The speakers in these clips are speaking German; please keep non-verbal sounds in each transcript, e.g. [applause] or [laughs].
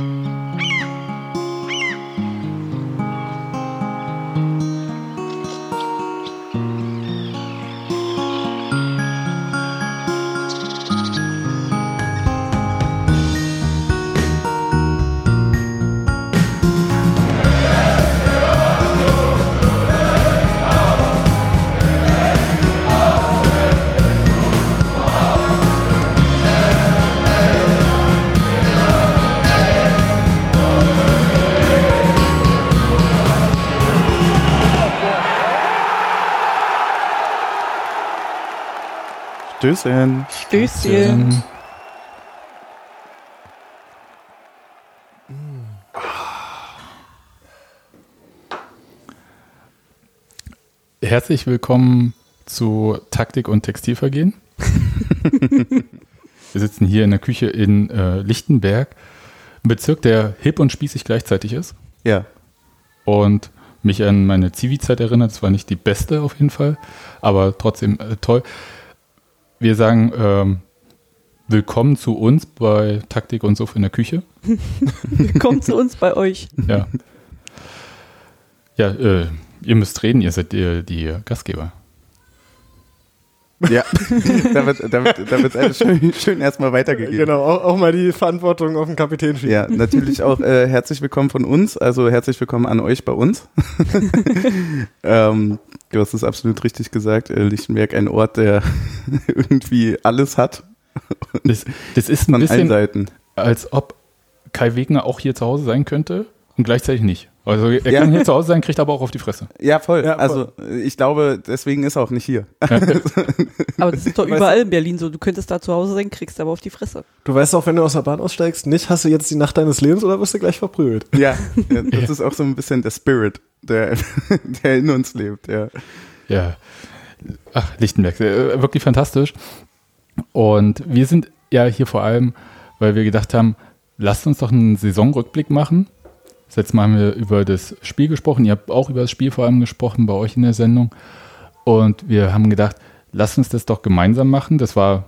Mm-hmm. Stößchen. Stößchen. Herzlich willkommen zu Taktik und Textilvergehen. [laughs] Wir sitzen hier in der Küche in äh, Lichtenberg, ein Bezirk, der hip und spießig gleichzeitig ist. Ja. Und mich an meine Zivi-Zeit erinnert. Es war nicht die beste auf jeden Fall, aber trotzdem äh, toll. Wir sagen ähm, willkommen zu uns bei Taktik und Suff in der Küche. [laughs] Willkommen zu uns bei euch. Ja. Ja, äh, ihr müsst reden, ihr seid die, die Gastgeber. Ja, [laughs] da wird, da wird, da wird alles schön, schön erstmal weitergegeben. Genau, auch, auch mal die Verantwortung auf den Kapitän schieben. Ja, natürlich auch äh, herzlich willkommen von uns, also herzlich willkommen an euch bei uns. [laughs] ähm, du hast es absolut richtig gesagt, äh, Lichtenberg ein Ort, der [laughs] irgendwie alles hat. Das, das ist ein bisschen, als ob Kai Wegner auch hier zu Hause sein könnte und gleichzeitig nicht. Also er Ja. kann hier zu Hause sein, kriegt aber auch auf die Fresse. Ja, voll. Ja, voll. Also ich glaube, deswegen ist er auch nicht hier. [laughs] Aber das ist doch Weißt überall in Berlin so. Du könntest da zu Hause sein, kriegst aber auf die Fresse. Du weißt auch, wenn du aus der Bahn aussteigst, nicht hast du jetzt die Nacht deines Lebens oder wirst du gleich verprügelt. Ja, ja [laughs] das ist auch so ein bisschen der Spirit, der, [laughs] der in uns lebt. Ja. Ja. Ach, Lichtenberg, äh, wirklich fantastisch. Und wir sind ja hier vor allem, weil wir gedacht haben, lasst uns doch einen Saisonrückblick machen. Das letzte Mal haben wir über das Spiel gesprochen. Ihr habt auch über das Spiel vor allem gesprochen bei euch in der Sendung. Und wir haben gedacht, lasst uns das doch gemeinsam machen. Das war,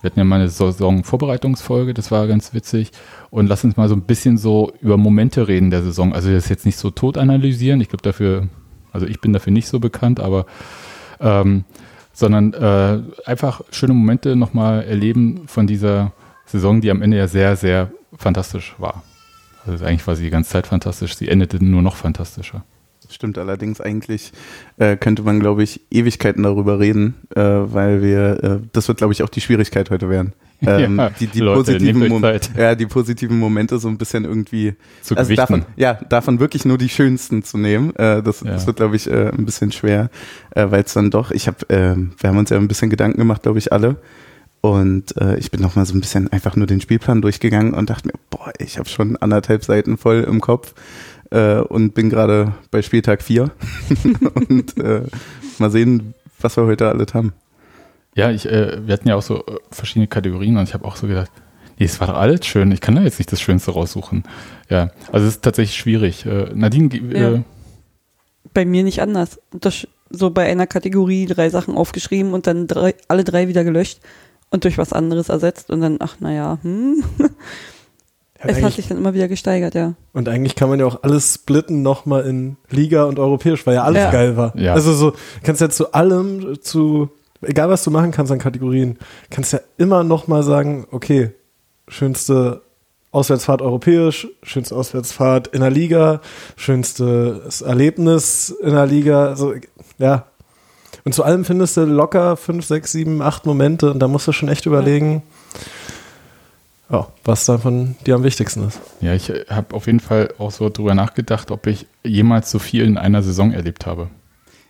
wir hatten ja mal eine Saisonvorbereitungsfolge, das war ganz witzig. Und lasst uns mal so ein bisschen so über Momente reden der Saison. Also das jetzt nicht so tot analysieren. Ich glaube dafür, also ich bin dafür nicht so bekannt, aber ähm, sondern äh, einfach schöne Momente nochmal erleben von dieser Saison, die am Ende ja sehr, sehr fantastisch war. Also eigentlich war sie die ganze Zeit fantastisch, sie endete nur noch fantastischer. Stimmt allerdings eigentlich, äh, könnte man, glaube ich, Ewigkeiten darüber reden, äh, weil wir, äh, das wird, glaube ich, auch die Schwierigkeit heute werden. [laughs] Ähm, Ja, die, die, Leute, positiven Mom- ja, die positiven Momente so ein bisschen irgendwie Zu also gewichten. davon, ja, davon wirklich nur die schönsten zu nehmen. Äh, das, Ja. das wird, glaube ich, äh, ein bisschen schwer, äh, weil es dann doch, ich habe, äh, wir haben uns ja ein bisschen Gedanken gemacht, glaube ich, alle. Und äh, ich bin noch mal so ein bisschen einfach nur den Spielplan durchgegangen und dachte mir, boah, ich habe schon anderthalb Seiten voll im Kopf äh, und bin gerade bei Spieltag 4. [laughs] und äh, mal sehen, was wir heute alles haben. Ja, ich, äh, wir hatten ja auch so äh, verschiedene Kategorien und ich habe auch so gedacht, nee, es war doch alles schön, ich kann da jetzt nicht das Schönste raussuchen. Ja, also es ist tatsächlich schwierig. Äh, Nadine, Ja. äh, Bei mir nicht anders. Das, so bei einer Kategorie drei Sachen aufgeschrieben und dann drei, alle drei wieder gelöscht und durch was anderes ersetzt und dann, ach naja, hm. Ja, es hat sich dann immer wieder gesteigert, ja. Und eigentlich kann man ja auch alles splitten nochmal in Liga und Europäisch, weil ja alles Ja. geil war. Ja. Also so, kannst ja zu allem, zu, egal was du machen kannst an Kategorien, kannst ja immer nochmal sagen, okay, schönste Auswärtsfahrt europäisch, schönste Auswärtsfahrt in der Liga, schönstes Erlebnis in der Liga, also, ja. Und zu allem findest du locker fünf, sechs, sieben, acht Momente und da musst du schon echt überlegen, ja, was davon dir am wichtigsten ist. ja, ich habe auf jeden Fall auch so drüber nachgedacht, ob ich jemals so viel in einer Saison erlebt habe.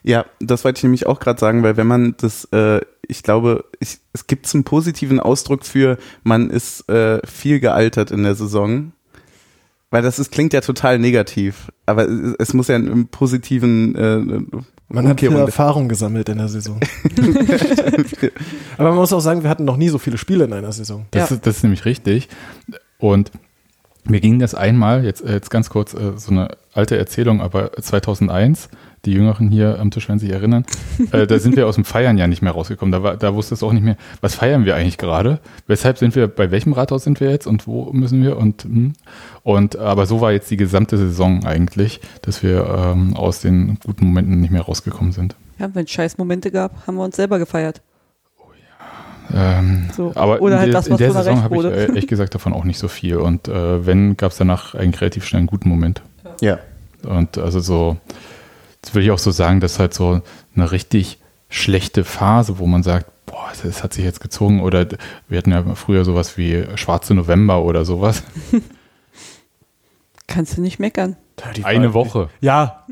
Ja, das wollte ich nämlich auch gerade sagen, weil wenn man das, äh, ich glaube, ich, es gibt so einen positiven Ausdruck für, man ist äh, viel gealtert in der Saison. Weil das ist, klingt ja total negativ, aber es, es muss ja einen positiven äh, Man hat viel Erfahrung gesammelt in der Saison. [laughs] Aber man muss auch sagen, wir hatten noch nie so viele Spiele in einer Saison. Das, Ja. ist, das ist nämlich richtig. Und mir ging das einmal, jetzt, jetzt ganz kurz äh, so eine alte Erzählung, aber 2001, die Jüngeren hier am Tisch werden sich erinnern, äh, da sind wir aus dem Feiern ja nicht mehr rausgekommen. Da, war, da wusste es auch nicht mehr, was feiern wir eigentlich gerade? Weshalb sind wir, bei welchem Rathaus sind wir jetzt und wo müssen wir? Und, hm. und aber so war jetzt die gesamte Saison eigentlich, dass wir ähm, aus den guten Momenten nicht mehr rausgekommen sind. Ja, wenn es scheiß Momente gab, haben wir uns selber gefeiert. Ähm, So. aber Oder in halt der, das, in was der so Saison habe ich äh, ehrlich gesagt davon auch nicht so viel. Und äh, wenn, gab es danach einen relativ schnell einen guten Moment. Ja. Und also so, das würde ich auch so sagen, dass halt so eine richtig schlechte Phase, wo man sagt, boah, das, hat sich jetzt gezogen. Oder wir hatten ja früher sowas wie Schwarze November oder sowas. [laughs] Kannst du nicht meckern. [laughs] Eine Woche. Ja,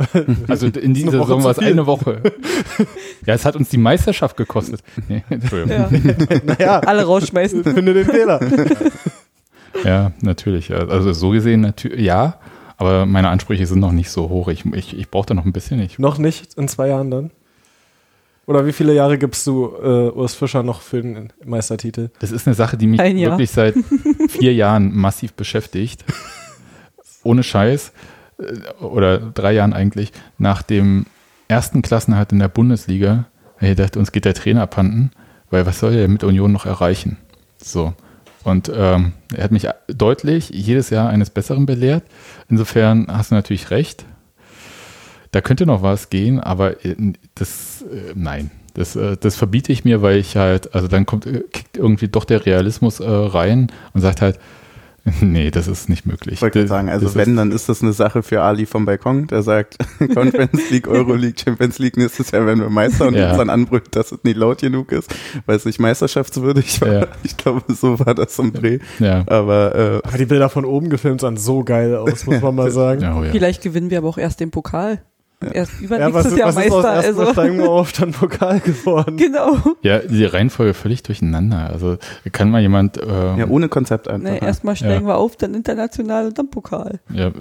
Also in dieser Saison war es eine Woche. [laughs] Ja, es hat uns die Meisterschaft gekostet. Nee, Entschuldigung. Ja. naja, Alle rausschmeißen. finde den Fehler. Ja, natürlich. Also so gesehen, natürlich, ja. Aber meine Ansprüche sind noch nicht so hoch. Ich, ich, ich brauche da noch ein bisschen. Ich, Noch nicht, in zwei Jahren dann? Oder wie viele Jahre gibst du äh, Urs Fischer noch für den Meistertitel? das ist eine Sache, die mich wirklich seit [laughs] vier Jahren massiv beschäftigt. Ohne Scheiß. Äh, Oder drei Jahren eigentlich. Nach dem ersten Klassenhalt in der Bundesliga, ich gedacht, uns geht der Trainer abhanden, weil was soll er mit Union noch erreichen? So. Und ähm, er hat mich deutlich jedes Jahr eines Besseren belehrt. Insofern hast du natürlich recht. Da könnte noch was gehen, aber äh, das, äh, nein, das, äh, das verbiete ich mir, weil ich halt, also dann kommt, äh, kickt irgendwie doch der Realismus äh, rein und sagt halt, [laughs] nee, das ist nicht möglich. Ich wollte sagen, also wenn, dann ist das eine Sache für Ali vom Balkon, der sagt, [laughs] Conference League, Euro League, Champions League, nächstes Jahr werden wir Meister und Ja. uns dann anbrüllt, dass es nicht laut genug ist, weil es nicht meisterschaftswürdig war. Ja. Ich glaube, so war das am Dreh. Ja, Aber äh, Aber die Bilder von oben gefilmt sahen so geil aus, muss man mal [laughs] sagen. ja, oh ja. Vielleicht gewinnen wir aber auch erst den Pokal. Erst Ja, übernächstes was, Jahr was ist aus Meister. erstmal Also. steigen wir auf, dann Pokal geworden. Genau. ja, die Reihenfolge völlig durcheinander. Also kann mal jemand, ähm, ja, ohne Konzept einfach. Nee, ja. erstmal steigen wir auf, dann international und dann Pokal. ja,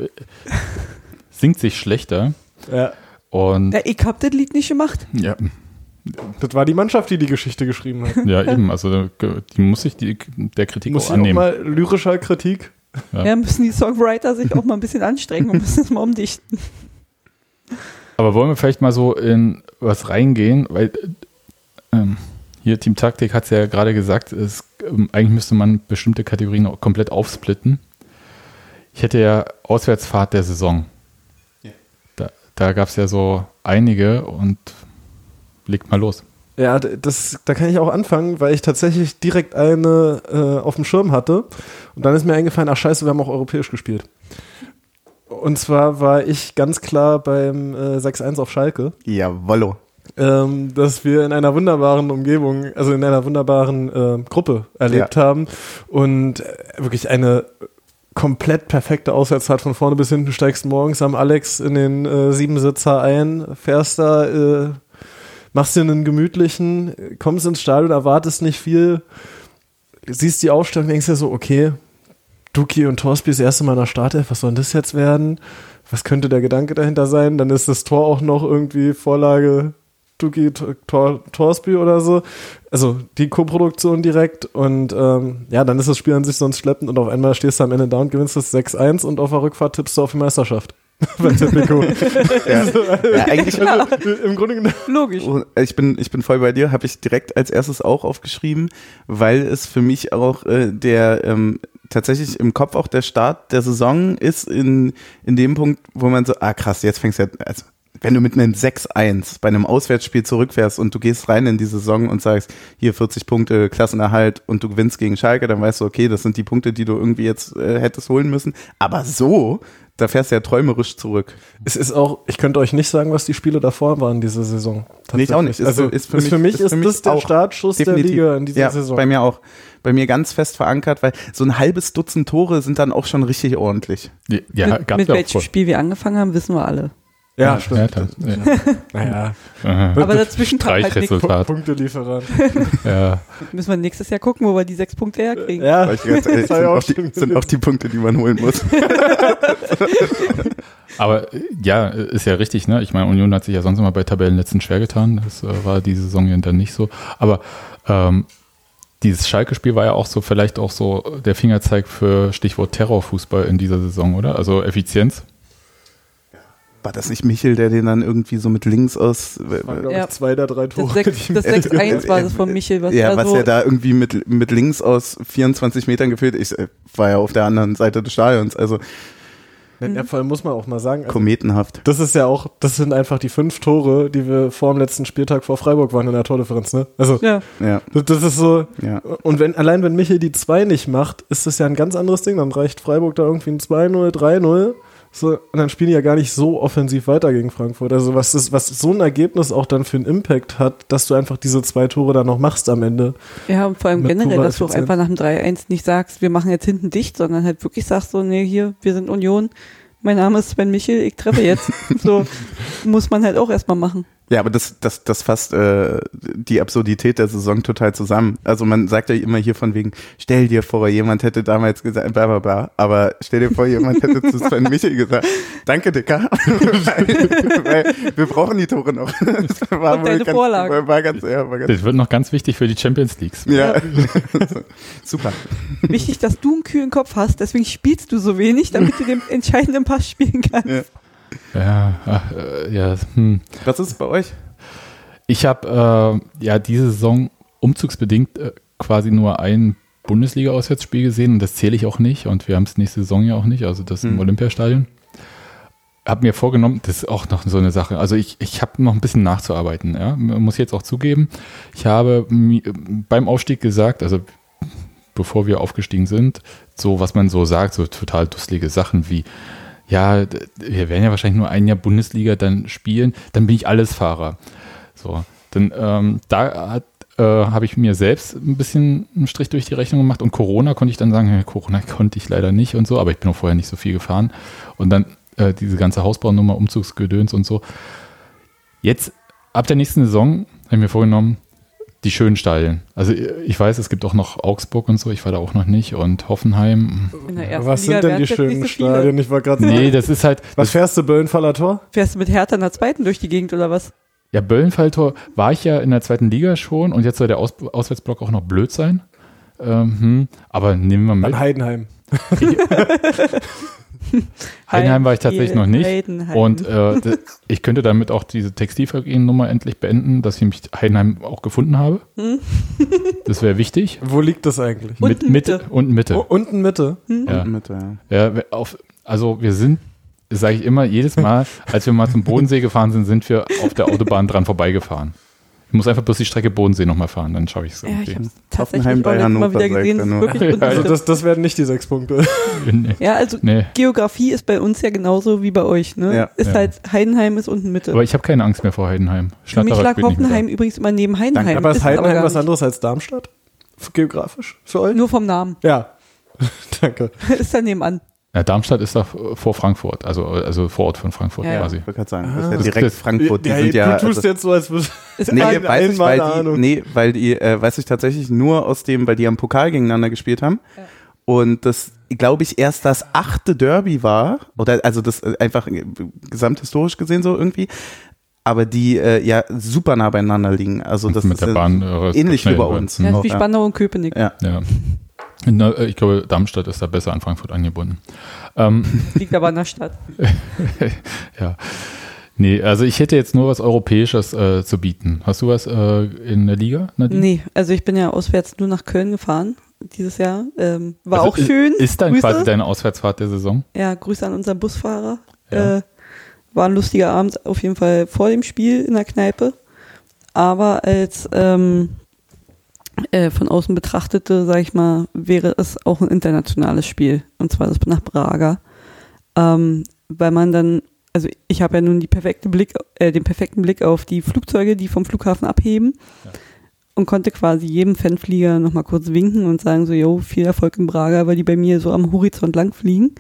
singt sich schlechter Ja, und Ja, ich hab das Lied nicht gemacht. ja, das war die Mannschaft, die die Geschichte geschrieben hat. ja eben, also die muss sich die, der Kritik Muss auch ich auch annehmen. mal lyrischer Kritik? Ja. Ja. müssen die Songwriter sich auch mal ein bisschen anstrengen und müssen es mal umdichten. Aber wollen wir vielleicht mal so in was reingehen, weil äh, ähm, hier Team Taktik hat es ja gerade gesagt, es, ähm, eigentlich müsste man bestimmte Kategorien auch komplett aufsplitten. Ich hätte ja Auswärtsfahrt der Saison. Ja. Da, da gab es ja so einige und legt mal los. Ja, das, da kann ich auch anfangen, weil ich tatsächlich direkt eine äh, auf dem Schirm hatte. Und dann ist mir eingefallen, ach scheiße, wir haben auch europäisch gespielt. Und zwar war ich ganz klar beim äh, 6-1 auf Schalke, Jawollo. ähm, dass wir in einer wunderbaren Umgebung, also in einer wunderbaren äh, Gruppe erlebt haben. Und äh, wirklich eine komplett perfekte Auswärtsfahrt von vorne bis hinten. Steigst morgens am Alex in den äh, Siebensitzer ein, fährst da, äh, machst dir einen gemütlichen, kommst ins Stadion, erwartest nicht viel, siehst die Aufstellung, denkst dir so, okay, Duki und Torsby das erste Mal in der Startelf, was soll denn das jetzt werden? Was könnte der Gedanke dahinter sein? Dann ist das Tor auch noch irgendwie Vorlage Duki Tor, Torsby oder so. Also die Co-Produktion direkt und ähm, ja, dann ist das Spiel an sich sonst schleppend und auf einmal stehst du am Ende da und gewinnst das 6-1 und auf der Rückfahrt tippst du auf die Meisterschaft. [laughs] Bei Tipico. Ja. [laughs] ja, eigentlich also, Im Grunde genommen. Logisch. Oh, ich bin, ich bin voll bei dir, habe ich direkt als erstes auch aufgeschrieben, weil es für mich auch äh, der ähm, tatsächlich im Kopf auch der Start der Saison ist in, in dem Punkt, wo man so, ah krass, jetzt fängst du ja, also wenn du mit einem 6-1 bei einem Auswärtsspiel zurückfährst und du gehst rein in die Saison und sagst, hier 40 Punkte, Klassenerhalt und du gewinnst gegen Schalke, dann weißt du, okay, das sind die Punkte, die du irgendwie jetzt äh, hättest holen müssen. Aber so, da fährst du ja träumerisch zurück. Es ist auch, ich könnte euch nicht sagen, was die Spiele davor waren diese Saison. Nee, ich auch nicht. Ist- also ist ist für für mich- mich, ist für mich das der Startschuss der Liga in dieser ja, Saison. bei mir auch. Bei mir ganz fest verankert, weil so ein halbes Dutzend Tore sind dann auch schon richtig ordentlich. Ja, mit mit welchem. Spiel wir angefangen haben, wissen wir alle. Ja, Ja, stimmt. klar. Ja. [laughs] Naja, Aha. Aber dazwischen halt. Streichresultat. Punktelieferant. [laughs] Ja. Müssen wir nächstes Jahr gucken, wo wir die sechs Punkte herkriegen. Ja, Weil ich ganz ehrlich, das sind, ja auch die, sind auch die Punkte, die man holen muss. [laughs] Aber ja, ist ja richtig, ne? Ich meine, Union hat sich ja sonst immer bei Tabellenletzten schwer getan. Das äh, war diese Saison ja dann nicht so. Aber ähm, dieses Schalke-Spiel war ja auch so, vielleicht auch so der Fingerzeig für Stichwort Terrorfußball in dieser Saison, oder? Also Effizienz. War das nicht Michel, der den dann irgendwie so mit links aus. Das waren, glaube Ja. ich, zwei der drei Das Tore. 6 die das [laughs] im 6-1 war das von Michel, was ja, da was so er da irgendwie mit, mit links aus 24 Metern gefühlt. Ich äh, war ja auf der anderen Seite des Stadions, also In der Fall muss man auch mal sagen, also kometenhaft. das ist ja auch, das sind einfach die fünf Tore, die wir vor dem letzten Spieltag vor Freiburg waren in der Tordifferenz, ne? Also, Ja, Ja, das, das ist so, ja. und wenn, allein wenn Michel die zwei nicht macht, ist das ja ein ganz anderes Ding. Dann reicht Freiburg da irgendwie ein 2-0, 3-0. So, und dann spielen die ja gar nicht so offensiv weiter gegen Frankfurt. Also was, ist, was so ein Ergebnis auch dann für einen Impact hat, dass du einfach diese zwei Tore dann noch machst am Ende. ja, und vor allem generell, dass du auch einfach nach dem 3-1 nicht sagst, wir machen jetzt hinten dicht, sondern halt wirklich sagst so, nee, hier, wir sind Union, mein Name ist Sven Michel, ich treffe jetzt. [laughs] so muss man halt auch erstmal machen. Ja, aber das, das, das fasst äh, die Absurdität der Saison total zusammen. Also man sagt ja immer hier von wegen, stell dir vor, jemand hätte damals gesagt, bla bla bla, aber stell dir vor, jemand hätte zu Sven [laughs] Michel gesagt, danke Dicker, [laughs] weil, weil wir brauchen die Tore noch. [laughs] Das war Und deine ganz, Vorlagen. War, war ganz, ja, war ganz, Das wird noch ganz wichtig für die Champions Leagues. ja. Super. Wichtig, dass du einen kühlen Kopf hast, deswegen spielst du so wenig, damit du den entscheidenden Pass spielen kannst. Ja. Ja, ach, äh, ja. Hm. Was ist bei euch? Ich habe äh, ja diese Saison umzugsbedingt äh, quasi nur ein Bundesliga-Auswärtsspiel gesehen und das zähle ich auch nicht und wir haben es nächste Saison ja auch nicht, also das im Hm. Olympiastadion. Hab mir vorgenommen, das ist auch noch so eine Sache. Also ich, ich habe noch ein bisschen nachzuarbeiten, ja. Muss ich jetzt auch zugeben. Ich habe beim Aufstieg gesagt, also bevor wir aufgestiegen sind, so was man so sagt, so total dusselige Sachen wie, ja, wir werden ja wahrscheinlich nur ein Jahr Bundesliga dann spielen, dann bin ich alles Fahrer. So, dann ähm, da äh, habe ich mir selbst ein bisschen einen Strich durch die Rechnung gemacht und Corona konnte ich dann sagen, ja, Corona [laughs] konnte ich leider nicht und so, aber ich bin auch vorher nicht so viel gefahren und dann äh, diese ganze Hausbaunummer, Umzugsgedöns und so. Jetzt ab der nächsten Saison habe ich mir vorgenommen, die schönen Stadien. Also ich weiß, es gibt auch noch Augsburg und so, ich war da auch noch nicht und Hoffenheim. In der ersten Was Liga sind denn die schönen nicht so. Stadien? Ich war gerade Nee, das ist halt, Was fährst du, Böllenfaller Tor? Fährst du mit Hertha in der zweiten durch die Gegend oder was? Ja, Böllenfalltor war ich ja in der zweiten Liga schon und jetzt soll der Aus Auswärtsblock auch noch blöd sein. Ähm, hm, aber nehmen wir Dann mit. Heidenheim. [laughs] Heidenheim war ich tatsächlich noch nicht. Heidenheim. Und äh, ich könnte damit auch diese Textilvergehen-Nummer endlich beenden, dass ich mich Heidenheim auch gefunden habe. [laughs] Das wäre wichtig. Wo liegt das eigentlich? Unten Mit, Mitte. Mitte. Und Mitte. Oh, unten Mitte. Ja. Mit, ja. Ja, wir- auf, also wir sind, sage ich immer, jedes Mal, als wir mal zum Bodensee gefahren sind, sind wir auf der Autobahn dran vorbeigefahren. Ich muss einfach bloß die Strecke Bodensee nochmal fahren, dann schaue ich es ja, ich habe tatsächlich bei letztes Mal Hannover, wieder gesehen. das ist nur. wirklich [laughs] Ja, Also das, das werden nicht die sechs Punkte. [laughs] Nee. ja, also Nee. Geografie ist bei uns ja genauso wie bei euch. Ne? Ja. ist Ja. halt Heidenheim ist unten Mitte. Aber ich habe keine Angst mehr vor Heidenheim. Für mich lag Hoffenheim übrigens immer neben Heidenheim. Danke. Aber ist Heidenheim gar was anderes als Darmstadt? Geografisch? Für euch? Nur vom Namen. Ja. [laughs] Danke. ist da nebenan. Ja, Darmstadt ist da vor Frankfurt, also, also vor Ort von Frankfurt Ja, ja. quasi. Ich wollte gerade sagen, das ist ja direkt das- Frankfurt. Die ja, sind du ja, tust also- jetzt so, als würde Ist [laughs] Nee, quasi- weiß ich, weil die, nee, weil die, äh, weiß ich tatsächlich nur aus dem, weil die am Pokal gegeneinander gespielt haben. Ja. Und das, glaube ich, erst das achte Derby war, oder also das äh, einfach äh, gesamthistorisch gesehen so irgendwie, aber die äh, ja super nah beieinander liegen. Also das mit ist der Bahn. äh, ähnlich wie bei uns. ja, ist wie Ja. Spandau und Köpenick. Ja. Ja. Na, äh, ich glaube, Darmstadt ist da besser an Frankfurt angebunden. Ähm, [laughs] Liegt aber in der Stadt. [laughs] ja. Nee, also ich hätte jetzt nur was Europäisches äh, zu bieten. Hast du was äh, in der Liga, Nadine? Nee, also ich bin ja auswärts nur nach Köln gefahren dieses Jahr. Ähm, war Also auch schön. Ist dann Grüße. quasi deine Auswärtsfahrt der Saison? Ja, Grüße an unseren Busfahrer. Ja. Äh, war ein lustiger Abend auf jeden Fall vor dem Spiel in der Kneipe. Aber als ähm, äh, von außen betrachtete, sag ich mal, wäre es auch ein internationales Spiel. Und zwar das nach Braga. Ähm, weil man dann, also ich habe ja nun perfekte Blick, äh, den perfekten Blick auf die Flugzeuge, die vom Flughafen abheben. Ja. Und konnte quasi jedem Fanflieger nochmal kurz winken und sagen so, yo, viel Erfolg in Braga, weil die bei mir so am Horizont lang fliegen.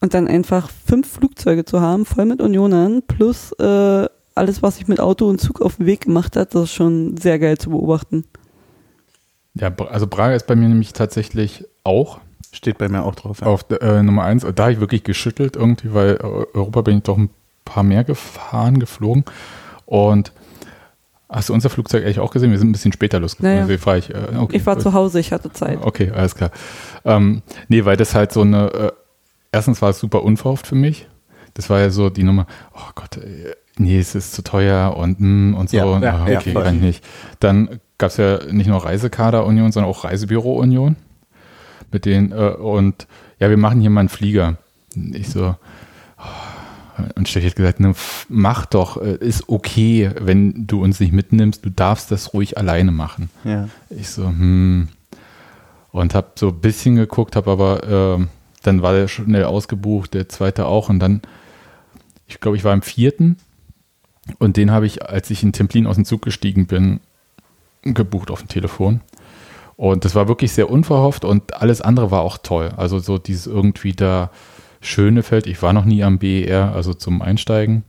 Und dann einfach fünf Flugzeuge zu haben, voll mit Unionern, plus äh, alles, was sich mit Auto und Zug auf den Weg gemacht hat, das ist schon sehr geil zu beobachten. Ja, also Braga ist bei mir nämlich tatsächlich auch Steht bei mir auch drauf. Ja. auf der, äh, Nummer eins. Da habe ich wirklich geschüttelt irgendwie, weil Europa bin ich doch ein paar mehr gefahren, geflogen. Und hast du unser Flugzeug eigentlich auch gesehen? Wir sind ein bisschen später losgeflogen. Naja. War ich, äh, okay. Ich war zu Hause, ich hatte Zeit. Okay, alles klar. Ähm, nee, weil das halt so eine, äh, erstens war es super unverhofft für mich. das war ja so die Nummer, oh Gott, äh, nee, es ist zu teuer und, mm, und so. Ja, und, ja, ah, ja, okay, voll. kann ich nicht. Dann gab es ja nicht nur Reisekader-Union, sondern auch Reisebüro-Union. Mit denen, äh, und ja, wir machen hier mal einen Flieger. Ich so, oh, und Steffi hat gesagt, ne, mach doch, äh, ist okay, wenn du uns nicht mitnimmst, du darfst das ruhig alleine machen. Ja. Ich so, hm. Und hab so ein bisschen geguckt, hab aber, ähm, dann war der schnell ausgebucht, der zweite auch. Und dann, ich glaube, ich war im vierten. Und den habe ich, als ich in Templin aus dem Zug gestiegen bin, gebucht auf dem Telefon. Und das war wirklich sehr unverhofft und alles andere war auch toll. Also so dieses irgendwie da schöne Feld. Ich war noch nie am BER, also zum Einsteigen.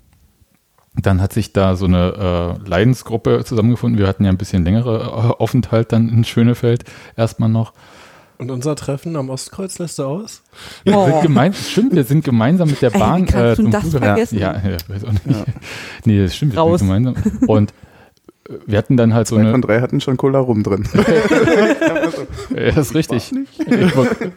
Dann hat sich da so eine äh, Leidensgruppe zusammengefunden. Wir hatten ja ein bisschen längere äh, Aufenthalt dann in Schönefeld erstmal noch. Und unser Treffen am Ostkreuz lässt du aus? Wir Oh. sind gemein, stimmt, wir sind gemeinsam mit der Ey, Bahn kannst du zum das Flughafen. vergessen? Ja, ja, weiß auch nicht. Nee, das stimmt, wir Raus. sind gemeinsam. Und äh, wir hatten dann halt so Zwei eine. von drei hatten schon Cola rum drin. [laughs] Ja, das ist richtig. Ich wollte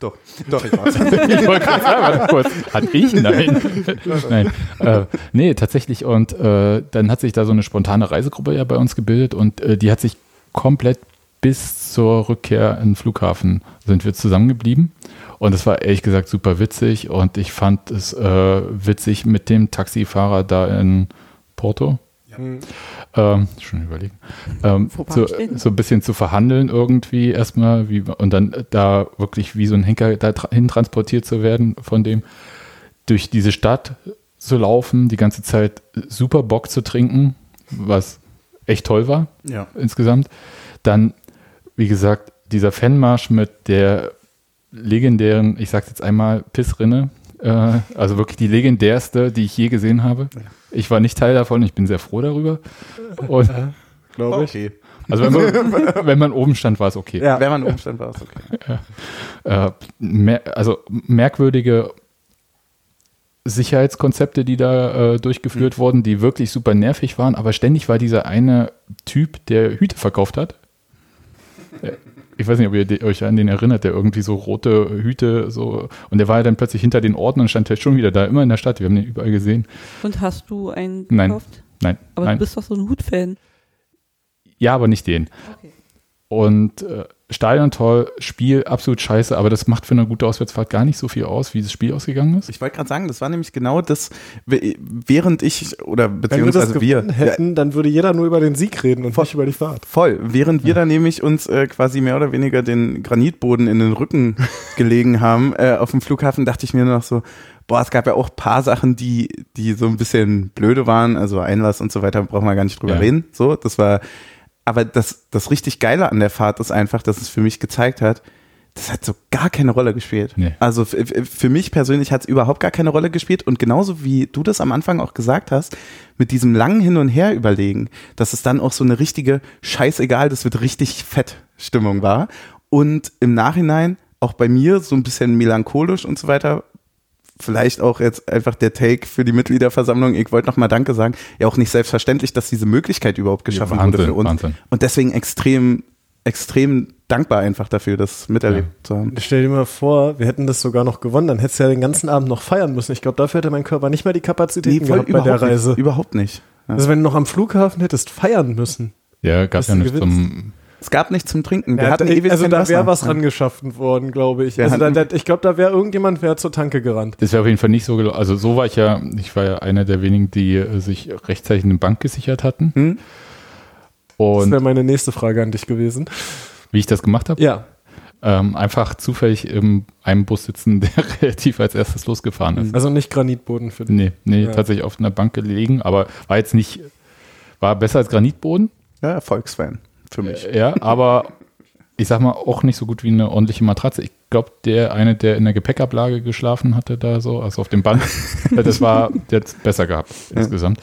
doch, doch, ich war's. [laughs] ich wollte gerade sagen, warte kurz. Hat ich? Nein. [laughs] Nein. Äh, nee, tatsächlich. Und äh, dann hat sich da so eine spontane Reisegruppe ja bei uns gebildet und äh, die hat sich komplett bis zur Rückkehr in den Flughafen sind wir zusammengeblieben. Und es war ehrlich gesagt super witzig und ich fand es äh, witzig mit dem Taxifahrer da in Porto. Ähm, schon überlegen. Ähm, so, so ein bisschen zu verhandeln irgendwie erstmal wie, und dann da wirklich wie so ein Henker dahin transportiert zu werden von dem durch diese Stadt zu laufen, die ganze Zeit super Bock zu trinken, was echt toll war Ja. insgesamt. Dann, wie gesagt, dieser Fanmarsch mit der legendären, ich sag's jetzt einmal, Pissrinne, äh, also wirklich die legendärste, die ich je gesehen habe. Ich war nicht Teil davon, ich bin sehr froh darüber. Und, Glaube ich. Okay. also wenn man, [laughs] wenn man oben stand, war es okay. Ja. Wenn man Umstand war, ist okay. Äh, mer also merkwürdige Sicherheitskonzepte, die da äh, durchgeführt wurden, die wirklich super nervig waren, aber ständig war dieser eine Typ, der Hüte verkauft hat. Äh, Ich weiß nicht, ob ihr euch an den erinnert, der irgendwie so rote Hüte so und der war dann plötzlich hinter den Orten und stand halt schon wieder da, immer in der Stadt. Wir haben den überall gesehen. Und hast du einen Nein. gekauft? Nein, Aber nein. du bist doch so ein Hutfan. Ja, aber nicht den. Okay. Und äh, Stadion toll, Spiel absolut scheiße, aber das macht für eine gute Auswärtsfahrt gar nicht so viel aus, wie das Spiel ausgegangen ist. Ich wollte gerade sagen, das war nämlich genau das, während ich, oder Wenn wir das beziehungsweise wir, hätten, dann würde jeder nur über den Sieg reden und nicht über die Fahrt. Voll. Während wir da nämlich uns äh, quasi mehr oder weniger den Granitboden in den Rücken [laughs] gelegen haben äh, auf dem Flughafen, dachte ich mir noch so, boah, es gab ja auch paar Sachen, die, die so ein bisschen blöde waren, also Einlass und so weiter, brauchen wir gar nicht drüber Ja. reden. So, das war, aber das, das richtig Geile an der Fahrt ist einfach, dass es für mich gezeigt hat, das hat so gar keine Rolle gespielt. Nee. Also für mich persönlich hat es überhaupt gar keine Rolle gespielt und genauso wie du das am Anfang auch gesagt hast, mit diesem langen Hin und Her überlegen, dass es dann auch so eine richtige scheißegal, das wird richtig fett Stimmung war und im Nachhinein auch bei mir so ein bisschen melancholisch und so weiter. Vielleicht auch jetzt einfach der Take für die Mitgliederversammlung. Ich wollte nochmal Danke sagen. Ja, auch nicht selbstverständlich, dass diese Möglichkeit überhaupt geschaffen Wahnsinn, wurde für uns. Wahnsinn. Und deswegen extrem, extrem dankbar einfach dafür, das miterlebt zu haben. Stell dir mal vor, wir hätten das sogar noch gewonnen, dann hättest du ja den ganzen Abend noch feiern müssen. Ich glaube, dafür hätte mein Körper nicht mehr die Kapazitäten gehabt bei der Reise. Nicht, überhaupt nicht. Ja. Also wenn du noch am Flughafen hättest feiern müssen. Ja, gab ja nicht gewinnst. zum. Es gab nichts zum Trinken. Wir Ja, hatten da- ewig also da wäre was rangeschaffen worden, glaube ich. Wir Also da, hatten- da, ich glaube, da wäre irgendjemand wäre zur Tanke gerannt. Das wäre auf jeden Fall nicht so gelaufen. Also so war ich ja, ich war ja einer der wenigen, die äh, sich rechtzeitig eine Bank gesichert hatten. Hm? Das Und wäre meine nächste Frage an dich gewesen. wie ich das gemacht habe, Ja, ähm, einfach zufällig in einem Bus sitzen, [laughs] der relativ als erstes losgefahren ist. also nicht Granitboden für dich. Nee, nee, Ja. tatsächlich auf einer Bank gelegen, aber war jetzt nicht, war besser als Granitboden, Ja, Erfolgsfan für mich. äh, ja, aber ich sag mal auch nicht so gut wie eine ordentliche Matratze. Ich glaube, der eine, der in der Gepäckablage geschlafen hatte, da so, also auf dem Band, [laughs] das war, der hat's besser gehabt insgesamt.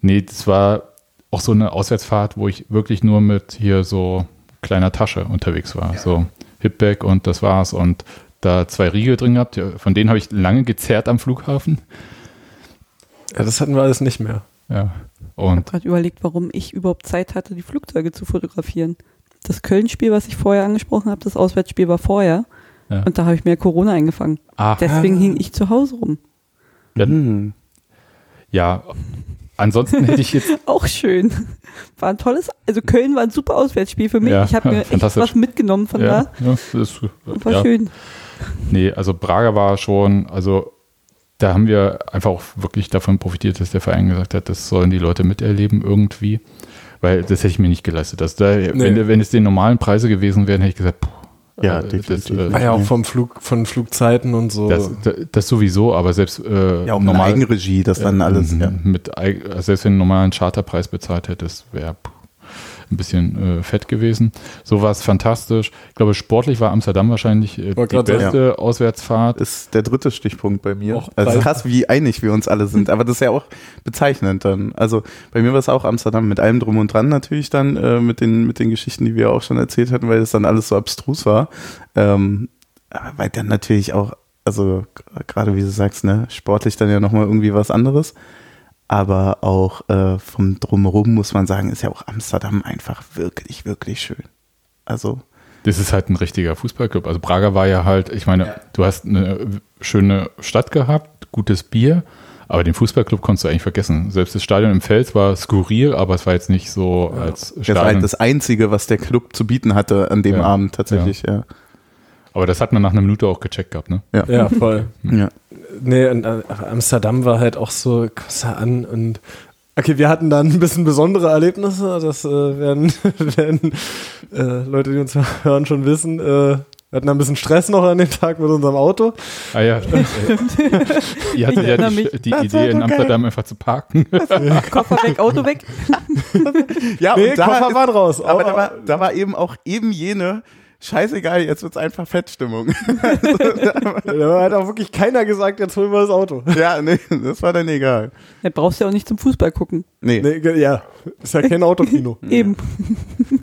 Nee, das war auch so eine Auswärtsfahrt, wo ich wirklich nur mit hier so kleiner Tasche unterwegs war. So Hipback und das war's. Und da zwei Riegel drin gehabt, ja, von denen habe ich lange gezerrt am Flughafen. Ja, das hatten wir alles nicht mehr. Ja. Ich Und habe gerade überlegt, warum ich überhaupt Zeit hatte, die Flugzeuge zu fotografieren. Das Köln-Spiel, was ich vorher angesprochen habe, das Auswärtsspiel war vorher. Ja. Und da habe ich mir Corona eingefangen. ah, Deswegen hing ich zu Hause rum. Ja, Hm. ja, ansonsten hätte ich jetzt, [laughs] Auch schön. War ein tolles, also Köln war ein super Auswärtsspiel für mich. Ja, ich habe mir echt was mitgenommen von ja, da. ja, das, Und war ja. schön. Nee, also Braga war schon, also da haben wir einfach auch wirklich davon profitiert, dass der Verein gesagt hat, das sollen die Leute miterleben irgendwie. Weil das hätte ich mir nicht geleistet. Das da, wenn, wenn es die normalen Preise gewesen wären, hätte ich gesagt, puh, Ja, äh, das, definitiv. äh, War ja auch vom Flug, von Flugzeiten und so. das, das, das sowieso, aber selbst äh, Ja, auch normal, Eigenregie, das dann äh, alles. m- Ja. mit also selbst wenn du einen normalen Charterpreis bezahlt hättest, wäre puh, ein bisschen äh, fett gewesen. So war es fantastisch. Ich glaube, sportlich war Amsterdam wahrscheinlich äh, die beste Auswärtsfahrt. Ist der dritte Stichpunkt bei mir. Auch also krass, wie einig wir uns alle sind. Aber das ist ja auch bezeichnend dann. Also bei mir war es auch Amsterdam mit allem drum und dran natürlich dann, äh, mit, den, mit den Geschichten, die wir auch schon erzählt hatten, weil es dann alles so abstrus war. Ähm, weil dann natürlich auch, also gerade wie du sagst, ne, sportlich dann ja nochmal irgendwie was anderes. Aber auch äh, vom Drumherum muss man sagen, ist ja auch Amsterdam einfach wirklich, wirklich schön. Also Das ist halt ein richtiger Fußballclub. Also Braga war ja halt, ich meine, du hast eine schöne Stadt gehabt, gutes Bier, aber den Fußballclub konntest du eigentlich vergessen. Selbst das Stadion im Feld war skurril, aber es war jetzt nicht so als das war Stadion. halt das Einzige, was der Club zu bieten hatte an dem Ja. Abend tatsächlich, ja. aber das hat man nach einer Minute auch gecheckt gehabt, ne? Ja. ja, voll. ja. Nee, und, äh, Amsterdam war halt auch so, guck's da an und okay, wir hatten dann ein bisschen besondere Erlebnisse, das äh, werden, [laughs] werden äh, Leute, die uns hören, schon wissen. Äh, wir hatten da ein bisschen Stress noch an dem Tag mit unserem Auto. Ah ja, stimmt. Ihr hattet Ich ja die, die Idee, in so geil. Amsterdam einfach zu parken. [laughs] [laughs] Koffer weg, Auto weg. Ja, Nee, und da Koffer waren raus. Aber Oh, da war, da war eben auch eben jene, scheißegal, jetzt wird's einfach Fettstimmung. [laughs] Da hat auch wirklich keiner gesagt, jetzt holen wir das Auto. ja, nee, das war dann egal. Da brauchst du ja auch nicht zum Fußball gucken. Nee. Nee, ja, ist ja kein Autokino. [laughs] Eben.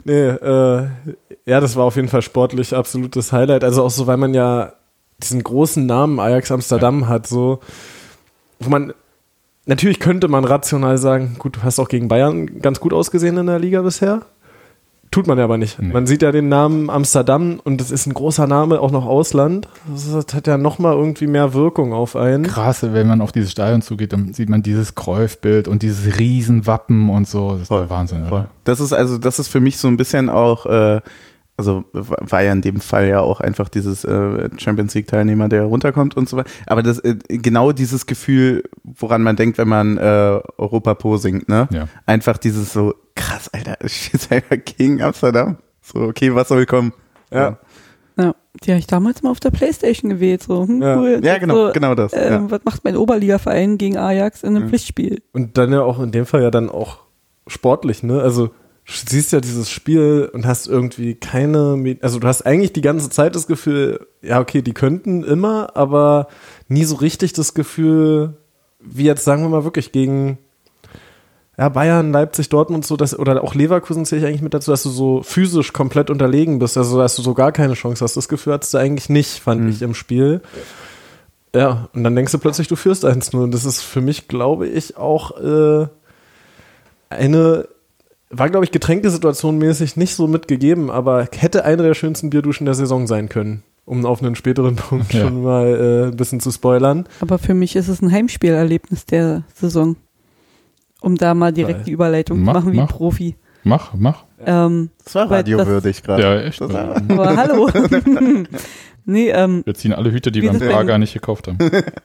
Nee, äh, ja, das war auf jeden Fall sportlich absolutes Highlight. Also auch so, weil man ja diesen großen Namen Ajax Amsterdam hat, so, wo man, natürlich könnte man rational sagen, gut, du hast auch gegen Bayern ganz gut ausgesehen in der Liga bisher. Tut man ja aber nicht. Nee. Man sieht ja den Namen Amsterdam und das ist ein großer Name, auch noch Ausland. Das hat ja nochmal irgendwie mehr Wirkung auf einen. Krass, wenn man auf dieses Stadion zugeht, dann sieht man dieses Cruyff-Bild und dieses Riesenwappen und so. Das ist Voll, Wahnsinn, Voll. Das ist also, das ist für mich so ein bisschen auch, äh, also war ja in dem Fall ja auch einfach dieses äh, Champions League Teilnehmer, der runterkommt und so weiter. Aber das äh, genau dieses Gefühl, woran man denkt, wenn man äh, Europa Pro singt, ne? Ja. Einfach dieses so krass, Alter, [laughs] ich spiele selber gegen Amsterdam. So okay, was soll kommen? Ja. Ja, die habe ich damals mal auf der Playstation gewählt. So, hm, Ja. cool. Ja, genau, so, genau das. Äh, ja. Was macht mein Oberligaverein gegen Ajax in einem Ja. Pflichtspiel? Und dann ja auch in dem Fall ja dann auch sportlich, ne? Also du siehst ja dieses Spiel und hast irgendwie keine, also du hast eigentlich die ganze Zeit das Gefühl, ja okay, die könnten immer, aber nie so richtig das Gefühl, wie jetzt sagen wir mal wirklich gegen ja, Bayern, Leipzig, Dortmund so, dass, oder auch Leverkusen zähle ich eigentlich mit dazu, dass du so physisch komplett unterlegen bist, also dass du so gar keine Chance hast. Das Gefühl hattest du eigentlich nicht, fand Mhm. ich im Spiel. Ja, und dann denkst du plötzlich, du führst 1-0. Und das ist für mich, glaube ich, auch äh, eine, war, glaube ich, Getränkesituation mäßig nicht so mitgegeben, aber hätte eine der schönsten Bierduschen der Saison sein können. Um auf einen späteren [laughs] Punkt Ja. schon mal äh, ein bisschen zu spoilern. Aber für mich ist es ein Heimspielerlebnis der Saison. Um da mal direkt Geil. die Überleitung Mach, zu machen wie mach. Profi. Mach, mach. Ähm, Das war Weil radiowürdig gerade. Ja, echt. Das war, aber hallo. [laughs] nee, ähm, Wir ziehen alle Hüte, die wir in das Prager denn- nicht gekauft haben.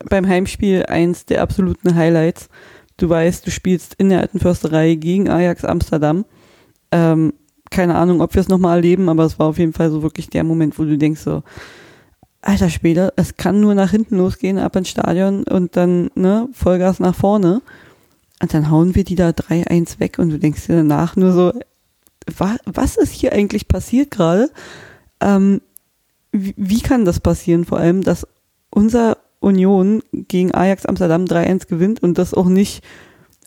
beim Heimspiel eins der absoluten Highlights. Du weißt, du spielst in der alten Försterei gegen Ajax Amsterdam. Ähm, keine Ahnung, ob wir es nochmal erleben, aber es war auf jeden Fall so wirklich der Moment, wo du denkst so, alter Spieler, es kann nur nach hinten losgehen, ab ins Stadion und dann ne, Vollgas nach vorne. Und dann hauen wir die da 3-1 weg und du denkst dir danach nur so, wa was ist hier eigentlich passiert gerade? Ähm, wie, wie kann das passieren? Vor allem, dass unser Union gegen Ajax Amsterdam 3-1 gewinnt und das auch nicht,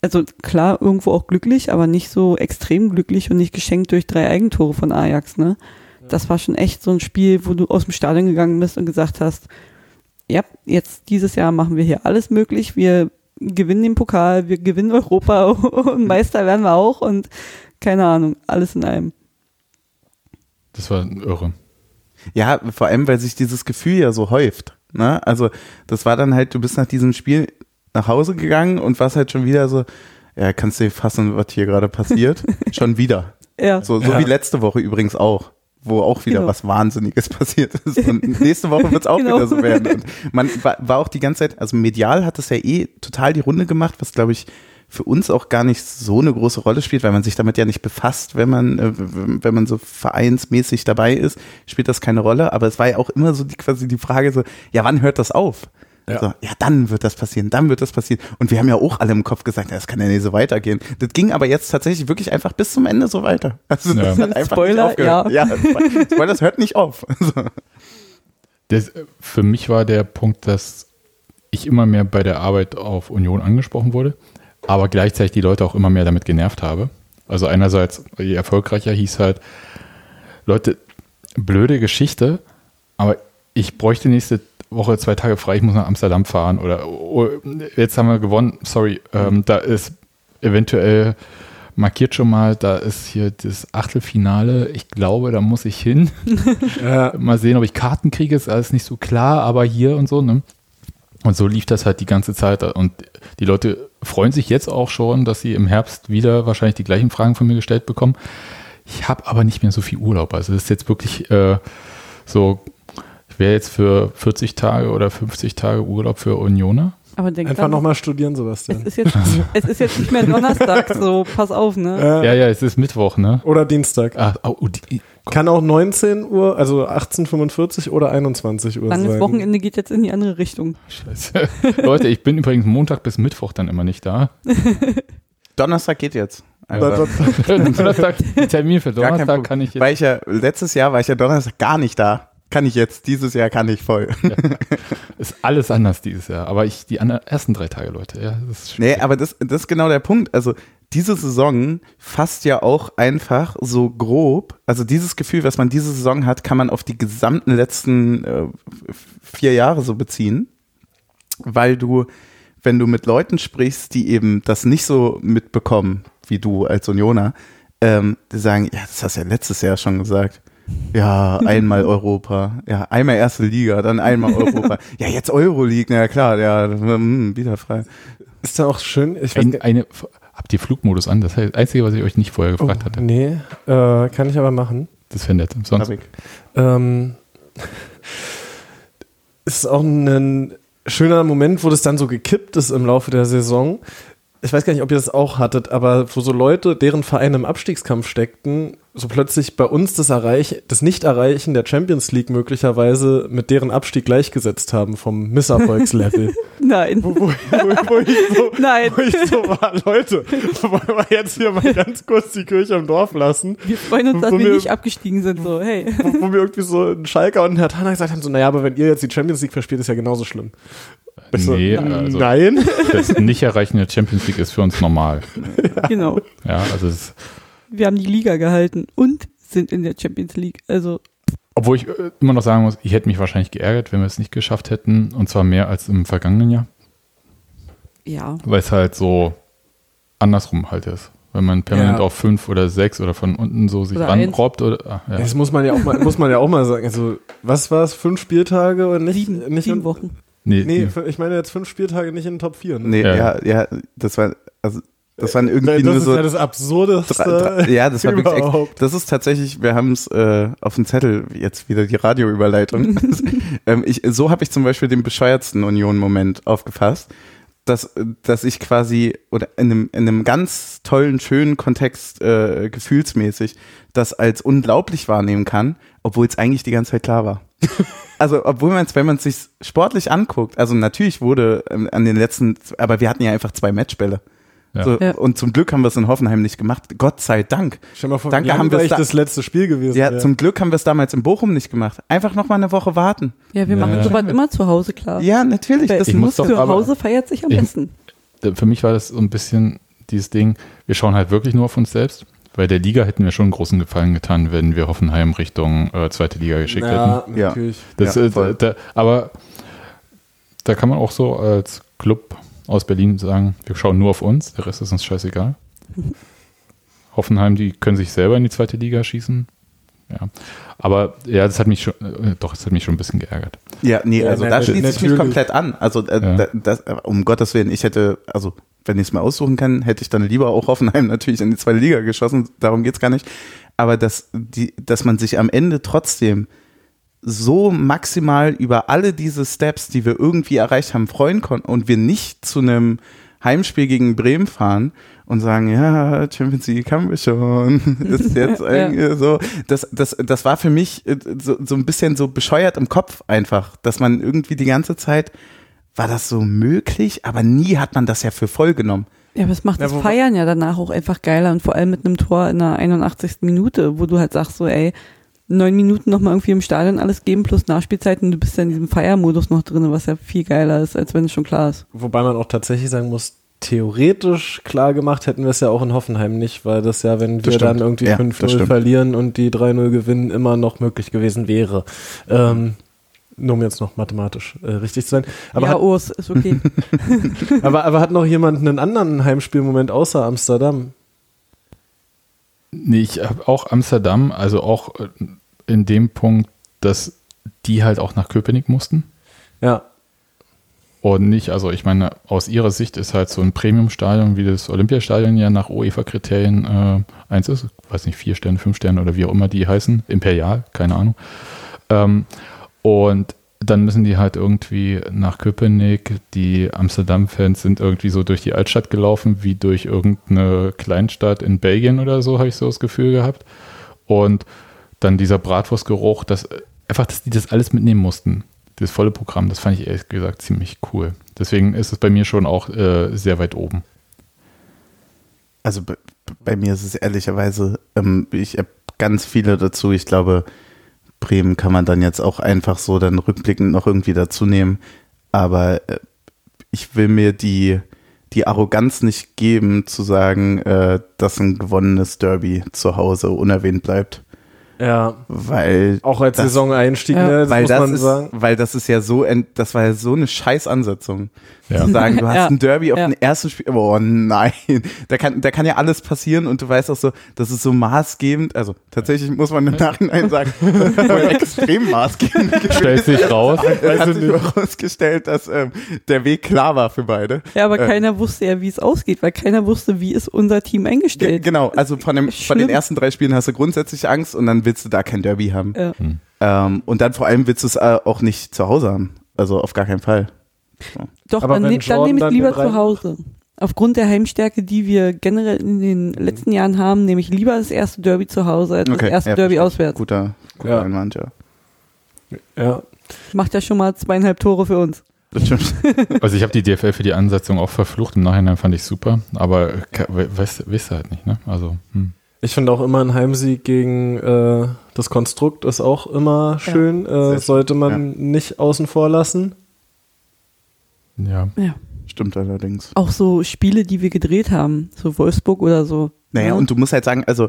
also klar, irgendwo auch glücklich, aber nicht so extrem glücklich und nicht geschenkt durch drei Eigentore von Ajax, ne? Das war schon echt so ein Spiel, wo du aus dem Stadion gegangen bist und gesagt hast, ja, jetzt dieses Jahr machen wir hier alles möglich, wir gewinnen den Pokal, wir gewinnen Europa [laughs] und Meister werden wir auch und keine Ahnung, alles in einem. Das war irre. Ja, vor allem, weil sich dieses Gefühl ja so häuft. Ne? Also, das war dann halt, du bist nach diesem Spiel nach Hause gegangen und warst halt schon wieder so, ja, kannst du dir fassen, was hier gerade passiert? [laughs] schon wieder. Ja. So, so Ja. wie letzte Woche übrigens auch, wo auch wieder Genau. was Wahnsinniges passiert ist. [laughs] Und nächste Woche wird es auch Genau. wieder so werden. Und man war, war auch die ganze Zeit, also medial hat es ja eh total die Runde gemacht, was glaube ich für uns auch gar nicht so eine große Rolle spielt, weil man sich damit ja nicht befasst, wenn man, äh, wenn man so vereinsmäßig dabei ist, spielt das keine Rolle. Aber es war ja auch immer so die, quasi die Frage so, ja, wann hört das auf? Ja. So, ja, dann wird das passieren, dann wird das passieren. Und wir haben ja auch alle im Kopf gesagt, ja, das kann ja nicht so weitergehen. Das ging aber jetzt tatsächlich wirklich einfach bis zum Ende so weiter. Also das Ja. hat einfach Spoiler, nicht aufgehört. Ja. Spoiler, das hört nicht auf. [laughs] Also, Das, äh, für mich war der Punkt, dass ich immer mehr bei der Arbeit auf Union angesprochen wurde, aber gleichzeitig die Leute auch immer mehr damit genervt habe. Also einerseits, je erfolgreicher hieß halt, Leute, blöde Geschichte, aber ich bräuchte nächste Woche zwei Tage frei, ich muss nach Amsterdam fahren oder oh, jetzt haben wir gewonnen, sorry, ähm, da ist eventuell markiert schon mal, da ist hier das Achtelfinale, ich glaube, da muss ich hin. [laughs] Ja. [laughs] Mal sehen, ob ich Karten kriege, ist alles nicht so klar, aber hier und so, ne? Und so lief das halt die ganze Zeit. Und die Leute freuen sich jetzt auch schon, dass sie im Herbst wieder wahrscheinlich die gleichen Fragen von mir gestellt bekommen. Ich habe aber nicht mehr so viel Urlaub. Also das ist jetzt wirklich äh, so, wäre jetzt für 40 Tage oder 50 Tage Urlaub für Unioner. Aber denk Einfach nochmal studieren, es Sebastian. ist, jetzt, [laughs] es ist jetzt nicht mehr Donnerstag, so pass auf, ne? Äh, Ja, ja, es ist Mittwoch, ne? Oder Dienstag. Ah, oh, die, Kann auch 19 Uhr, also 18.45 Uhr oder 21 Uhr Langes sein. Wochenende geht jetzt in die andere Richtung. Scheiße. [laughs] Leute, ich bin übrigens Montag bis Mittwoch dann immer nicht da. [laughs] Donnerstag geht jetzt. Da- Donnerstag, Termin für Donnerstag kann ich jetzt. Weil ich ja, letztes Jahr war ich ja Donnerstag gar nicht da. Kann ich jetzt, dieses Jahr kann ich voll. [laughs] Ist alles anders dieses Jahr. Aber ich, die anderen, ersten drei Tage, Leute, ja, das ist Nee, aber das, das ist genau der Punkt. Also diese Saison fasst ja auch einfach so grob, also dieses Gefühl, was man diese Saison hat, kann man auf die gesamten letzten äh, vier Jahre so beziehen, weil du, wenn du mit Leuten sprichst, die eben das nicht so mitbekommen wie du als Unioner, ähm, die sagen, ja, das hast du ja letztes Jahr schon gesagt. Ja, einmal Europa. Ja, einmal erste Liga, dann einmal [laughs] Europa. Ja, jetzt Euroleague, na ja, klar, ja, hm, wieder frei. Ist da auch schön. Ich weiß ein, eine, habt ihr Flugmodus an? Das ist das Einzige, was ich euch nicht vorher oh, gefragt hatte. nee, äh, kann ich aber machen. Das nett. Sonst, Hab ich. Ähm, [laughs] ist auch ein schöner Moment, wo das dann so gekippt ist im Laufe der Saison. Ich weiß gar nicht, ob ihr das auch hattet, aber wo so Leute, deren Vereine im Abstiegskampf steckten, so plötzlich bei uns das Erreich, das Nicht-Erreichen der Champions League möglicherweise mit deren Abstieg gleichgesetzt haben vom Misserfolgslevel. [laughs] Nein. wo, wo, wo, ich so, Nein. wo ich so war, Leute, wollen wir jetzt hier mal ganz kurz die Kirche im Dorf lassen? Wir freuen uns, dass wir wir- nicht abgestiegen sind. So, hey. wo, mir irgendwie so ein Schalker und ein Herr Tanner gesagt haben, so, naja, aber wenn ihr jetzt die Champions League verspielt, ist ja genauso schlimm. So, nee, "N- also Nein. [laughs] das Nicht-Erreichen der Champions League ist für uns normal. Genau. Ja, also es, Wir haben die Liga gehalten und sind in der Champions League. Also, obwohl ich äh, immer noch sagen muss, ich hätte mich wahrscheinlich geärgert, wenn wir es nicht geschafft hätten. Und zwar mehr als im vergangenen Jahr. ja. Weil es halt so andersrum halt ist. Wenn man permanent Ja. auf fünf oder sechs oder von unten so sich Oder ranrobbt oder ah, ja. Das muss man ja auch mal, muss man ja auch mal sagen. Also, was war es? Fünf Spieltage und nicht, Sieben, nicht sieben Wochen. Nee, Nee, nee. ich meine jetzt fünf Spieltage nicht in den Top 4. Ne? Nee, Ja. ja, ja, das war, also, das waren irgendwie Nein, das nur ist so. ja das Absurdeste. drei, drei, ja, das war [laughs] wirklich. Das ist tatsächlich, wir haben es äh, auf dem Zettel, jetzt wieder die Radioüberleitung. [laughs] ähm, ich, so habe ich zum Beispiel den bescheuertsten Union-Moment aufgefasst, dass, dass ich quasi, oder in einem, in einem ganz tollen, schönen Kontext äh, gefühlsmäßig, das als unglaublich wahrnehmen kann, obwohl es eigentlich die ganze Zeit klar war. [laughs] Also, obwohl man es, wenn man es sich sportlich anguckt, also natürlich wurde ähm, an den letzten, aber wir hatten ja einfach zwei Matchbälle. Ja. So, Ja. Und zum Glück haben wir es in Hoffenheim nicht gemacht. Gott sei Dank. Stell mal vor, Danke, haben wir da- das letzte Spiel gewesen Ja, wäre. zum Glück haben wir es damals in Bochum nicht gemacht. Einfach noch mal eine Woche warten. Ja, wir Ja. machen sowas immer zu Hause klar. Ja, natürlich. Das Ich muss muss doch zu Hause feiert sich am Ich- besten. Für mich war das so ein bisschen dieses Ding, wir schauen halt wirklich nur auf uns selbst. Bei der Liga hätten wir schon einen großen Gefallen getan, wenn wir Hoffenheim Richtung äh, zweite Liga geschickt hätten. ja, Ja. natürlich. Das, Ja, äh, voll. da, aber da kann man auch so als Club aus Berlin sagen, wir schauen nur auf uns, der Rest ist uns scheißegal. [laughs] Hoffenheim, die können sich selber in die zweite Liga schießen. Ja. Aber ja, das hat mich schon, äh, doch, das hat mich schon ein bisschen geärgert. Ja, nee, Ja, also nein, da schließe ich mich komplett an. Also äh, Ja. da, das, äh, um Gottes Willen, ich hätte, also wenn ich es mir aussuchen kann, hätte ich dann lieber auch Hoffenheim [laughs] natürlich in die zweite Liga geschossen. Darum geht's gar nicht. Aber dass, die, dass man sich am Ende trotzdem so maximal über alle diese Steps, die wir irgendwie erreicht haben, freuen konnten und wir nicht zu einem Heimspiel gegen Bremen fahren und sagen, ja, Champions League haben wir schon, [laughs] ist [laughs] jetzt Ja. irgendwie so. Das, das, das war für mich äh, so, so ein bisschen so bescheuert im Kopf einfach, dass man irgendwie die ganze Zeit, war das so möglich, aber nie hat man das ja für voll genommen. Ja, aber es macht Ja, das Feiern ja danach auch einfach geiler und vor allem mit einem Tor in der 81. Minute, wo du halt sagst so, ey, neun Minuten nochmal irgendwie im Stadion alles geben plus Nachspielzeit und du bist ja in diesem Feiermodus noch drin, was ja viel geiler ist, als wenn es schon klar ist. Wobei man auch tatsächlich sagen muss, theoretisch klar gemacht hätten wir es ja auch in Hoffenheim nicht, weil das ja, wenn wir Das stimmt. dann irgendwie Ja, das 5-0 stimmt. verlieren und die 3-0 gewinnen, immer noch möglich gewesen wäre. Ähm, nur um jetzt noch mathematisch äh, richtig zu sein. Aber, ja, hat, Urs, ist okay. [laughs] [laughs] aber, aber hat noch jemand einen anderen Heimspielmoment außer Amsterdam? Nee, ich habe auch Amsterdam, also auch äh, in dem Punkt, dass die halt auch nach Köpenick mussten. Ja, Und nicht, also ich meine, aus ihrer Sicht ist halt so ein Premium-Stadion wie das Olympiastadion ja nach UEFA-Kriterien äh, eins ist, weiß nicht, vier Sterne, fünf Sterne oder wie auch immer die heißen, Imperial, keine Ahnung. Ähm, und dann müssen die halt irgendwie nach Köpenick. Die Amsterdam-Fans sind irgendwie so durch die Altstadt gelaufen, wie durch irgendeine Kleinstadt in Belgien oder so, habe ich so das Gefühl gehabt. Und dann dieser Bratwurstgeruch, dass einfach, dass die das alles mitnehmen mussten. Das volle Programm, das fand ich ehrlich gesagt ziemlich cool. Deswegen ist es bei mir schon auch äh, sehr weit oben. Also bei, bei mir ist es ehrlicherweise, ähm, ich habe ganz viele dazu. Ich glaube, Bremen kann man dann jetzt auch einfach so dann rückblickend noch irgendwie dazu nehmen. Aber äh, ich will mir die, die Arroganz nicht geben, zu sagen, äh, dass ein gewonnenes Derby zu Hause unerwähnt bleibt. ja. Weil Auch als Das- Saison-Einstieg, Ja. ne, das weil muss das man ist, sagen. weil das ist ja so, das war ja so eine Scheißansetzung. Ja. Zu sagen, du [laughs] hast Ja. ein Derby auf Ja. den ersten Spiel, oh nein, [laughs] da kann, da kann ja alles passieren und du weißt auch so, das ist so maßgebend, also tatsächlich muss man im Nachhinein sagen, [laughs] extrem maßgebend. Stellt sich raus. Es hat sich herausgestellt, dass ähm, der Weg klar war für beide. Ja, aber Äh. keiner wusste ja, wie es ausgeht, weil keiner wusste, wie ist unser Team Ge eingestellt. genau, also von, dem, von den ersten drei Spielen hast du grundsätzlich Angst und dann willst du da kein Derby haben. Ja. Ähm, und dann vor allem willst du es äh, auch nicht zu Hause haben. Also auf gar keinen Fall. Doch, Aber dann, ne, dann nehme ich lieber zu Hause. Aufgrund der Heimstärke, die wir generell in den letzten Jahren haben, nehme ich lieber das erste Derby zu Hause als Okay, das erste ja, Derby auswärts. Guter, guter Ja. Einwand, ja. Ja. Macht ja schon mal zweieinhalb Tore für uns. [laughs] Also ich habe die DFL für die Ansetzung auch verflucht. Im Nachhinein fand ich super, aber weißt, weißt du halt nicht, ne? Also, hm. Ich finde auch immer ein Heimsieg gegen äh, das Konstrukt ist auch immer schön. Äh, Sehr sollte man schön, nicht außen vor lassen. Ja. Ja. Stimmt allerdings. Auch so Spiele, die wir gedreht haben, so Wolfsburg oder so. Naja, Ja. und du musst halt sagen, also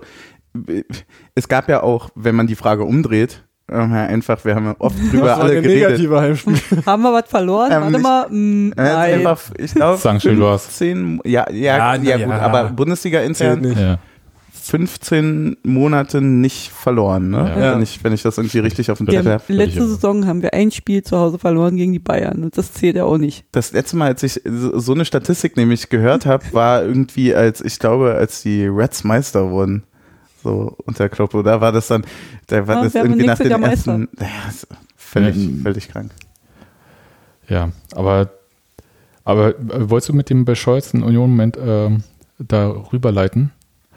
es gab ja auch, wenn man die Frage umdreht, ähm, ja, einfach, wir haben ja oft drüber Das alle geredet. [laughs] Haben wir was verloren? Ähm, Warte mal. mm, Äh, nein. einfach, ich glaube. 15, ja, ja, Ja, ja, gut, ja. aber Bundesliga intern nicht. ja. 15 Monate nicht verloren, ne? Ja. Wenn, ich, wenn ich das irgendwie richtig auf den Zettel habe. letzte. Saison haben wir ein Spiel zu Hause verloren gegen die Bayern und das zählt ja auch nicht. Das letzte Mal, als ich so eine Statistik nämlich gehört habe, [laughs] war irgendwie, als ich glaube, als die Reds Meister wurden. So unter Kloppo, da war das dann, da war Ja, das irgendwie nach den ersten, ja, völlig, Ja. völlig krank. Ja, aber, aber äh, wolltest du mit dem bescheuerten Union-Moment ähm, da rüberleiten?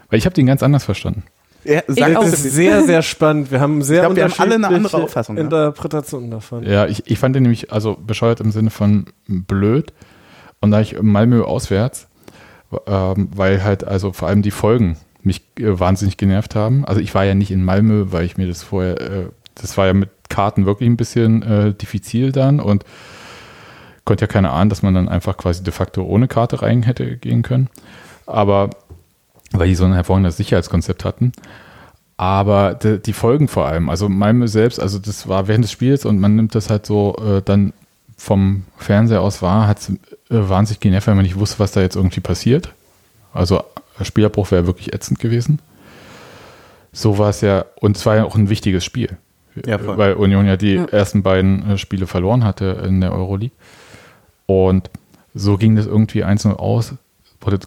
Weil ich habe den ganz anders verstanden. Ja, Ich sag auch. Das ist sehr, sehr spannend. Wir haben sehr Ich glaub, wir haben alle eine unterschiedliche andere Auffassung, ja. Interpretationen davon. Ja, ich, ich fand den nämlich, also bescheuert im Sinne von blöd. Und da ich Malmö auswärts, ähm, weil halt also vor allem die Folgen mich äh, wahnsinnig genervt haben. Also ich war ja nicht in Malmö, weil ich mir das vorher, äh, das war ja mit Karten wirklich ein bisschen äh, diffizil dann und konnte ja keiner ahnen, dass man dann einfach quasi de facto ohne Karte rein hätte gehen können. Aber weil die so ein hervorragendes Sicherheitskonzept hatten. Aber die, die Folgen vor allem, also Malmö selbst, also das war während des Spiels und man nimmt das halt so äh, dann vom Fernseher aus wahr, hat es äh, wahnsinnig genervt, weil man nicht wusste, was da jetzt irgendwie passiert. Also Spielabbruch wäre wirklich ätzend gewesen. so war es ja, und es war ja auch ein wichtiges Spiel. Ja, voll. weil Union ja die Ja. ersten beiden äh, Spiele verloren hatte in der Euroleague. Und so ging das irgendwie 1-0 aus, wurde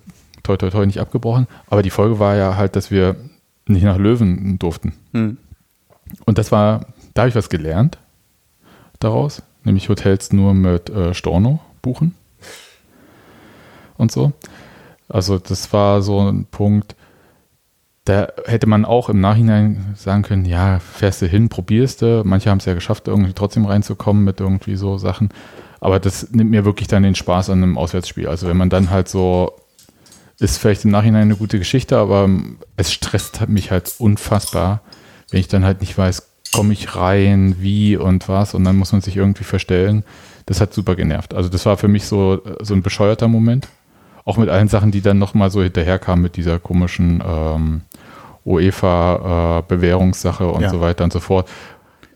toi toi toi nicht abgebrochen. Aber die Folge war ja halt, dass wir nicht nach Löwen durften. Hm. Und das war, da habe ich was gelernt daraus, nämlich Hotels nur mit äh, Storno buchen und so. Also das war so ein Punkt, da hätte man auch im Nachhinein sagen können, ja, fährst du hin, probierst du. Manche haben es ja geschafft, irgendwie trotzdem reinzukommen mit irgendwie so Sachen. Aber das nimmt mir wirklich dann den Spaß an einem Auswärtsspiel. Also wenn man dann halt so, ist vielleicht im Nachhinein eine gute Geschichte, aber es stresst mich halt unfassbar, wenn ich dann halt nicht weiß, komme ich rein, wie und was und dann muss man sich irgendwie verstellen. Das hat super genervt. Also das war für mich so, so ein bescheuerter Moment. Auch mit allen Sachen, die dann nochmal so hinterherkamen mit dieser komischen ähm, UEFA-Bewährungssache und Ja. so weiter und so fort.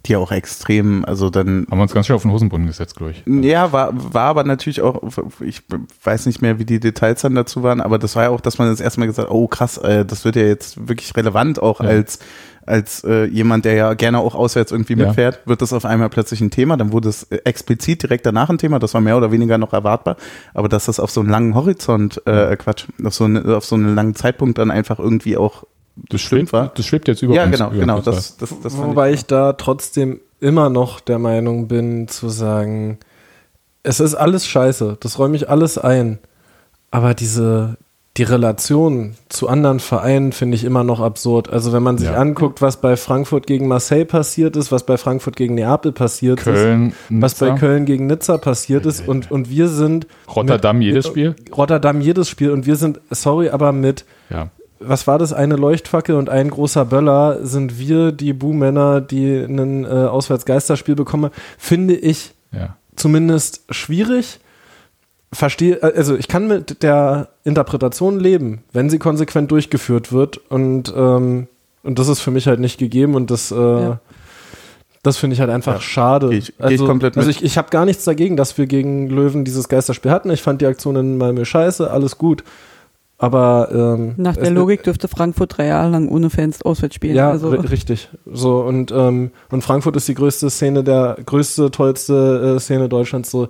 Die auch extrem, also dann Haben wir uns ganz schön auf den Hosenboden gesetzt, glaube ich. Ja, war, war aber natürlich auch, ich weiß nicht mehr, wie die Details dann dazu waren, aber das war ja auch, dass man das erstmal gesagt hat, oh krass, äh, das wird ja jetzt wirklich relevant, auch Ja. als, als äh, jemand, der ja gerne auch auswärts irgendwie Ja. mitfährt, wird das auf einmal plötzlich ein Thema, dann wurde es äh, explizit direkt danach ein Thema, das war mehr oder weniger noch erwartbar, aber dass das auf so einen langen Horizont, äh, Quatsch, auf so, einen, auf so einen langen Zeitpunkt dann einfach irgendwie auch Das schwebt, das schwebt jetzt über ja, uns. genau, über genau, uns das, das, das Wobei ich da trotzdem immer noch der Meinung bin, zu sagen, es ist alles scheiße, das räume ich alles ein. Aber diese, die Relation zu anderen Vereinen finde ich immer noch absurd. Also wenn man sich Ja. anguckt, was bei Frankfurt gegen Marseille passiert ist, was bei Frankfurt gegen Neapel passiert ist, Köln, was bei Nizza, Köln gegen Nizza passiert ist und, und wir sind Rotterdam mit- jedes Spiel. Rotterdam jedes Spiel und wir sind, sorry, aber mit Ja. Was war das, eine Leuchtfackel und ein großer Böller, sind wir die Buhmänner, die ein äh, Auswärtsgeisterspiel bekommen, finde ich Ja. zumindest schwierig. Verstehe, äh, also ich kann mit der Interpretation leben, wenn sie konsequent durchgeführt wird und, ähm, und das ist für mich halt nicht gegeben und das, äh, Ja. das finde ich halt einfach Ja, schade. geh ich- geh ich also komplett also ich, ich habe gar nichts dagegen, dass wir gegen Löwen dieses Geisterspiel hatten. Ich fand die Aktion in Malmö scheiße, alles gut. Aber ähm, Nach der es- Logik dürfte Frankfurt drei Jahre lang ohne Fans auswärts spielen. Ja, also, ri- richtig. So und ähm, und Frankfurt ist die größte Szene der größte tollste äh, Szene Deutschlands. So,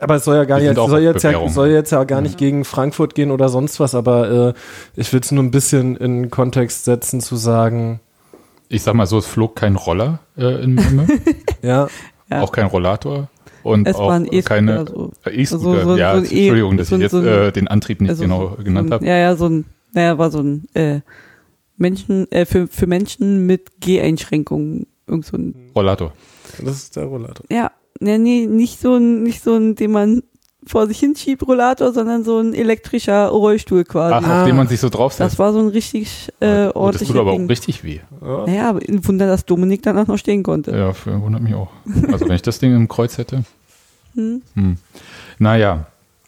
aber es soll ja gar nicht, soll jetzt ja, soll jetzt ja gar nicht gegen Frankfurt gehen oder sonst was. Aber äh, ich will es nur ein bisschen in Kontext setzen zu sagen, Ich sag mal so, es flog kein Roller äh, in Malmö, [laughs] ja, Ja. auch kein Rollator und Es auch E-Scooter, keine so. E-Scooter. So- so- ja, so ein E- Entschuldigung, dass so ich jetzt so ein- äh, den Antrieb nicht also genau genannt habe. Ja, ja, so ein, naja, war so ein äh, Menschen, äh, für, für Menschen mit Geheinschränkungen. Irgend so ein, Rollator. das ist der Rollator. ja, nee, nee, nicht so ein, nicht so ein, den man vor sich hinschiebt, Rollator, sondern so ein elektrischer Rollstuhl quasi. Ach, auf den man sich so draufsetzt. das war so ein richtig äh, oh, das ordentliches tut aber auch richtig weh. Ja. Naja, aber ein Wunder, dass Dominik danach noch stehen konnte. Ja, für, wundert mich auch. Also wenn ich das Ding im Kreuz hätte. [laughs] Hm. Hm. Naja,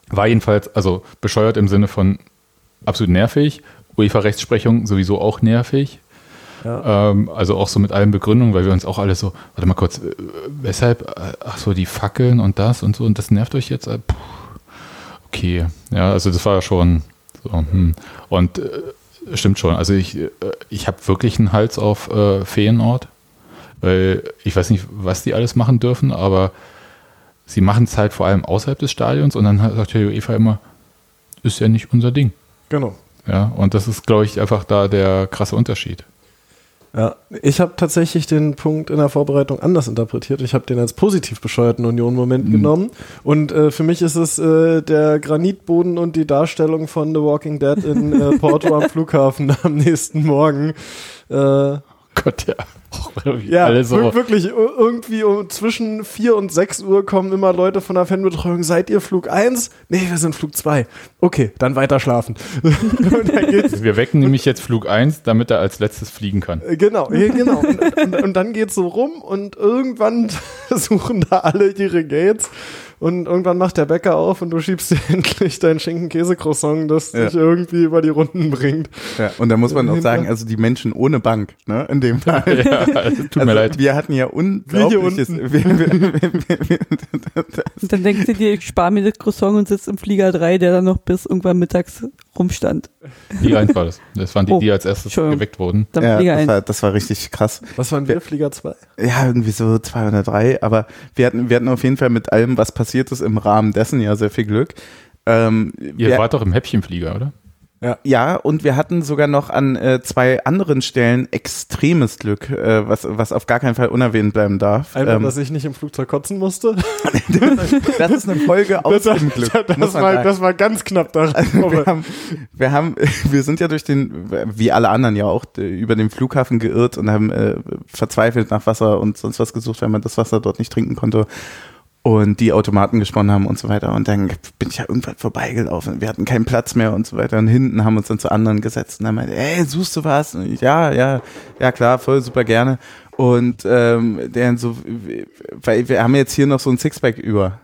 war jedenfalls, also bescheuert im Sinne von absolut nervig. UEFA-Rechtsprechung sowieso auch nervig. Ja. Ähm, also auch so mit allen Begründungen, weil wir uns auch alle so, warte mal kurz, äh, weshalb, äh, ach so, die Fackeln und das und so und das nervt euch jetzt? Äh. Okay, ja, also das war schon so, hm. und äh, stimmt schon, also ich, ich habe wirklich einen Hals auf Feenort, weil ich weiß nicht, was die alles machen dürfen, aber sie machen es halt vor allem außerhalb des Stadions und dann sagt der UEFA immer, ist ja nicht unser Ding. Genau. Ja, und das ist, glaube ich, einfach da der krasse Unterschied. Ja, ich habe tatsächlich den Punkt in der Vorbereitung anders interpretiert. Ich habe den als positiv bescheuerten Union-Moment Mhm. genommen. Und äh, für mich ist es äh, der Granitboden und die Darstellung von The Walking Dead in äh, Porto am [laughs] Flughafen am nächsten Morgen. Äh, Gott, ja. Ja, so. wir- wirklich, ir- irgendwie um, zwischen 4 und 6 Uhr kommen immer Leute von der Fanbetreuung. Seid ihr Flug 1? Nee, wir sind Flug 2. Okay, dann weiter schlafen. [laughs] Wir wecken nämlich jetzt Flug 1, damit er als letztes fliegen kann. Äh, Genau, genau. Und, und, und dann geht's so rum und irgendwann [laughs] suchen da alle ihre Gates und irgendwann macht der Bäcker auf und du schiebst [laughs] dir endlich dein Schinken-Käse-Croissant, das Ja. dich irgendwie über die Runden bringt. Ja, und da muss man auch sagen, also die Menschen ohne Bank, ne, in dem [laughs] Fall. Ja, also, tut also mir leid. Wir hatten ja unglaubliches. unten. Wir, wir, wir, wir, Und dann denkst du dir, ich spare mir das Croissant und sitze im Flieger 3, der dann noch bis irgendwann mittags rumstand. Liga 1 war das. Das waren die, Oh, die als erstes geweckt wurden. Dann Ja, Liga das 1. war, das war richtig krass. Was waren wir? Flieger 2? Ja, irgendwie so 203, aber wir hatten, wir hatten auf jeden Fall mit allem, was passiert ist, im Rahmen dessen ja sehr viel Glück. Ähm, Ihr wir, wart doch im Häppchenflieger, oder? ja, und wir hatten sogar noch an äh, zwei anderen Stellen extremes Glück, äh, was, was auf gar keinen Fall unerwähnt bleiben darf. Einfach, Ähm, dass ich nicht im Flugzeug kotzen musste. [laughs] das ist eine Folge aus Das, dem Glück. das, man war, sagen. das war ganz knapp daran. wir haben, wir haben, [laughs] wir sind ja durch den, wie alle anderen ja auch, über den Flughafen geirrt und haben äh, verzweifelt nach Wasser und sonst was gesucht, weil man das Wasser dort nicht trinken konnte. Und die Automaten gesponnen haben und so weiter. Und dann bin ich ja irgendwann vorbeigelaufen. Wir hatten keinen Platz mehr und so weiter. Und hinten haben uns dann zu anderen gesetzt. Und dann meinte, ey, suchst du was? Ich, ja, ja, ja klar, voll super gerne. Und ähm, der so, weil wir haben jetzt hier noch so ein Sixpack über.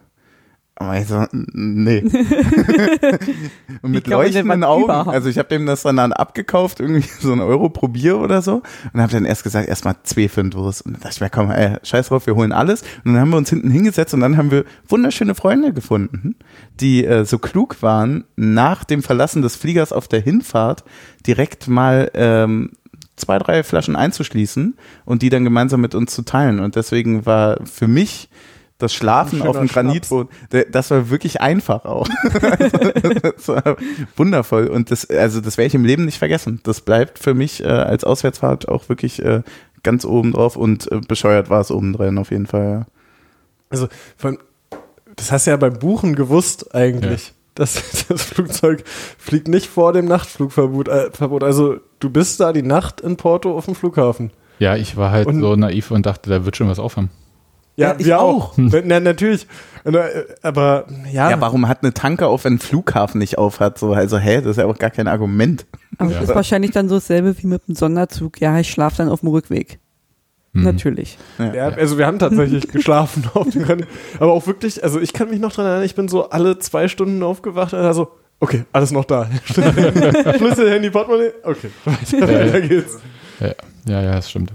Aber ich so, nee. [laughs] [laughs] und mit der leuchtenden Augen. überhaupt. Also ich habe dem das dann, dann abgekauft, irgendwie [laughs] so ein Euro probier oder so. Und habe dann erst gesagt, erstmal zwei für den Durst. Und dann dachte ich mir, komm, ey, scheiß drauf, wir holen alles. Und dann haben wir uns hinten hingesetzt und dann haben wir wunderschöne Freunde gefunden, die äh, so klug waren, nach dem Verlassen des Fliegers auf der Hinfahrt direkt mal ähm, zwei, drei Flaschen einzuschließen und die dann gemeinsam mit uns zu teilen. Und deswegen war für mich das Schlafen auf dem Granitboden, das war wirklich einfach auch. [laughs] das war wundervoll. Und das, also das werde ich im Leben nicht vergessen. Das bleibt für mich äh, als Auswärtsfahrt auch wirklich äh, ganz oben drauf und äh, bescheuert war es obendrein auf jeden Fall. Ja. Also, von, das hast du ja beim Buchen gewusst eigentlich. Das, [laughs] das Flugzeug fliegt nicht vor dem Nachtflugverbot. Äh, Verbot. Also, du bist da die Nacht in Porto auf dem Flughafen. Ja, ich war halt Und- so naiv und dachte, da wird schon was aufhaben. Ja, ich wir auch. Na, natürlich. Na, äh, Aber ja, Ja, warum hat eine Tanke auf, wenn ein Flughafen nicht auf hat? So, also, hä, das ist ja auch gar kein Argument. Aber Ja. es ist wahrscheinlich dann so dasselbe wie mit dem Sonderzug. Ja, ich schlafe dann auf dem Rückweg. Mhm. Natürlich. Ja, also wir haben tatsächlich [laughs] geschlafen auf dem Rennen. Aber auch wirklich, also ich kann mich noch dran erinnern, ich bin so alle zwei Stunden aufgewacht und also, okay, alles noch da. [laughs] Schlüssel, Handy, Portemonnaie, okay, weiter, [laughs] weiter geht's. Ja, ja, ja, das stimmt.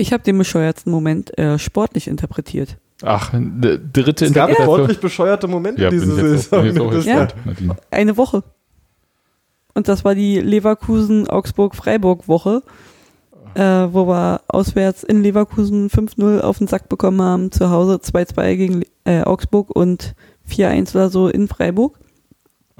Ich habe den bescheuertsten Moment äh, sportlich interpretiert. Ach, d- dritte Es gab Interpretation. sportlich bescheuerte Momente Ja, diese Saison. Ja. Eine Woche. Und das war die Leverkusen-Augsburg-Freiburg-Woche, äh, wo wir auswärts in Leverkusen 5-0 auf den Sack bekommen haben, zu Hause 2-2 gegen äh, Augsburg und 4-1 oder so in Freiburg.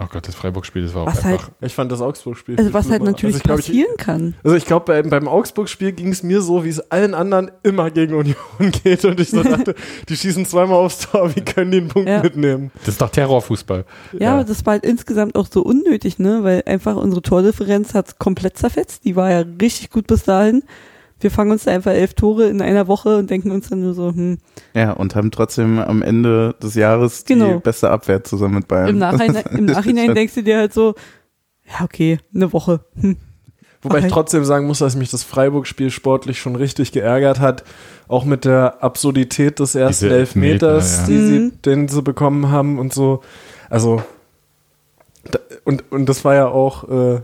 Oh Gott, das Freiburg-Spiel, das war auch Was halt, einfach. Ich fand das Augsburg-Spiel. also was halt natürlich also ich glaub, ich, passieren kann. Also ich glaube, beim, beim Augsburg-Spiel ging es mir so, wie es allen anderen immer gegen Union [laughs] geht. Und ich so [laughs] dachte, die schießen zweimal aufs Tor, wie können die einen Punkt Ja. mitnehmen? Das ist doch Terrorfußball. Ja, aber das war halt insgesamt auch so unnötig, ne? Weil einfach unsere Tordifferenz hat komplett zerfetzt. Die war ja richtig gut bis dahin. Wir fangen uns da einfach elf Tore in einer Woche und denken uns dann nur so, hm, Ja, und haben trotzdem am Ende des Jahres die Genau. beste Abwehr zusammen mit Bayern. im Nachhinein, [laughs] im Nachhinein denkst du dir halt so, ja, okay, eine Woche. Hm. Wobei Okay. ich trotzdem sagen muss, dass mich das Freiburg-Spiel sportlich schon richtig geärgert hat. Auch mit der Absurdität des ersten Diese Elfmeters, Elfmeter, die sie, Mhm. den sie bekommen haben und so. Also, da, und, und das war ja auch, äh,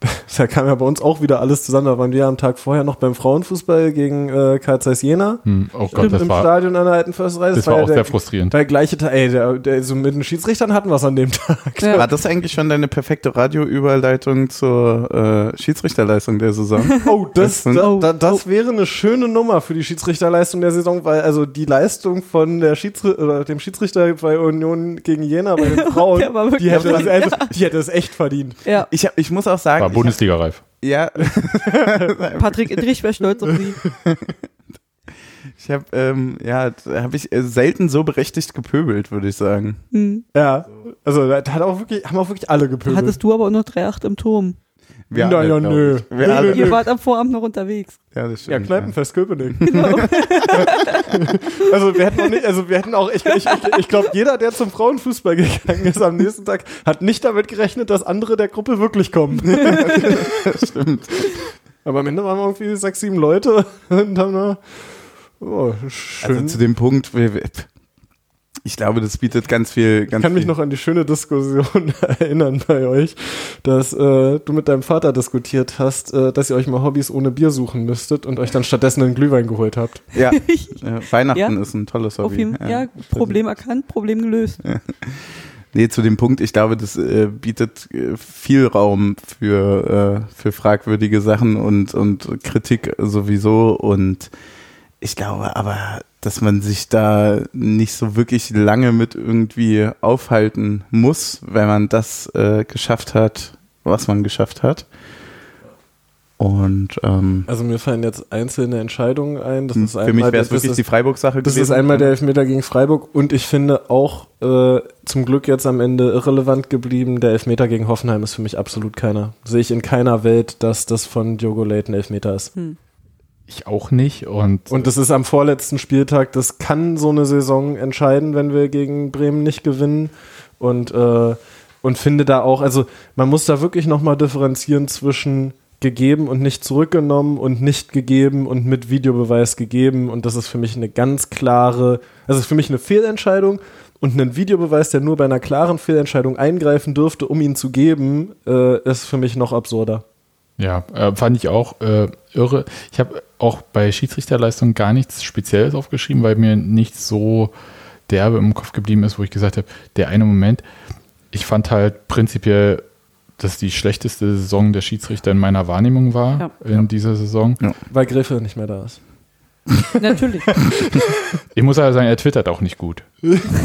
[laughs] da kam ja bei uns auch wieder alles zusammen. Da waren wir am Tag vorher noch beim Frauenfußball gegen äh, Karl Zeiss Jena Hm, oh Gott, im, das im war, Stadion an der alten Försterei. das war ja auch der, sehr frustrierend. der gleiche Tag, ey, der, der, so mit den Schiedsrichtern hatten wir es an dem Tag. Ja. [laughs] War das eigentlich schon deine perfekte Radioüberleitung zur äh, Schiedsrichterleistung der Saison? [laughs] Oh, das, Das- da, oh, da, das wäre eine schöne Nummer für die Schiedsrichterleistung der Saison, weil also die Leistung von der Schiedsri oder dem Schiedsrichter bei Union gegen Jena bei den Frauen, war die, hätte es, also, die hätte es echt verdient. Ja, Ich, hab, ich muss auch sagen, War ich Bundesliga-reif. ja, [laughs] Patrick Idrich wäre stolz auf sie. [laughs] ich habe ähm, ja, habe ich äh, selten so berechtigt gepöbelt, würde ich sagen. Hm. Ja, also da hat auch wirklich, haben auch wirklich alle Da gepöbelt. hattest du aber auch noch 3-8 im Turm. Wir Na alle, ja, glaub nö. Wir alle. nö, Ihr wart am Vorabend noch unterwegs. Ja, das ja, stimmt. Kneipenfest Köpenick. [laughs] Genau. [laughs] Also wir hätten auch nicht, also wir hätten auch, ich, ich, ich, ich glaube, jeder, der zum Frauenfußball gegangen ist am nächsten Tag, hat nicht damit gerechnet, dass andere der Gruppe wirklich kommen. [laughs] das stimmt. Aber am Ende waren wir irgendwie sechs, sieben Leute und haben da, oh, schön. Also zu dem Punkt, ich glaube, das bietet ganz viel. Ganz ich kann mich viel. noch an die schöne Diskussion [laughs] erinnern bei euch, dass äh, du mit deinem Vater diskutiert hast, äh, dass ihr euch mal Hobbys ohne Bier suchen müsstet und euch dann stattdessen einen Glühwein geholt habt. Ja, [laughs] äh, Weihnachten Ja. ist ein tolles Hobby. Auf jeden, ja, Problem erkannt, Problem gelöst. Nee, zu dem Punkt, ich glaube, das äh, bietet äh, viel Raum für, äh, für fragwürdige Sachen und, und Kritik sowieso. Und ich glaube aber, dass man sich da nicht so wirklich lange mit irgendwie aufhalten muss, wenn man das äh, geschafft hat, was man geschafft hat. Und ähm, Also mir fallen jetzt einzelne Entscheidungen ein. Das ist für mich wäre es das wirklich ist, die Freiburg-Sache das gewesen. ist einmal der Elfmeter gegen Freiburg und ich finde auch äh, zum Glück jetzt am Ende irrelevant geblieben. Der Elfmeter gegen Hoffenheim ist für mich absolut keiner. Sehe ich in keiner Welt, dass das von Diogo Leighton Elfmeter ist. Ich auch nicht. Und, Und das ist am vorletzten Spieltag. Das kann so eine Saison entscheiden, wenn wir gegen Bremen nicht gewinnen. Und, äh, und finde da auch, also man muss da wirklich nochmal differenzieren zwischen gegeben und nicht zurückgenommen und nicht gegeben und mit Videobeweis gegeben. Und das ist für mich eine ganz klare, also ist für mich eine Fehlentscheidung. Und ein Videobeweis, der nur bei einer klaren Fehlentscheidung eingreifen dürfte, um ihn zu geben, äh, ist für mich noch absurder. ja, äh, fand ich auch äh, irre. Ich habe auch bei Schiedsrichterleistung gar nichts Spezielles aufgeschrieben, weil mir nichts so derbe im Kopf geblieben ist, wo ich gesagt habe, der eine Moment, ich fand halt prinzipiell, dass die schlechteste Saison der Schiedsrichter in meiner Wahrnehmung war Ja. in dieser Saison. Weil Gräfe nicht mehr da ist. [laughs] Natürlich. [laughs] Ich muss aber sagen, er twittert auch nicht gut.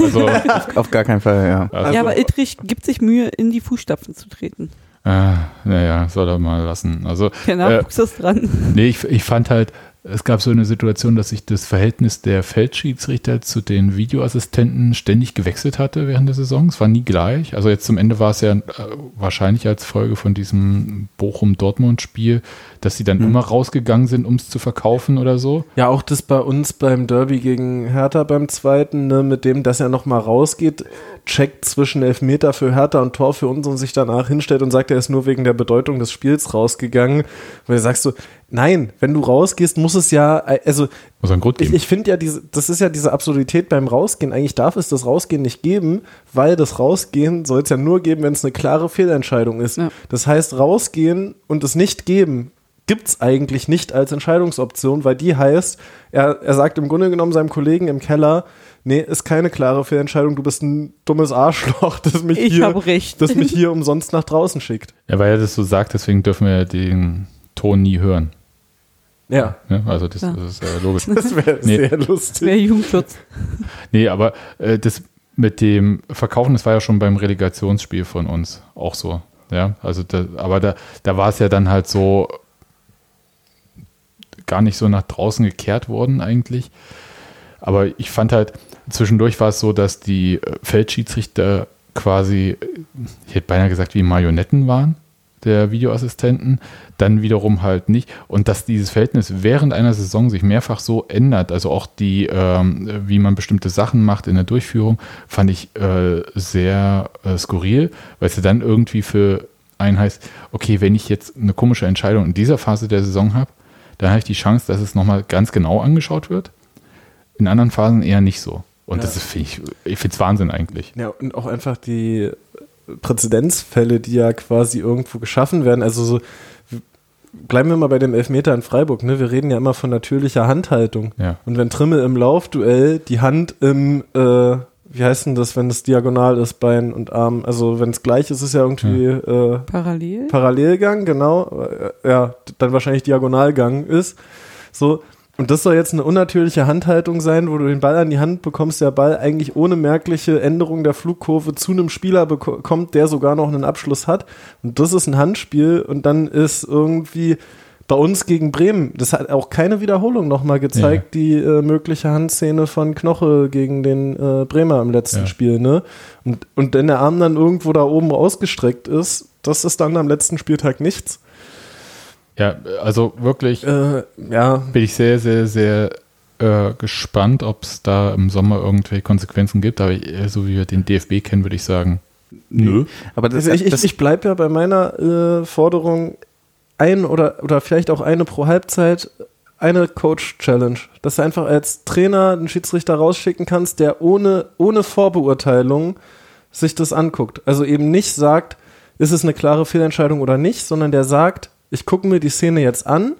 Also, Auf gar keinen Fall, ja. also ja, aber Ittrich gibt sich Mühe, in die Fußstapfen zu treten. Äh, naja, soll er mal lassen. Also, Der Nachwuchs ist dran. Nee, ich, ich fand halt, es gab so eine Situation, dass sich das Verhältnis der Feldschiedsrichter zu den Videoassistenten ständig gewechselt hatte während der Saison. Es war nie gleich. Also jetzt zum Ende war es ja äh, wahrscheinlich als Folge von diesem Bochum-Dortmund-Spiel, dass sie dann immer rausgegangen sind, um es zu verkaufen oder so. Ja, auch das bei uns beim Derby gegen Hertha beim zweiten, ne, mit dem, dass er nochmal rausgeht, checkt zwischen Elfmeter für Hertha und Tor für uns und sich danach hinstellt und sagt, er ist nur wegen der Bedeutung des Spiels rausgegangen. Weil du sagst so, nein, wenn du rausgehst, muss es ja, also Muss einen Grund ich, geben. ich finde ja, diese, das ist ja diese Absurdität beim Rausgehen. Eigentlich darf es das Rausgehen nicht geben, weil das Rausgehen soll es ja nur geben, wenn es eine klare Fehlentscheidung ist. Ja. Das heißt, rausgehen und es nicht geben, gibt es eigentlich nicht als Entscheidungsoption, weil die heißt, er, er sagt im Grunde genommen seinem Kollegen im Keller, nee, ist keine klare Fehlentscheidung, du bist ein dummes Arschloch, [laughs] das mich, Ich hier, habe recht. das mich hier umsonst nach draußen schickt. Ja, weil er das so sagt, deswegen dürfen wir den Ton nie hören. Ja, Ne? Also das, Ja. das ist äh, logisch. [laughs] das wäre Nee. sehr lustig. Mehr Jugendschutz. Nee, aber äh, das mit dem Verkaufen, das war ja schon beim Relegationsspiel von uns auch so. Ja, also da, aber da, da war es ja dann halt so gar nicht so nach draußen gekehrt worden eigentlich. Aber ich fand halt, zwischendurch war es so, dass die äh, Feldschiedsrichter quasi, äh, ich hätte beinahe gesagt, wie Marionetten waren, der Videoassistenten, dann wiederum halt nicht. Und dass dieses Verhältnis während einer Saison sich mehrfach so ändert, also auch die, ähm, wie man bestimmte Sachen macht in der Durchführung, fand ich äh, sehr äh, skurril, weil es ja dann irgendwie für einen heißt, okay, wenn ich jetzt eine komische Entscheidung in dieser Phase der Saison habe, dann habe ich die Chance, dass es nochmal ganz genau angeschaut wird. In anderen Phasen eher nicht so. Und Ja. das finde ich, ich finde es Wahnsinn eigentlich. Ja, und auch einfach die Präzedenzfälle, die ja quasi irgendwo geschaffen werden. Also so, bleiben wir mal bei dem Elfmeter in Freiburg, ne? Wir reden ja immer von natürlicher Handhaltung. Ja. Und wenn Trimmel im Laufduell die Hand im, äh, wie heißt denn das, wenn es diagonal ist, Bein und Arm, also wenn es gleich ist, ist ja irgendwie äh, Parallel. Parallelgang, genau, äh, ja, dann wahrscheinlich Diagonalgang ist. So, und das soll jetzt eine unnatürliche Handhaltung sein, wo du den Ball an die Hand bekommst, der Ball eigentlich ohne merkliche Änderung der Flugkurve zu einem Spieler beko- kommt, der sogar noch einen Abschluss hat. Und das ist ein Handspiel und dann ist irgendwie bei uns gegen Bremen, das hat auch keine Wiederholung nochmal gezeigt, die äh, mögliche Handszene von Knoche gegen den äh, Bremer im letzten Ja. Spiel, ne? Und, und wenn der Arm dann irgendwo da oben ausgestreckt ist, das ist dann am letzten Spieltag nichts. Ja, also wirklich Äh, ja, bin ich sehr, sehr, sehr äh, gespannt, ob es da im Sommer irgendwelche Konsequenzen gibt. Aber äh, so wie wir den DFB kennen, würde ich sagen, nö. Aber das, Also ich, ich, ich bleibe ja bei meiner äh, Forderung ein oder, oder vielleicht auch eine pro Halbzeit, eine Coach-Challenge. Dass du einfach als Trainer einen Schiedsrichter rausschicken kannst, der ohne, ohne Vorbeurteilung sich das anguckt. Also eben nicht sagt, ist es eine klare Fehlentscheidung oder nicht, sondern der sagt, ich gucke mir die Szene jetzt an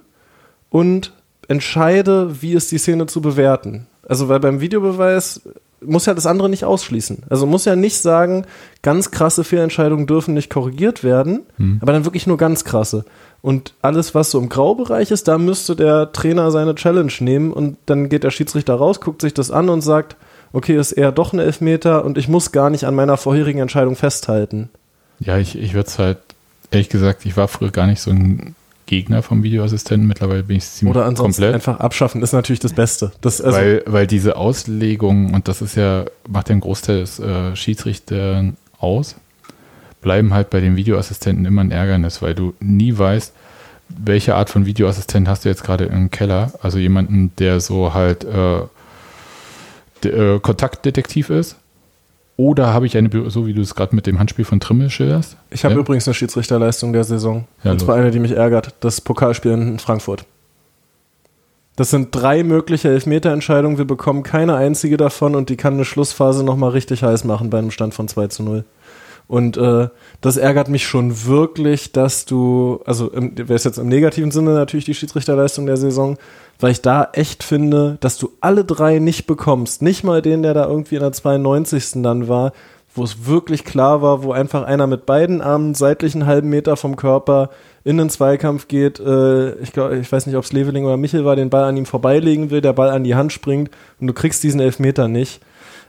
und entscheide, wie ist die Szene zu bewerten. Also weil beim Videobeweis muss ja das andere nicht ausschließen. Also muss ja nicht sagen, ganz krasse Fehlentscheidungen dürfen nicht korrigiert werden, Hm. aber dann wirklich nur ganz krasse. Und alles, was so im Graubereich ist, da müsste der Trainer seine Challenge nehmen und dann geht der Schiedsrichter raus, guckt sich das an und sagt, okay, ist eher doch ein Elfmeter und ich muss gar nicht an meiner vorherigen Entscheidung festhalten. Ja, ich, ich würde es halt, ehrlich gesagt, ich war früher gar nicht so ein Gegner vom Videoassistenten. Mittlerweile bin ich ziemlich Oder ansonsten komplett. einfach abschaffen, ist natürlich das Beste. Das, also, weil, weil diese Auslegung, und das ist ja, macht ja einen Großteil des äh, Schiedsrichtern aus, bleiben halt bei den Videoassistenten immer ein Ärgernis, weil du nie weißt, welche Art von Videoassistent hast du jetzt gerade im Keller. Also jemanden, der so halt äh, äh, Kontaktdetektiv ist. Oder habe ich eine, so wie du es gerade mit dem Handspiel von Trimmel schilderst? ich habe Ja. übrigens eine Schiedsrichterleistung der Saison. Ja, und zwar eine, die mich ärgert. Das Pokalspiel in Frankfurt. Das sind drei mögliche Elfmeterentscheidungen. Wir bekommen keine einzige davon und die kann eine Schlussphase nochmal richtig heiß machen bei einem Stand von 2 zu 0. Und äh, das ärgert mich schon wirklich, dass du, also wäre es jetzt im negativen Sinne natürlich die Schiedsrichterleistung der Saison, weil ich da echt finde, dass du alle drei nicht bekommst. Nicht mal den, der da irgendwie in der 92. dann war, wo es wirklich klar war, wo einfach einer mit beiden Armen seitlich einen halben Meter vom Körper in den Zweikampf geht. Äh, ich glaube, ich weiß nicht, ob es Leveling oder Michel war, den Ball an ihm vorbeilegen will, der Ball an die Hand springt und du kriegst diesen Elfmeter nicht.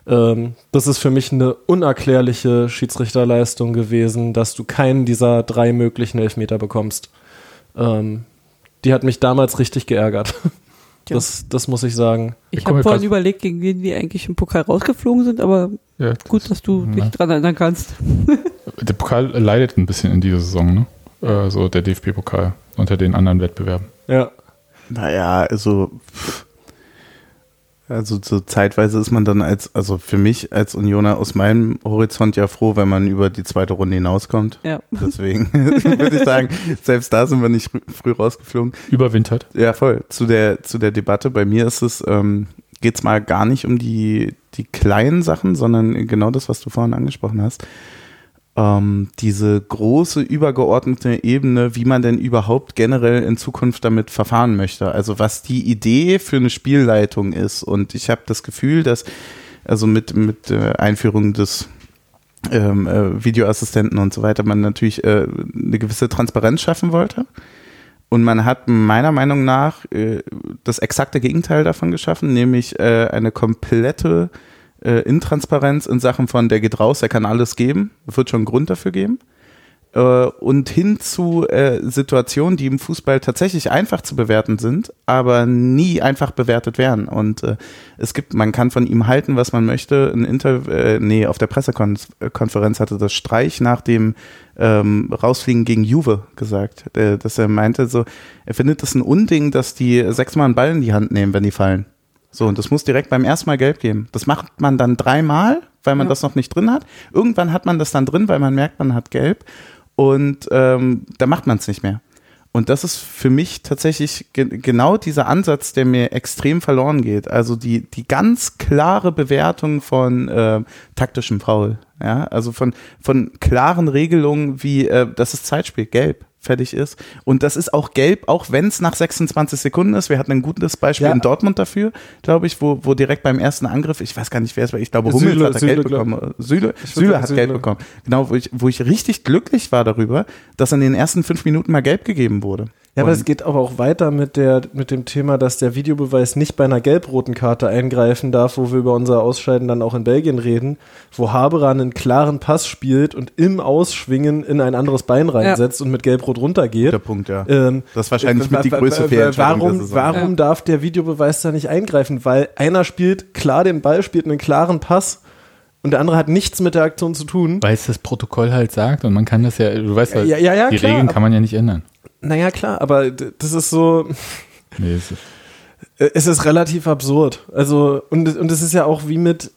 Ähm, das ist für mich eine unerklärliche Schiedsrichterleistung gewesen, dass du keinen dieser drei möglichen Elfmeter bekommst. Ähm, die hat mich damals richtig geärgert. [laughs] Ja. Das, das muss ich sagen. Ich habe vorhin überlegt, gegen wen wir eigentlich im Pokal rausgeflogen sind, aber Ja, gut, dass du Ja. dich dran erinnern kannst. [laughs] der Pokal leidet ein bisschen in dieser Saison, ne? Äh, so der DFB-Pokal unter den anderen Wettbewerben. Ja. Naja, also, pff, also so zeitweise ist man dann als, also für mich als Unioner aus meinem Horizont ja froh, wenn man über die zweite Runde hinauskommt. Ja. Deswegen [laughs] würde ich sagen, selbst da sind wir nicht früh, rausgeflogen. Überwintert. Ja, voll. Zu der, zu der Debatte. Bei mir ist es, ähm, geht's mal gar nicht um die, die kleinen Sachen, sondern genau das, was du vorhin angesprochen hast. Ähm, diese große übergeordnete Ebene, wie man denn überhaupt generell in Zukunft damit verfahren möchte. Also was die Idee für eine Spielleitung ist. Und ich habe das Gefühl, dass also mit, mit äh, Einführung des ähm, äh, Videoassistenten und so weiter man natürlich äh, eine gewisse Transparenz schaffen wollte. Und man hat meiner Meinung nach äh, das exakte Gegenteil davon geschaffen, nämlich äh, eine komplette äh, Intransparenz in Sachen von, der geht raus, der kann alles geben, wird schon einen Grund dafür geben. Äh, und hin zu äh, Situationen, die im Fußball tatsächlich einfach zu bewerten sind, aber nie einfach bewertet werden. Und äh, es gibt, man kann von ihm halten, was man möchte. Ein Inter äh, nee, auf der Pressekonferenz hatte das Streich nach dem ähm, Rausfliegen gegen Juve gesagt, äh, dass er meinte, so, er findet es ein Unding, dass die sechsmal einen Ball in die Hand nehmen, wenn die fallen. So, und das muss direkt beim ersten Mal gelb geben. Das macht man dann dreimal, weil man Ja. das noch nicht drin hat. Irgendwann hat man das dann drin, weil man merkt, man hat gelb. Und ähm, da macht man es nicht mehr. Und das ist für mich tatsächlich ge genau dieser Ansatz, der mir extrem verloren geht. Also die, die ganz klare Bewertung von äh, taktischem Foul. Ja, also von, von klaren Regelungen wie äh, das ist Zeitspiel, gelb, fertig ist. Und das ist auch gelb, auch wenn es nach 26 Sekunden ist. Wir hatten ein gutes Beispiel Ja. in Dortmund dafür, glaube ich, wo, wo direkt beim ersten Angriff, ich weiß gar nicht, wer es war, ich glaube, Hummels Süle, hat er Süle, Geld glaub- bekommen. Süle, Süle hat Süle. Geld bekommen. Genau, wo ich, wo ich richtig glücklich war darüber, dass in den ersten fünf Minuten mal gelb gegeben wurde. Ja, aber es geht aber auch weiter mit, der, mit dem Thema, dass der Videobeweis nicht bei einer gelb-roten Karte eingreifen darf, wo wir über unser Ausscheiden dann auch in Belgien reden, wo Haberer einen klaren Pass spielt und im Ausschwingen in ein anderes Bein reinsetzt und mit gelb-rot runtergeht. Guter Punkt, ja. Ähm, Das ist wahrscheinlich wa- mit die wa- größte wa- Fehlentscheidung der Warum, Saison. warum Ja. darf der Videobeweis da nicht eingreifen? Weil einer spielt klar den Ball, spielt einen klaren Pass und der andere hat nichts mit der Aktion zu tun. Weil es das Protokoll halt sagt und man kann das ja, du weißt ja, Ja, ja, ja, die klar, Regeln kann man ja nicht ändern. Naja, klar, aber das ist so, [laughs] Nee, es ist, Äh, Es ist relativ absurd. Also, und, und es ist ja auch wie mit,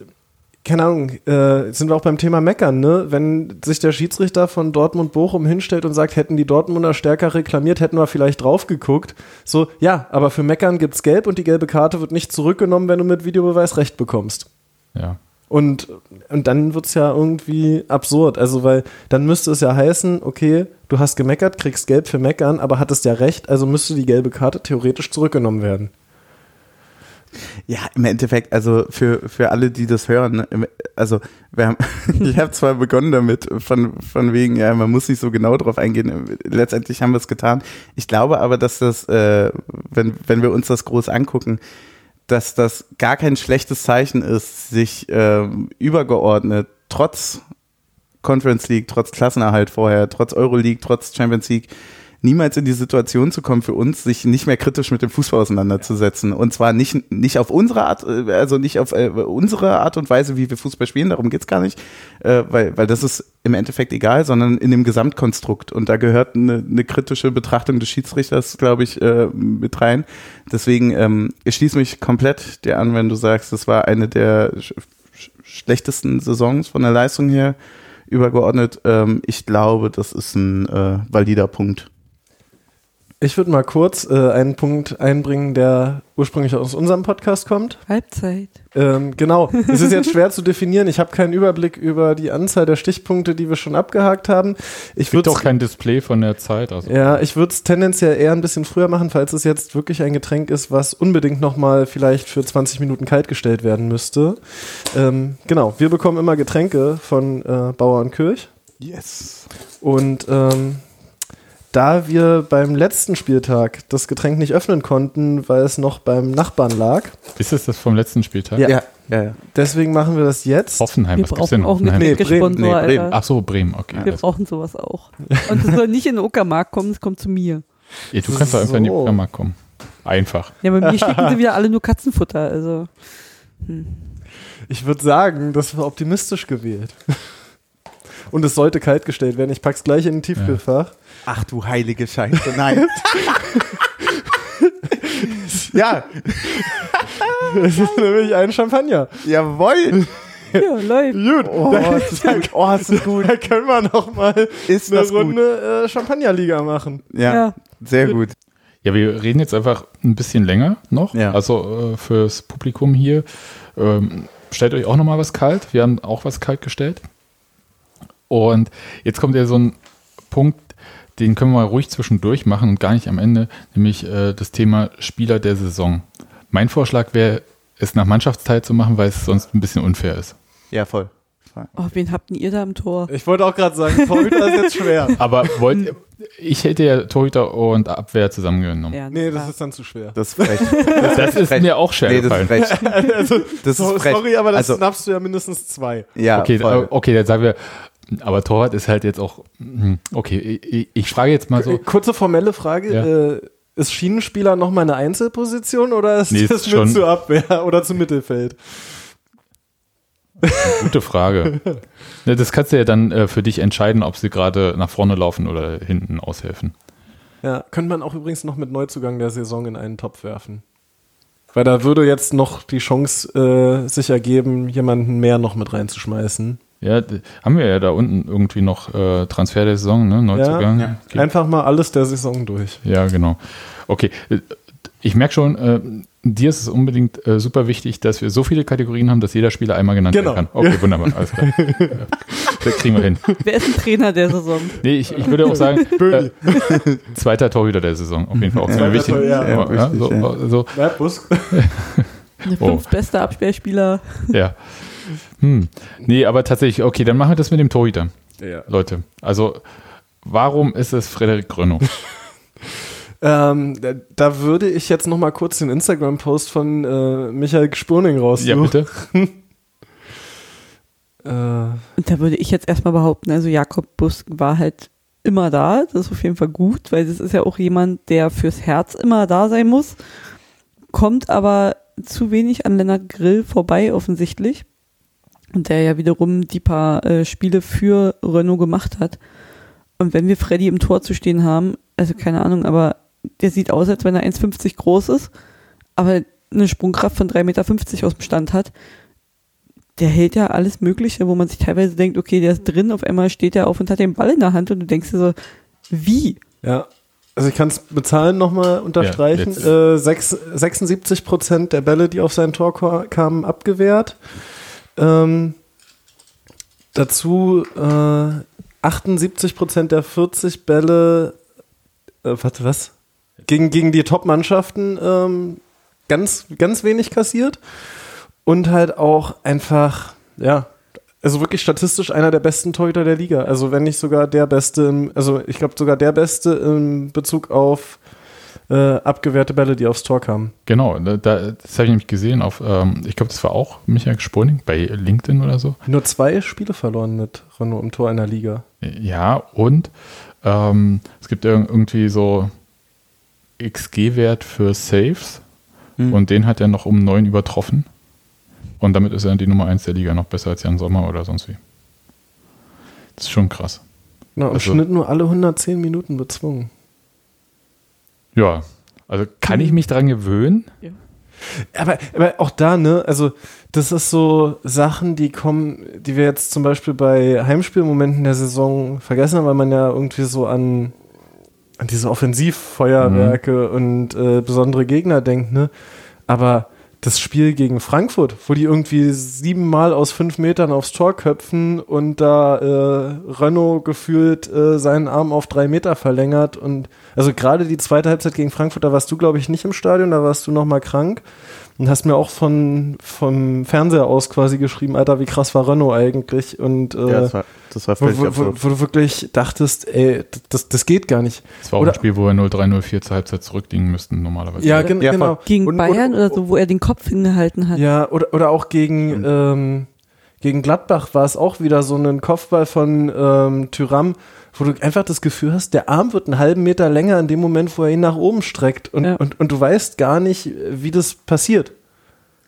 keine Ahnung, äh, sind wir auch beim Thema Meckern, ne? Wenn sich der Schiedsrichter von Dortmund-Bochum hinstellt und sagt, hätten die Dortmunder stärker reklamiert, hätten wir vielleicht drauf geguckt. So, ja, aber für Meckern gibt's Gelb und die gelbe Karte wird nicht zurückgenommen, wenn du mit Videobeweis Recht bekommst. ja. Und, und dann wird's ja irgendwie absurd. Also, weil dann müsste es ja heißen, okay, du hast gemeckert, kriegst Gelb für Meckern, aber hattest ja recht, also müsste die gelbe Karte theoretisch zurückgenommen werden. Ja, im Endeffekt, also für, für alle, die das hören, also wir haben, [laughs] ich habe zwar begonnen damit, von, von wegen, ja, man muss nicht so genau drauf eingehen, letztendlich haben wir es getan. Ich glaube aber, dass das, äh, wenn, wenn wir uns das groß angucken, dass das gar kein schlechtes Zeichen ist, sich ähm, übergeordnet, trotz Conference League, trotz Klassenerhalt vorher, trotz Euroleague, trotz Champions League, niemals in die Situation zu kommen für uns, sich nicht mehr kritisch mit dem Fußball auseinanderzusetzen. Und zwar nicht, nicht auf unsere Art, äh, also nicht auf äh, unsere Art und Weise, wie wir Fußball spielen, darum geht's gar nicht, äh, weil, weil das ist im Endeffekt egal, sondern in dem Gesamtkonstrukt. Und da gehört eine, eine kritische Betrachtung des Schiedsrichters, glaube ich, äh, mit rein. Deswegen, ähm, ich schließe mich komplett dir an, wenn du sagst, das war eine der sch schlechtesten Saisons von der Leistung her übergeordnet. Ähm, ich glaube, das ist ein äh, valider Punkt. Ich würde mal kurz äh, einen Punkt einbringen, der ursprünglich aus unserem Podcast kommt. Halbzeit. Ähm, genau, es ist jetzt schwer zu definieren. Ich habe keinen Überblick über die Anzahl der Stichpunkte, die wir schon abgehakt haben. Ich Gibt würde auch kein Display von der Zeit. Also. ja, ich würde es tendenziell eher ein bisschen früher machen, falls es jetzt wirklich ein Getränk ist, was unbedingt nochmal vielleicht für 20 Minuten kaltgestellt werden müsste. Ähm, genau, wir bekommen immer Getränke von äh, Bauer und Kirch. Yes. Und ähm, da wir beim letzten Spieltag das Getränk nicht öffnen konnten, weil es noch beim Nachbarn lag, Ist es das vom letzten Spieltag? Ja. Ja, ja, ja. deswegen machen wir das jetzt. Hoffenheim, Wir was gibt's denn auch Hoffenheim? Nee, Bremen. Nee, Bremen. Ach so, Bremen, okay. Wir brauchen sowas auch. Und es soll nicht in den Uckermarkt kommen, es kommt zu mir. Ja, du kannst doch einfach in die So. Uckermark kommen. Einfach. Ja, bei mir schicken [laughs] sie wieder alle nur Katzenfutter, also. Hm. Ich würde sagen, das war optimistisch gewählt. Und es sollte kaltgestellt werden. Ich pack's gleich in den Tiefkühlfach. Ach du heilige Scheiße, nein. [laughs] ja, Es ist nämlich ein Champagner. jawohl. Ja, läuft. Gut. Oh, das ist gut. Oh, das ist gut. Da können wir noch mal Ist eine das. Runde äh, Champagnerliga machen. Ja, Ja. sehr gut. Ja, wir reden jetzt einfach ein bisschen länger noch. Ja. Also äh, fürs Publikum hier. Ähm, stellt euch auch noch mal was kalt. Wir haben auch was kalt gestellt. Und jetzt kommt ja so ein Punkt, den können wir mal ruhig zwischendurch machen und gar nicht am Ende, nämlich äh, das Thema Spieler der Saison. Mein Vorschlag wäre, es nach Mannschaftsteil zu machen, weil es sonst ein bisschen unfair ist. Ja, voll. Oh, wen habt denn ihr da im Tor? Ich wollte auch gerade sagen, Torhüter ist jetzt schwer. [laughs] Aber wollt, ich hätte ja Torhüter und Abwehr zusammengenommen. Ja, Nee, das ist dann zu schwer. Das ist frech. [laughs] Das ist frech. mir auch schwer Nee, das ist gefallen. frech. Also, Das ist frech. sorry, aber das Also- schnappst du ja mindestens zwei. Ja, Okay, voll. äh, okay, dann sagen wir, aber Torwart ist halt jetzt auch, hm, okay, ich, ich frage jetzt mal so, [laughs] Kurze formelle Frage. Ja. Äh, ist Schienenspieler nochmal eine Einzelposition oder ist Nee, ist das mit schon- zu Abwehr [laughs] oder zu Mittelfeld? gute Frage. [laughs] Ne, das kannst du ja dann äh, für dich entscheiden, ob sie gerade nach vorne laufen oder hinten aushelfen. Ja, könnte man auch übrigens noch mit Neuzugang der Saison in einen Topf werfen. Weil da würde jetzt noch die Chance äh, sich ergeben, jemanden mehr noch mit reinzuschmeißen. Ja, haben wir ja da unten irgendwie noch äh, Transfer der Saison, ne? Neuzugang. Ja. Okay. Einfach mal alles der Saison durch. Ja, genau. Okay, äh, ich merke schon, äh, dir ist es unbedingt äh, super wichtig, dass wir so viele Kategorien haben, dass jeder Spieler einmal genannt Genau. werden kann. Okay, [laughs] wunderbar, alles klar. Ja, das kriegen wir hin. Wer ist ein Trainer der Saison? Nee, ich, ich würde auch sagen, [laughs] äh, zweiter Torhüter der Saison, auf jeden Fall auch sehr Zweiter wichtig. Tor- ja, Aber, ja, ja, so, wichtig, so, Ja, Bus. [laughs] Der Oh. fünftbeste Absperrspieler. ja. Hm. Nee, aber tatsächlich, okay, dann machen wir das mit dem Torhüter, Ja. Leute. Also, warum ist es Frederik Grönow? [laughs] Ähm, da, da würde ich jetzt noch mal kurz den Instagram-Post von äh, Michael Spurning Ja, raussuchen. bitte. [laughs] Äh, Und da würde ich jetzt erstmal behaupten, also Jakob Busk war halt immer da. Das ist auf jeden Fall gut, weil das ist ja auch jemand, der fürs Herz immer da sein muss. Kommt aber zu wenig an Lennart Grill vorbei, offensichtlich. Und der ja wiederum die paar äh, Spiele für Renault gemacht hat. Und wenn wir Freddy im Tor zu stehen haben, also keine Ahnung, aber der sieht aus, als wenn er 1,50 groß ist, aber eine Sprungkraft von 3,50 Meter aus dem Stand hat der hält ja alles Mögliche, wo man sich teilweise denkt, okay, der ist drin, auf einmal steht er auf und hat den Ball in der Hand und du denkst dir so, wie? ja. Also ich kann es mit Zahlen noch mal unterstreichen. jetzt. äh, sechs, 76 Prozent der Bälle, die auf sein Tor kamen, abgewehrt. Ähm, dazu äh, 78 Prozent der 40 Bälle, äh, warte, was? Gegen, gegen die Top-Mannschaften ähm, ganz, ganz wenig kassiert und halt auch einfach, ja, also wirklich statistisch einer der besten Torhüter der Liga. Also wenn nicht sogar der beste, also ich glaube sogar der beste in Bezug auf äh, abgewehrte Bälle, die aufs Tor kamen. Genau, da, da- das habe ich nämlich gesehen auf, ähm, ich glaube, das war auch Michael Sponing bei LinkedIn oder so. Nur zwei Spiele verloren mit Renault im Tor in der Liga. Ja, und ähm, es gibt ir- irgendwie so XG-Wert für Saves Hm. und den hat er noch um neun übertroffen. Und damit ist er die Nummer eins der Liga noch besser als Jan Sommer oder sonst wie. Das ist schon krass. Genau, im Also- Schnitt nur alle 110 Minuten bezwungen. Ja, also kann ich mich dran gewöhnen? Aber, aber auch da, ne, also das ist so Sachen, die kommen, die wir jetzt zum Beispiel bei Heimspielmomenten der Saison vergessen haben, weil man ja irgendwie so an, an diese Offensivfeuerwerke und äh, besondere Gegner denkt, ne? Aber das Spiel gegen Frankfurt, wo die irgendwie siebenmal aus fünf Metern aufs Tor köpfen und da äh, Renault gefühlt äh, seinen Arm auf drei Meter verlängert und also gerade die zweite Halbzeit gegen Frankfurt, da warst du glaube ich nicht im Stadion, da warst du noch mal krank und hast mir auch von vom Fernseher aus quasi geschrieben, Alter, wie krass war Renault eigentlich und äh, Ja, das war, das war wo, wo, wo, du wirklich dachtest, ey, das, das geht gar nicht. Das war auch Oder- ein Spiel, wo wir 0-3, 0-4 zur Halbzeit zurückliegen müssten normalerweise. Ja, gen Ja, genau. Gegen Und- Bayern und- oder so, wo er den Kopf hingehalten hat. Ja, oder, oder auch gegen, ähm, gegen Gladbach war es auch wieder so ein Kopfball von ähm, Tyram, wo du einfach das Gefühl hast, der Arm wird einen halben Meter länger in dem Moment, wo er ihn nach oben streckt. Und, Ja. und, und du weißt gar nicht, wie das passiert.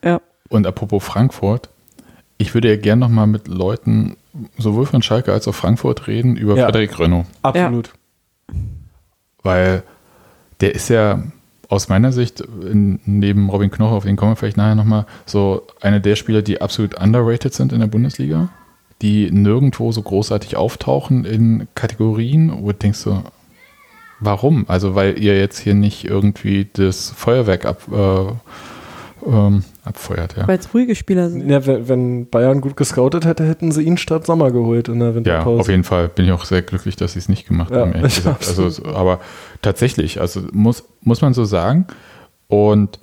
Ja. Und apropos Frankfurt, ich würde ja gern nochmal mit Leuten sowohl von Schalke als auch Frankfurt reden über Ja. Frederik Renault. Absolut. Weil der ist ja aus meiner Sicht, in, neben Robin Knoche, auf den kommen wir vielleicht nachher nochmal, so einer der Spieler, die absolut underrated sind in der Bundesliga, die nirgendwo so großartig auftauchen in Kategorien, wo du denkst so, warum? Also weil ihr jetzt hier nicht irgendwie das Feuerwerk ab, äh, ähm, abfeuert, ja. Weil es ruhige Spieler sind. Ja, wenn, wenn Bayern gut gescoutet hätte, hätten sie ihn statt Sommer geholt in der Ja, Winterpause. auf jeden Fall bin ich auch sehr glücklich, dass sie es nicht gemacht Ja, haben. Ehrlich [laughs] ich gesagt. Also, so- aber tatsächlich, also muss, muss man so sagen. Und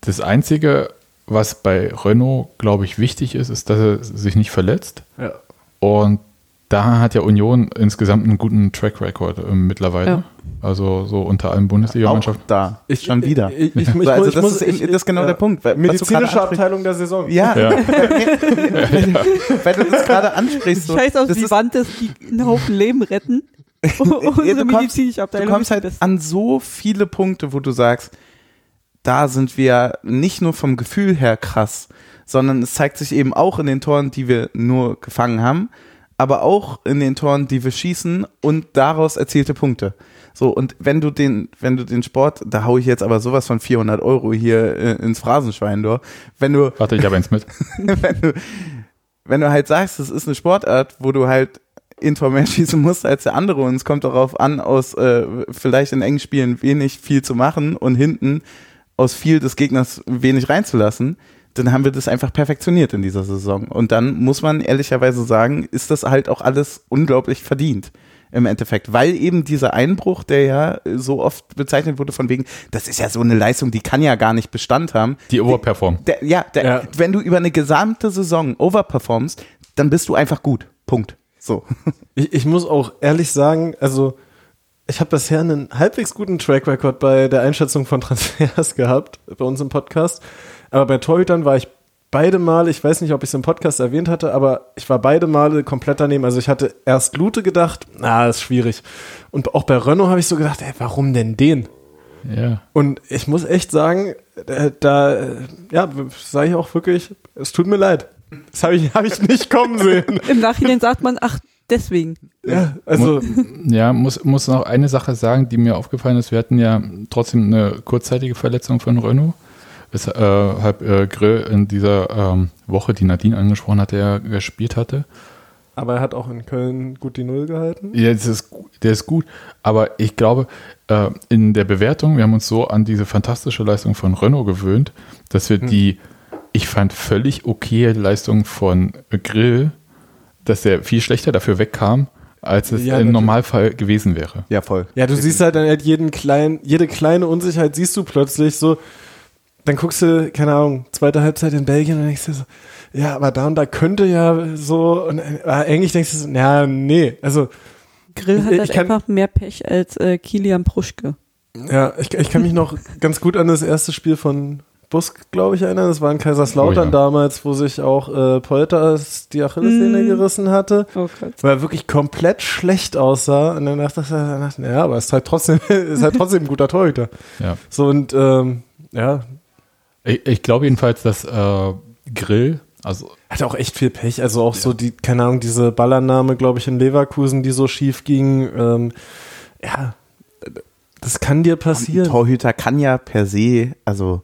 das Einzige, was bei Renault, glaube ich, wichtig ist, ist, dass er sich nicht verletzt. Ja. Und da hat ja Union insgesamt einen guten Track Record äh, mittlerweile. Ja. Also so unter allen Auch Bundesligamannschaften. da. schon wieder. Ich, ich, ich, ich, also ich das, muss, ist, das ist genau der Punkt. du Medizinische. Abteilung der Saison. Ja, Ja. weil, [laughs] weil du das gerade ansprichst. So, Scheiß auf das die ist- Wand, die einen Haufen Leben retten. [laughs] Unsere Ja, du kommst- medizinische Du Abteilung kommst ist die halt an so viele Punkte, wo du sagst, da sind wir nicht nur vom Gefühl her krass, sondern es zeigt sich eben auch in den Toren, die wir nur gefangen haben, aber auch in den Toren, die wir schießen und daraus erzielte Punkte. So, und wenn du den, wenn du den Sport, da hau ich jetzt aber sowas von 400 Euro hier äh, ins Phrasenschwein, du, wenn du, Warte, ich habe eins mit. [laughs] wenn du, wenn du halt sagst, es ist eine Sportart, wo du halt in Tor mehr schießen musst als der andere und es kommt darauf an, aus äh, vielleicht in engen Spielen wenig viel zu machen und hinten aus viel des Gegners wenig reinzulassen, dann haben wir das einfach perfektioniert in dieser Saison. Und dann muss man ehrlicherweise sagen, ist das halt auch alles unglaublich verdient im Endeffekt, weil eben dieser Einbruch, der ja so oft bezeichnet wurde von wegen, das ist ja so eine Leistung, die kann ja gar nicht Bestand haben. Die overperformen. Der, ja, der, Ja. wenn du über eine gesamte Saison overperformst, dann bist du einfach gut. Punkt. So. Ich, ich muss auch ehrlich sagen, also ich habe bisher einen halbwegs guten Track Record bei der Einschätzung von Transfers [laughs] gehabt, bei uns im Podcast. Aber bei Torhütern war ich beide Male, ich weiß nicht, ob ich es im Podcast erwähnt hatte, aber ich war beide Male komplett daneben. Also ich hatte erst Lute gedacht, na, ist schwierig. Und auch bei Renault habe ich so gedacht, ey, warum denn den? Ja. Und ich muss echt sagen, äh, da, äh, ja, sage ich auch wirklich, es tut mir leid. Das habe ich, [laughs] hab ich nicht kommen sehen. Im Nachhinein sagt man, ach, deswegen. Ja, also, Ja, muss, muss noch eine Sache sagen, die mir aufgefallen ist. Wir hatten ja trotzdem eine kurzzeitige Verletzung von Renault. Weshalb äh, Grill in dieser ähm, Woche, die Nadine angesprochen hatte, ja gespielt hatte. aber er hat auch in Köln gut die Null gehalten. Ja, das ist, der ist gut. Aber ich glaube, äh, in der Bewertung, wir haben uns so an diese fantastische Leistung von Renault gewöhnt, dass wir die, ich fand, völlig okaye Leistung von Grill, dass er viel schlechter dafür wegkam, als es Ja, im. Normalfall gewesen wäre. Ja, voll. Ja, du siehst halt dann halt jeden kleinen, jede kleine Unsicherheit siehst du plötzlich so. dann guckst du, keine Ahnung, zweite Halbzeit in Belgien und denkst dir so, ja, aber da und da könnte ja so, und äh, eigentlich denkst du so, ja, nee, also, Grill hat Ich halt kann- einfach mehr Pech als äh, Kilian Pruschke. ja, ich, ich kann mich noch ganz gut an das erste Spiel von Busk, glaube ich, erinnern. Das war in Kaiserslautern Oh ja. damals, wo sich auch äh, Polters die Achillessehne Mm. gerissen hatte. Oh Gott. weil er wirklich komplett schlecht aussah und dann dachte ich, dann dachte ich, ja, aber ist halt trotzdem, [laughs] ist halt trotzdem ein guter Torhüter. Ja. So und ähm, ja, Ich, ich glaube jedenfalls, dass äh, Grill, also hat auch echt viel Pech. Also auch so die, keine Ahnung, diese Ballannahme, glaube ich, in Leverkusen, die so schief ging. Ähm, ja, das kann dir Ein passieren. Torhüter kann ja per se, also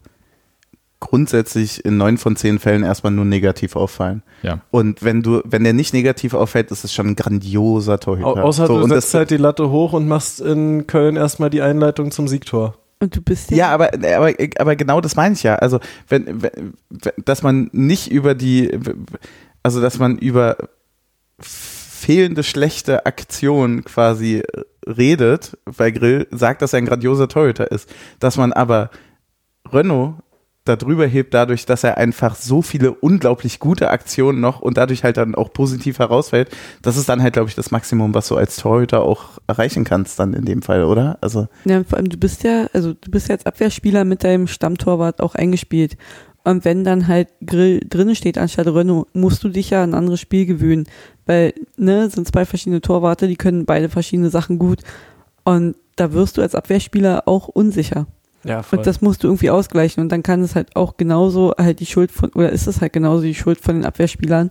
grundsätzlich in neun von zehn Fällen erstmal nur negativ auffallen. ja. Und wenn du, wenn der nicht negativ auffällt, ist es schon ein grandioser Torhüter. Au außer so, du und setzt das, halt die Latte hoch und machst in Köln erstmal die Einleitung zum Siegtor. Und du bist ja, aber, aber, aber genau das meine ich ja. Also, wenn, wenn, dass man nicht über die, also, dass man über fehlende schlechte Aktion quasi redet, weil Grill sagt, dass er ein grandioser Torhüter ist. Dass man aber Renault da drüber hebt, dadurch, dass er einfach so viele unglaublich gute Aktionen noch und dadurch halt dann auch positiv herausfällt, das ist dann halt, glaube ich, das Maximum, was du als Torhüter auch erreichen kannst dann in dem Fall, oder? Also, Ja, vor allem, du bist ja, also du bist ja als Abwehrspieler mit deinem Stammtorwart auch eingespielt. Und wenn dann halt Grill drinnen steht anstatt Renault, musst du dich ja an ein anderes Spiel gewöhnen. Weil, ne, sind zwei verschiedene Torwarte, die können beide verschiedene Sachen gut. Und da wirst du als Abwehrspieler auch unsicher. Ja, Und das musst du irgendwie ausgleichen. Und dann kann es halt auch genauso halt die Schuld von, oder ist es halt genauso die Schuld von den Abwehrspielern,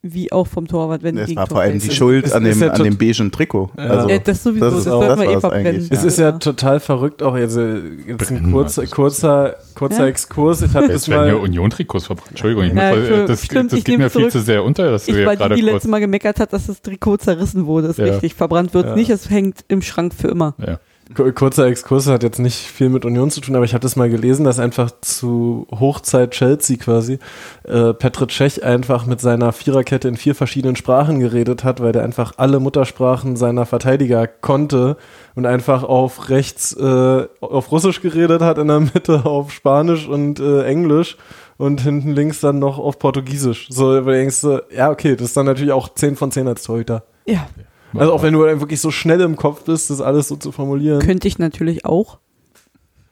wie auch vom Torwart, wenn es die war vor allem die Schuld an ist dem, ja an dem beigen Trikot. Ja. Also, ja, das sowieso, das das, ist auch- sollten das eh verbrennen. Es Ja. ist ja total verrückt auch jetzt, äh, jetzt ein kurzer, also. kurzer, kurzer Ja. Exkurs. Ich habe das mal. Union-Trikots verbrannt. Entschuldigung, ich muss, Ja, Entschuldigung, das, stimmt, das ich geht mir viel zurück. zu sehr unter, dass du Ich ja war die, gerade die kurz. letzte Mal gemeckert hat, dass das Trikot zerrissen wurde. Ist Ja. richtig. Verbrannt wird Ja. nicht, es hängt im Schrank für immer. Ja. Ku- Kurzer Exkurs hat jetzt nicht viel mit Union zu tun, aber ich habe das mal gelesen, dass einfach zu Hochzeit Chelsea quasi äh, Petr Cech einfach mit seiner Viererkette in vier verschiedenen Sprachen geredet hat, weil der einfach alle Muttersprachen seiner Verteidiger konnte und einfach auf rechts äh, auf Russisch geredet hat, in der Mitte auf Spanisch und äh, Englisch und hinten links dann noch auf Portugiesisch. So, weil du denkst, so, ja, okay, das ist dann natürlich auch 10 von 10 als Torhüter. Ja, Also auch wenn du dann wirklich so schnell im Kopf bist, das alles so zu formulieren. könnte ich natürlich auch.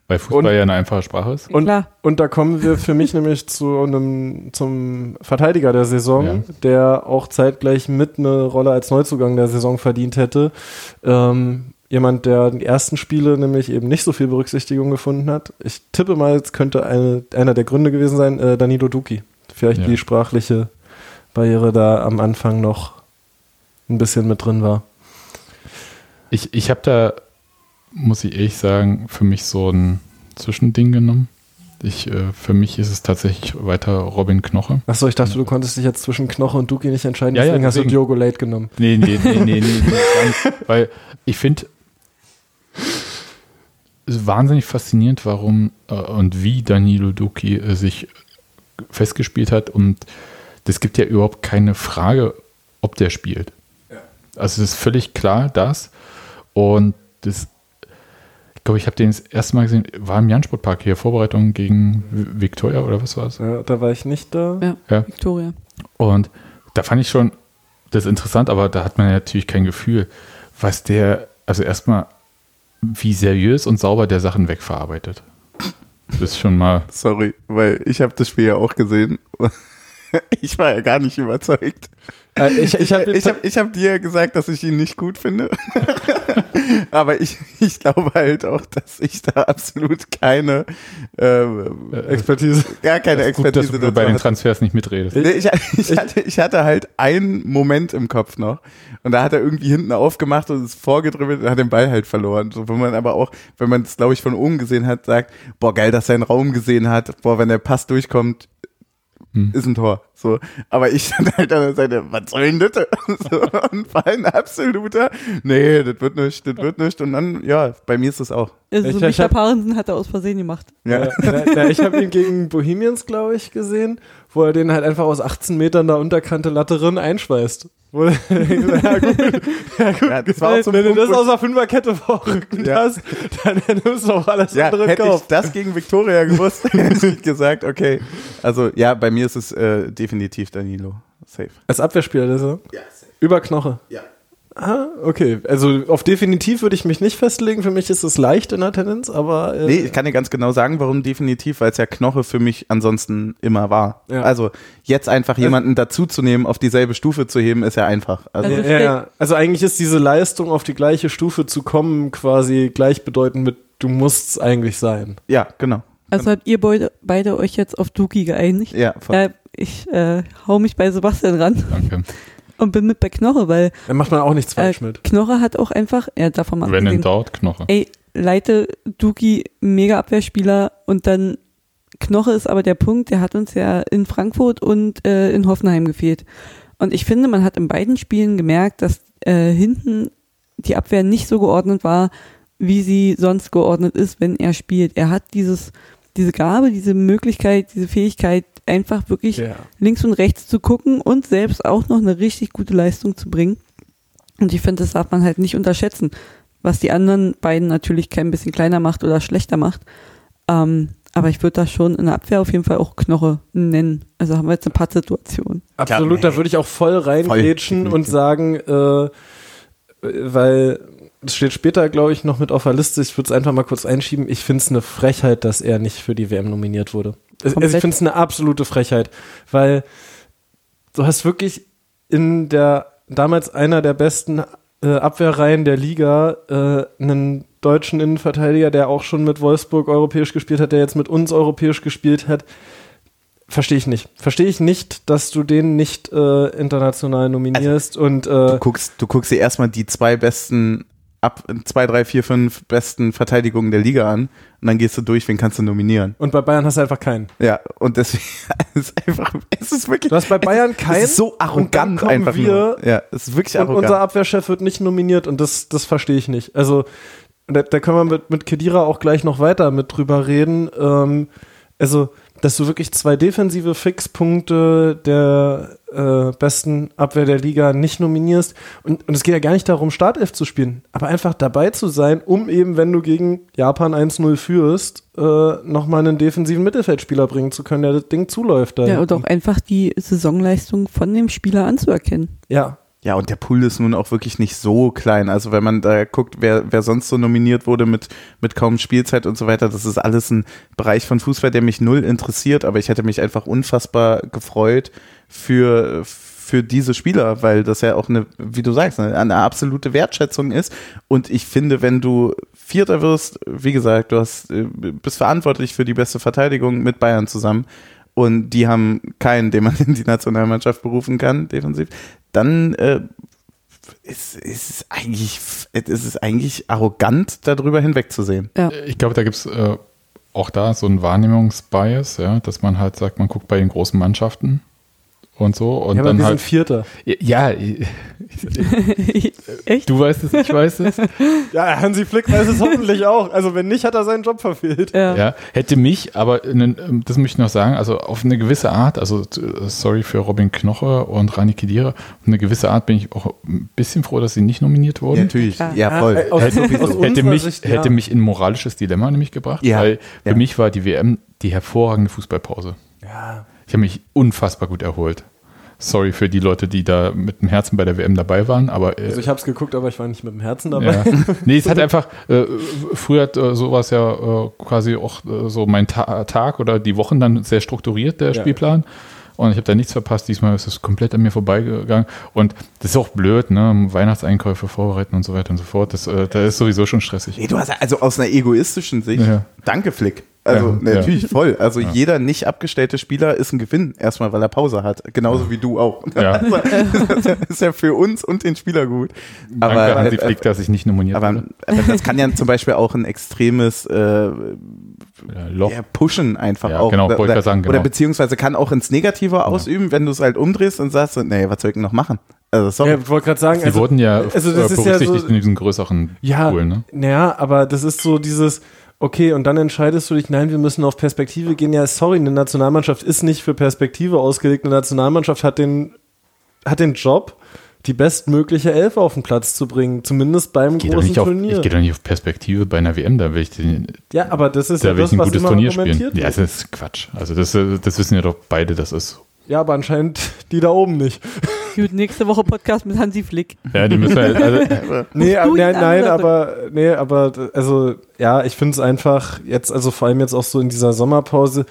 Weil Fußball Und- ja eine einfache Sprache ist. Und, Klar. und da kommen wir für mich [laughs] nämlich zu einem zum Verteidiger der Saison, Ja. der auch zeitgleich mit eine Rolle als Neuzugang der Saison verdient hätte. Ähm, jemand, der die ersten Spiele nämlich eben nicht so viel Berücksichtigung gefunden hat. Ich tippe mal, es könnte eine, einer der Gründe gewesen sein, äh, Danilo Duki. Vielleicht Ja. die sprachliche Barriere da am Anfang noch ein bisschen mit drin war. Ich, ich habe da, muss ich ehrlich sagen, für mich so ein Zwischending genommen. Ich, äh, für mich ist es tatsächlich weiter Robin Knoche. Achso, ich dachte, du konntest dich jetzt zwischen Knoche und Duki nicht entscheiden, Ja, ja, deswegen hast du deswegen. Diogo Late genommen. Nee, nee, nee, nee, nee, nee. [laughs] Weil ich finde es wahnsinnig faszinierend, warum äh, und wie Danilo Duki äh, sich festgespielt hat. Und es gibt ja überhaupt keine Frage, ob der spielt. Also es ist völlig klar, das. Und das, ich glaube, ich habe den das erste Mal gesehen, war im Jansportpark hier, Vorbereitung gegen Vi- Victoria oder was war es? Ja, da war ich nicht da. Ja, Ja. Victoria. Und da fand ich schon das interessant, aber da hat man natürlich kein Gefühl, was der, also erstmal, wie seriös und sauber der Sachen wegverarbeitet. Das ist schon mal, [laughs] sorry, weil ich habe das Spiel ja auch gesehen. [laughs] Ich war ja gar nicht überzeugt. Äh, ich ich habe Ich habe ich hab dir gesagt, dass ich ihn nicht gut finde. [laughs] Aber ich, ich glaube halt auch, dass ich da absolut keine, ähm, Expertise. gar keine ist gut, dass Expertise du bei den. Transfers nicht mitredest. Ich, ich, hatte, ich hatte halt einen Moment im Kopf noch und da hat er irgendwie hinten aufgemacht und ist vorgedribbelt und hat den Ball halt verloren. So, wo man aber auch, wenn man es glaube ich von oben gesehen hat, sagt, boah geil, dass er einen Raum gesehen hat, boah, wenn der Pass durchkommt, Hm. ist ein Tor. So, aber ich [laughs] stand halt an der Seite, was soll denn das? [laughs] So, und war ein absoluter, nee, das wird nicht, das wird nicht. Und dann, ja, bei mir ist es auch. Also Ich- Micha Parensen hat er aus Versehen gemacht. Ja. Ja, ja, ich habe ihn gegen Bohemians, glaube ich, gesehen, wo er den halt einfach aus 18 Metern da unterkante Latte drin einschweißt. Wo, [laughs] ja, gut, ja, gut. Ja, das war auch so ein Wenn du das aus der Fünferkette vorrücken Ja. hast, dann nimmst du auch alles Ja, andere hätte ich Kauf. das gegen Victoria gewusst, [laughs] hätte ich gesagt, okay. Also ja, bei mir ist es äh, definitiv Danilo. Safe. Als Abwehrspieler, das ist er? Ja, safe. Über Knoche. Ja. Ah, okay. Also auf definitiv würde ich mich nicht festlegen. Für mich ist es leicht in der Tendenz, aber äh, Nee, ich kann dir ganz genau sagen, warum definitiv, weil es ja Knoche für mich ansonsten immer war. Ja. Also jetzt einfach jemanden dazuzunehmen, auf dieselbe Stufe zu heben, ist ja einfach. Also, Also- ja, ja. also eigentlich ist diese Leistung auf die gleiche Stufe zu kommen quasi gleichbedeutend mit du musst's eigentlich sein. ja, genau. Also habt ihr beide, beide euch jetzt auf Duki geeinigt? Ja, voll. Ja, ich äh, hau mich bei Sebastian ran Danke. Und bin mit bei Knoche, weil Da macht man auch nichts äh, falsch mit. Knoche hat auch einfach, ja, davon mal Wenn in Doubt, Knoche. ey, Leite, Duki, mega Abwehrspieler und dann Knoche ist aber der Punkt, der hat uns ja in Frankfurt und äh, in Hoffenheim gefehlt. Und ich finde, man hat in beiden Spielen gemerkt, dass äh, hinten die Abwehr nicht so geordnet war, wie sie sonst geordnet ist, wenn er spielt. Er hat dieses, diese Gabe, diese Möglichkeit, diese Fähigkeit, einfach wirklich Ja. links und rechts zu gucken und selbst auch noch eine richtig gute Leistung zu bringen. Und ich finde, das darf man halt nicht unterschätzen, was die anderen beiden natürlich kein bisschen kleiner macht oder schlechter macht. Ähm, aber ich würde da schon in der Abwehr auf jeden Fall auch Knoche nennen. Also haben wir jetzt eine Pattsituation. Absolut, da würde ich auch voll reingrätschen Voll, und sagen, äh, weil es steht später, glaube ich, noch mit auf der Liste. Ich würde es einfach mal kurz einschieben. Ich finde es eine Frechheit, dass er nicht für die WM nominiert wurde. Also Komplett. ich finde es eine absolute Frechheit, weil du hast wirklich in der damals einer der besten äh, Abwehrreihen der Liga äh, einen deutschen Innenverteidiger, der auch schon mit Wolfsburg europäisch gespielt hat, der jetzt mit uns europäisch gespielt hat. Verstehe ich nicht. Verstehe ich nicht, dass du den nicht äh, international nominierst und Du äh, guckst, du guckst dir erstmal die zwei besten, ab, zwei, drei, vier, fünf besten Verteidigungen der Liga an und dann gehst du durch, wen kannst du nominieren. und bei Bayern hast du einfach keinen. Ja, und deswegen [laughs] es ist einfach, es ist wirklich. Du hast bei Bayern keinen. Es ist so und arrogant einfach wir nur. Ja, es ist wirklich und arrogant. unser Abwehrchef wird nicht nominiert und das, das verstehe ich nicht. Also da, da können wir mit, mit Kedira auch gleich noch weiter mit drüber reden. Ähm, also, dass du wirklich zwei defensive Fixpunkte der äh, besten Abwehr der Liga nicht nominierst. Und, und es geht ja gar nicht darum, Startelf zu spielen, aber einfach dabei zu sein, um eben, wenn du gegen Japan 1-0 führst, äh, nochmal einen defensiven Mittelfeldspieler bringen zu können, der das Ding zuläuft. Da Ja, und auch einfach die Saisonleistung von dem Spieler anzuerkennen. ja, Ja, und der Pool ist nun auch wirklich nicht so klein. Also wenn man da guckt, wer, wer sonst so nominiert wurde mit, mit kaum Spielzeit und so weiter, das ist alles ein Bereich von Fußball, der mich null interessiert, aber ich hätte mich einfach unfassbar gefreut für, für diese Spieler, weil das ja auch eine, wie du sagst, eine, eine absolute Wertschätzung ist. Und ich finde, wenn du Vierter wirst, wie gesagt, du hast, äh, bist verantwortlich für die beste Verteidigung mit Bayern zusammen und die haben keinen, den man [laughs] in die Nationalmannschaft berufen kann, defensiv, dann äh, ist, ist es eigentlich, ist es eigentlich arrogant, darüber hinwegzusehen. Ja. Ich glaube, da gibt es äh, auch da so einen Wahrnehmungsbias, ja, dass man halt sagt, man guckt bei den großen Mannschaften und so und ja aber dann wir halt. sind Vierter. Ja, ich- [laughs] Echt? du weißt es, ich weiß es. Ja, Hansi Flick weiß es hoffentlich auch. Also wenn nicht, hat er seinen Job verfehlt. Ja. Ja, hätte mich, aber ähm, das möchte ich noch sagen, also auf eine gewisse Art, also äh, sorry für Robin Knoche und Rani Kedira, auf eine gewisse Art bin ich auch ein bisschen froh, dass sie nicht nominiert wurden. natürlich, klar. ja, voll. äh, hätte, hätte, mich, Sicht, ja. hätte mich in ein moralisches Dilemma nämlich gebracht, Ja, weil für ja. mich war die WM die hervorragende Fußballpause. Ja. Ich habe mich unfassbar gut erholt. Sorry für die Leute, die da mit dem Herzen bei der WM dabei waren, aber äh, Also ich habe es geguckt, aber ich war nicht mit dem Herzen dabei. ja. [laughs] Nee, es hat einfach, äh, früher hat äh, sowas ja äh, quasi auch äh, so mein Ta Tag oder die Wochen dann sehr strukturiert, der Ja. Spielplan. Und ich habe da nichts verpasst. Diesmal ist es komplett an mir vorbeigegangen. Und das ist auch blöd, ne? Weihnachtseinkäufe vorbereiten und so weiter und so fort. Das, äh, da ist sowieso schon stressig. Nee, du hast also aus einer egoistischen Sicht, Ja. danke Flick. Also Ja, natürlich voll. Also Ja. jeder nicht abgestellte Spieler ist ein Gewinn, erstmal, weil er Pause hat. Genauso wie du auch. Ja. [laughs] Also, das ist ja für uns und den Spieler gut. Danke, Aber, Hansi äh, Flick, dass ich nicht nominiert aber, aber das kann ja zum Beispiel auch ein extremes äh, Ja, Loch. ja, pushen einfach Ja, auch. genau, wollte ich oder, gerade sagen, oder genau. beziehungsweise kann auch ins Negative ausüben, wenn du es halt umdrehst und sagst, nee, was soll ich denn noch machen? Also sorry. Ja, ich wollte gerade sagen, Sie also, wurden ja also das äh, ist ja berücksichtigt so- in diesen größeren ja, Pool, ne? naja, aber das ist so dieses, okay, und dann entscheidest du dich, nein, wir müssen auf Perspektive gehen. Ja, sorry, eine Nationalmannschaft ist nicht für Perspektive ausgelegt. Eine Nationalmannschaft hat den, hat den Job, die bestmögliche Elf auf den Platz zu bringen, zumindest beim gehe großen nicht auf- Turnier. ich geh doch nicht auf Perspektive bei einer WM, da will ich, den, ja, aber das ist da ja will ich das, ein was gutes Turnier spielen. Ja, das ist Quatsch. Also das, das wissen ja doch beide, das ist. Ja, aber anscheinend die da oben nicht. [laughs] Gut, nächste Woche Podcast mit Hansi Flick. Ja, die müssen halt, also, [laughs] Nee, aber, ihn nein, nein, aber nee, aber also ja, ich finde es einfach jetzt, also vor allem jetzt auch so in dieser Sommerpause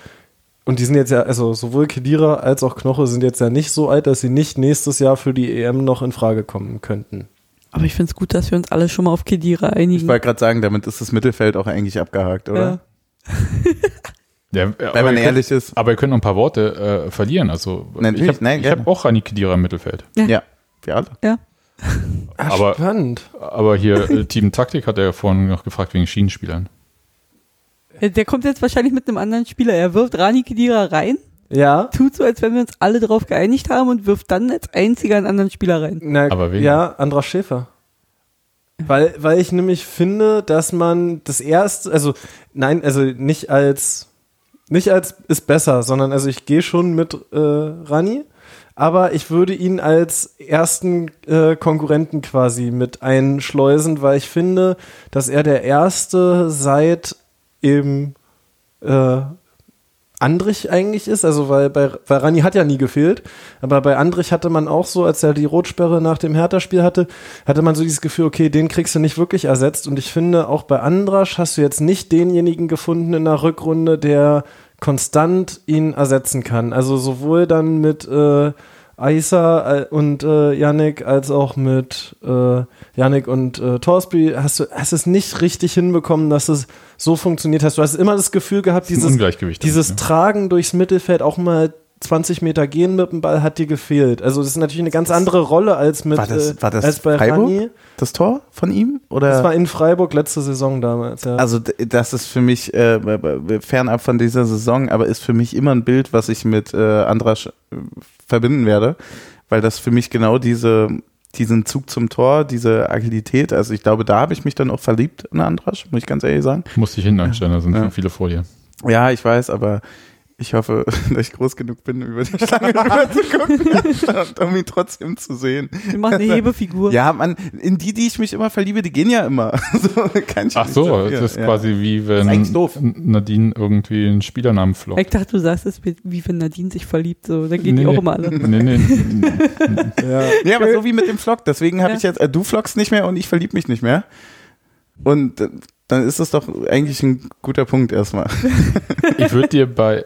und die sind jetzt ja, also sowohl Kedira als auch Knoche sind jetzt ja nicht so alt, dass sie nicht nächstes Jahr für die EM noch in Frage kommen könnten. Aber ich finde es gut, dass wir uns alle schon mal auf Kedira Ich einigen. wollte gerade sagen, damit ist das Mittelfeld auch eigentlich abgehakt, oder? ja, [laughs] Wenn aber man ihr ehrlich könnt, ist. aber ihr könnt noch ein paar Worte äh, verlieren. Also Natürlich, ich habe nein, ich gerne. hab auch Rani Kedira im Mittelfeld. Ja, wir alle. Ja. Aber- spannend. Aber hier äh, Team Taktik hat er ja vorhin noch gefragt wegen Schienenspielern. Ja. Der kommt jetzt wahrscheinlich mit einem anderen Spieler. Er wirft Rani Kedira rein, Ja. tut so, als wenn wir uns alle darauf geeinigt haben und wirft dann als einziger einen anderen Spieler rein. Na, Aber wen? ja, Andras Schäfer. Weil, weil ich nämlich finde, dass man das erste, also nein, also nicht als nicht als ist besser, sondern also ich gehe schon mit äh, Rani, aber ich würde ihn als ersten äh, Konkurrenten quasi mit einschleusen, weil ich finde, dass er der erste seit eben äh, Andrich eigentlich ist, also weil bei weil Rani hat ja nie gefehlt, aber bei Andrich hatte man auch so, als er die Rotsperre nach dem Hertha-Spiel hatte, hatte man so dieses Gefühl, okay, den kriegst du nicht wirklich ersetzt und ich finde, auch bei Andrasch hast du jetzt nicht denjenigen gefunden in der Rückrunde, der konstant ihn ersetzen kann. Also sowohl dann mit äh, Aisa äh, und äh, Yannick als auch mit äh, Yannick und äh, Torsby hast du hast es nicht richtig hinbekommen, dass es so funktioniert hast. Du hast immer das Gefühl gehabt, dieses dieses damit, Tragen durchs Mittelfeld, auch mal 20 Meter gehen mit dem Ball, hat dir gefehlt. Also das ist natürlich eine ganz andere Rolle als mit War das- äh, war das als bei Freiburg? Rani. Das Tor von ihm? Oder? Das war in Freiburg letzte Saison damals, ja. Also das ist für mich äh, fernab von dieser Saison, aber ist für mich immer ein Bild, was ich mit äh, Andras äh, verbinden werde, weil das für mich genau diese diesen Zug zum Tor, diese Agilität, also ich glaube, da habe ich mich dann auch verliebt in Andras, muss ich ganz ehrlich sagen. Musste ich hinten anstellen, da sind Ja. schon viele vor dir. Ja, ich weiß, aber ich hoffe, [laughs] dass ich groß genug bin, über die Schlange [laughs] rüber zu gucken, um ihn trotzdem zu sehen. Wir machen eine Hebefigur. Ja, man, in die, die ich mich immer verliebe, die gehen ja immer. [laughs] so, kann ich Ach so, das ist ja. quasi wie wenn. Nadine irgendwie einen Spielernamen flockt. Ich dachte, du sagst es wie- wenn Nadine sich verliebt, so, dann gehen Nee, die auch immer alle. Nee, nee. ja. Ja, aber so wie mit dem Flock. Deswegen habe Ja. ich jetzt, äh, du flockst nicht mehr und ich verlieb mich nicht mehr. Und äh, dann ist das doch eigentlich ein guter Punkt erstmal. Ich würde dir bei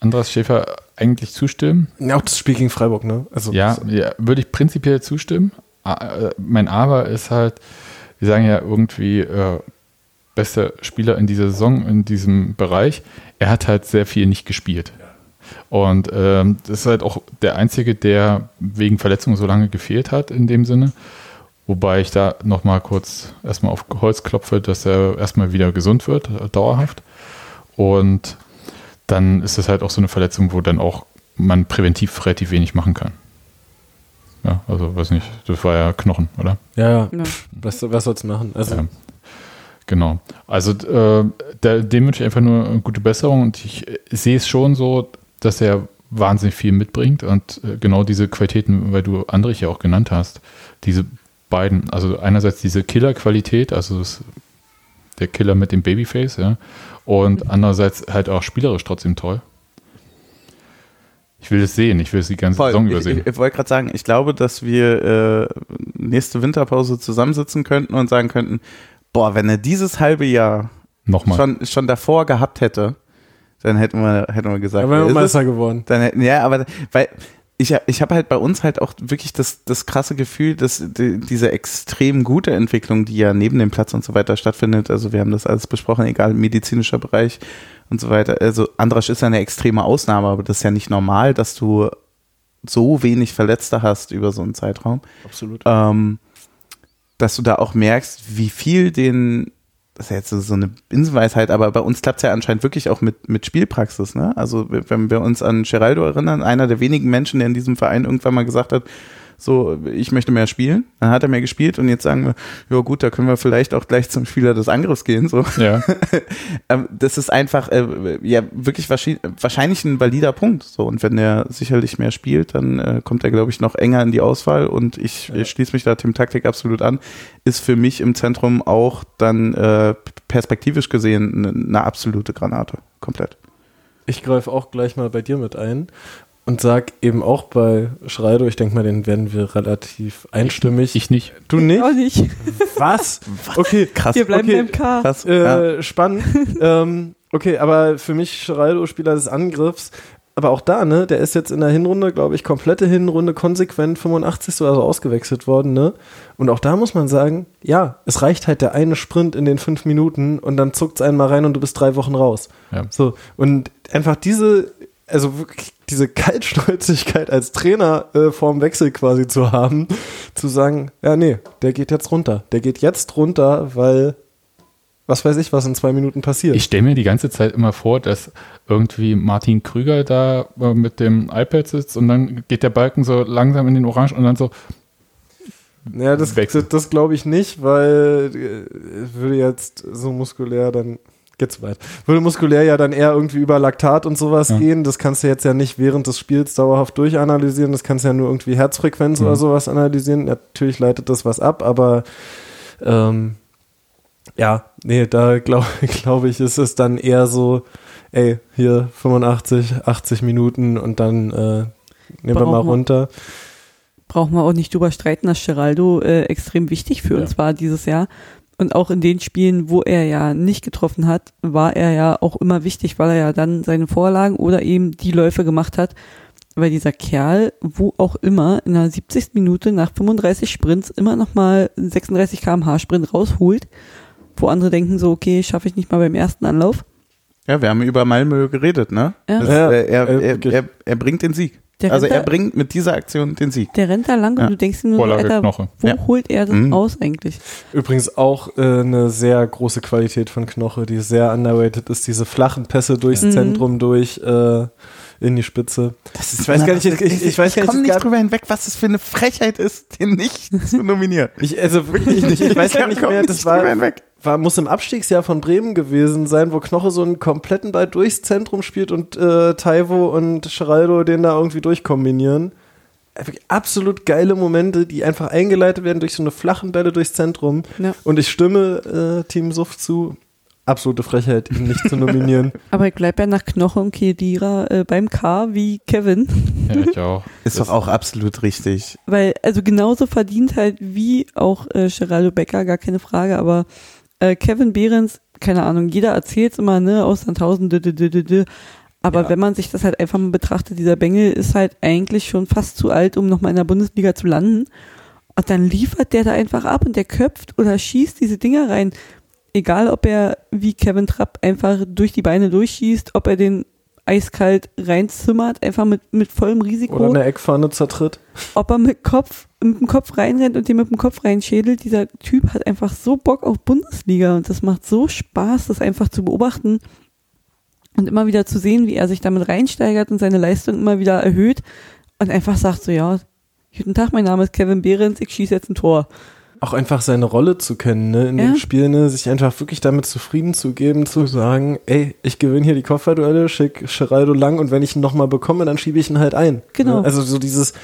Andras Schäfer eigentlich zustimmen. ja. Auch das Spiel gegen Freiburg, ne? Also Ja, ja würde ich prinzipiell zustimmen. Äh, Mein Aber ist halt, wir sagen ja irgendwie äh, bester Spieler in dieser Saison, in diesem Bereich. Er hat halt sehr viel nicht gespielt. Und ähm, das ist halt auch der Einzige, der wegen Verletzung so lange gefehlt hat in dem Sinne. Wobei ich da nochmal kurz erstmal auf Holz klopfe, dass er erstmal wieder gesund wird, dauerhaft. Und dann ist es halt auch so eine Verletzung, wo dann auch man präventiv relativ wenig machen kann. Ja, also weiß nicht, das war ja Knochen, oder? ja, Ja. was, was soll's machen? Also Ja. Genau. Also äh, da, dem wünsche ich einfach nur eine gute Besserung und ich äh, sehe es schon so, dass er wahnsinnig viel mitbringt und äh, genau diese Qualitäten, weil du Andrich ja auch genannt hast, diese beiden, also einerseits diese Killer-Qualität, also das, der Killer mit dem Babyface, ja, und andererseits halt auch spielerisch trotzdem toll. Ich will es sehen, ich will es die ganze Saison ich, übersehen. ich, ich wollte gerade sagen, ich glaube, dass wir äh, nächste Winterpause zusammensitzen könnten und sagen könnten, boah, wenn er dieses halbe Jahr Nochmal. schon, schon davor gehabt hätte, dann hätten wir, hätten wir gesagt, wären wer wir? Meister geworden. Dann hätten, ja, aber weil ich, ich habe halt bei uns halt auch wirklich das, das krasse Gefühl, dass die, diese extrem gute Entwicklung, die ja neben dem Platz und so weiter stattfindet, also wir haben das alles besprochen, egal medizinischer Bereich und so weiter. Also Andrasch ist ja eine extreme Ausnahme, aber das ist ja nicht normal, dass du so wenig Verletzte hast über so einen Zeitraum. Absolut. Ähm, dass du da auch merkst, wie viel den das ist ja jetzt so eine Binsenweisheit, aber bei uns klappt es ja anscheinend wirklich auch mit, mit Spielpraxis. Ne? Also wenn wir uns an Geraldo erinnern, einer der wenigen Menschen, der in diesem Verein irgendwann mal gesagt hat, so, ich möchte mehr spielen. Dann hat er mehr gespielt und jetzt sagen wir, ja gut, da können wir vielleicht auch gleich zum Spieler des Angriffs gehen. So. Ja. [laughs] Ähm, das ist einfach äh, ja wirklich wahrscheinlich ein valider Punkt. So und wenn er sicherlich mehr spielt, dann äh, kommt er glaube ich noch enger in die Auswahl und ich, ja. ich schließe mich da Tim Taktik absolut an. Ist für mich im Zentrum auch dann äh, perspektivisch gesehen eine, eine absolute Granate, komplett. Ich greife auch gleich mal bei dir mit ein und sag eben auch bei Schreido, ich denke mal, den werden wir relativ einstimmig. Ich nicht. Du nicht? Auch nicht. Was? Okay, krass. Wir bleiben okay. beim K. Krass. Äh, ja. Spannend. [laughs] ähm, okay, aber für mich Schreido Spieler des Angriffs. Aber auch da, ne, der ist jetzt in der Hinrunde, glaube ich, komplette Hinrunde konsequent 85 so also ausgewechselt worden, ne? Und auch da muss man sagen, ja, es reicht halt der eine Sprint in den fünf Minuten und dann zuckt es einmal rein und du bist drei Wochen raus. Ja. So. Und einfach diese also wirklich diese Kaltstolzigkeit als Trainer äh, vorm Wechsel quasi zu haben, zu sagen, ja, nee, der geht jetzt runter. Der geht jetzt runter, weil was weiß ich, was in zwei Minuten passiert. Ich stelle mir die ganze Zeit immer vor, dass irgendwie Martin Krüger da äh, mit dem iPad sitzt und dann geht der Balken so langsam in den Orange und dann so. Ja, das, das, das glaube ich nicht, weil äh, würde jetzt so muskulär dann geht zu weit. Würde muskulär ja dann eher irgendwie über Laktat und sowas ja. gehen. Das kannst du jetzt ja nicht während des Spiels dauerhaft durchanalysieren. Das kannst du ja nur irgendwie Herzfrequenz mhm. oder sowas analysieren. Natürlich leitet das was ab, aber ähm, ja, nee, da glaube [laughs] glaub ich, ist es dann eher so, ey, hier 85, 80 Minuten und dann äh, nehmen wir mal runter. Brauchen wir auch nicht drüber streiten, dass Geraldo äh, extrem wichtig für ja. uns war dieses Jahr. Und auch in den Spielen, wo er ja nicht getroffen hat, war er ja auch immer wichtig, weil er ja dann seine Vorlagen oder eben die Läufe gemacht hat. Weil dieser Kerl, wo auch immer, in der 70. Minute nach 35 Sprints immer nochmal 36 kmh Sprint rausholt, wo andere denken so, okay, schaffe ich nicht mal beim ersten Anlauf. Ja, wir haben über Malmö geredet, ne? Ja. Das, äh, er, er, er, er bringt den Sieg. Der also er bringt mit dieser Aktion den Sieg. Der rennt da lang ja. und du denkst dir nur, Alter, wo ja. holt er das mhm. aus eigentlich? Übrigens auch äh, eine sehr große Qualität von Knoche, die sehr underrated ist. Diese flachen Pässe durchs mhm. Zentrum durch äh, in die Spitze. Das ist, ich weiß gar nicht, ich, ich, ich weiß ich komme nicht drüber hinweg, was das für eine Frechheit ist, [laughs] den nicht zu nominieren. Ich, also wirklich nicht. Ich weiß gar nicht mehr, das war, war, muss im Abstiegsjahr von Bremen gewesen sein, wo Knoche so einen kompletten Ball durchs Zentrum spielt und äh, Taivo und Geraldo den da irgendwie durchkombinieren. Absolut geile Momente, die einfach eingeleitet werden durch so eine flachen Bälle durchs Zentrum. Ja. Und ich stimme äh, Team Suft zu. Absolute Frechheit, ihn nicht zu nominieren. [laughs] Aber ich bleibe ja nach Knoche und Kedira äh, beim K wie Kevin. Ja, ich [laughs] auch. Ist doch auch absolut richtig. Weil, also genauso verdient halt wie auch äh, Geraldo Becker, gar keine Frage, aber äh, Kevin Behrens, keine Ahnung, jeder erzählt es immer, ne, aus tausend, aber ja. wenn man sich das halt einfach mal betrachtet, dieser Bengel ist halt eigentlich schon fast zu alt, um nochmal in der Bundesliga zu landen. Und dann liefert der da einfach ab und der köpft oder schießt diese Dinger rein. Egal, ob er wie Kevin Trapp einfach durch die Beine durchschießt, ob er den eiskalt reinzimmert, einfach mit, mit vollem Risiko. Oder eine Eckpfanne zertritt. Ob er mit, Kopf, mit dem Kopf reinrennt und den mit dem Kopf reinschädelt. Dieser Typ hat einfach so Bock auf Bundesliga und das macht so Spaß, das einfach zu beobachten und immer wieder zu sehen, wie er sich damit reinsteigert und seine Leistung immer wieder erhöht und einfach sagt so, ja, guten Tag, mein Name ist Kevin Behrens, ich schieße jetzt ein Tor auch einfach seine Rolle zu kennen, ne, in ja. dem Spiel, ne, sich einfach wirklich damit zufrieden zu geben, zu sagen, ey, ich gewinne hier die Kopfballduelle, schick Geraldo lang und wenn ich ihn nochmal bekomme, dann schiebe ich ihn halt ein. Genau. Ne? Also so dieses,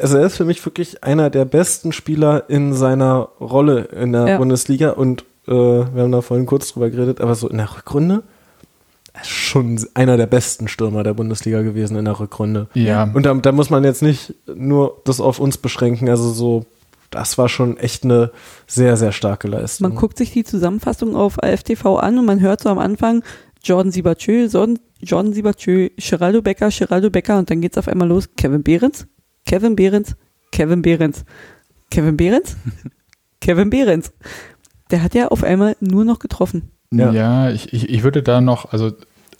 also er ist für mich wirklich einer der besten Spieler in seiner Rolle in der ja. Bundesliga und äh, wir haben da vorhin kurz drüber geredet, aber so in der Rückrunde, schon einer der besten Stürmer der Bundesliga gewesen in der Rückrunde. Ja. Und da, da muss man jetzt nicht nur das auf uns beschränken, also so das war schon echt eine sehr, sehr starke Leistung. Man guckt sich die Zusammenfassung auf AFTV an und man hört so am Anfang, Jordan Siebertschö, Son- Jordan Siebertschö, Geraldo Becker, Geraldo Becker und dann geht's auf einmal los. Kevin Behrens, Kevin Behrens, Kevin Behrens, Kevin Behrens, [laughs] Kevin Behrens. Der hat ja auf einmal nur noch getroffen. Ja, Ja. ich, ich, ich würde da noch, also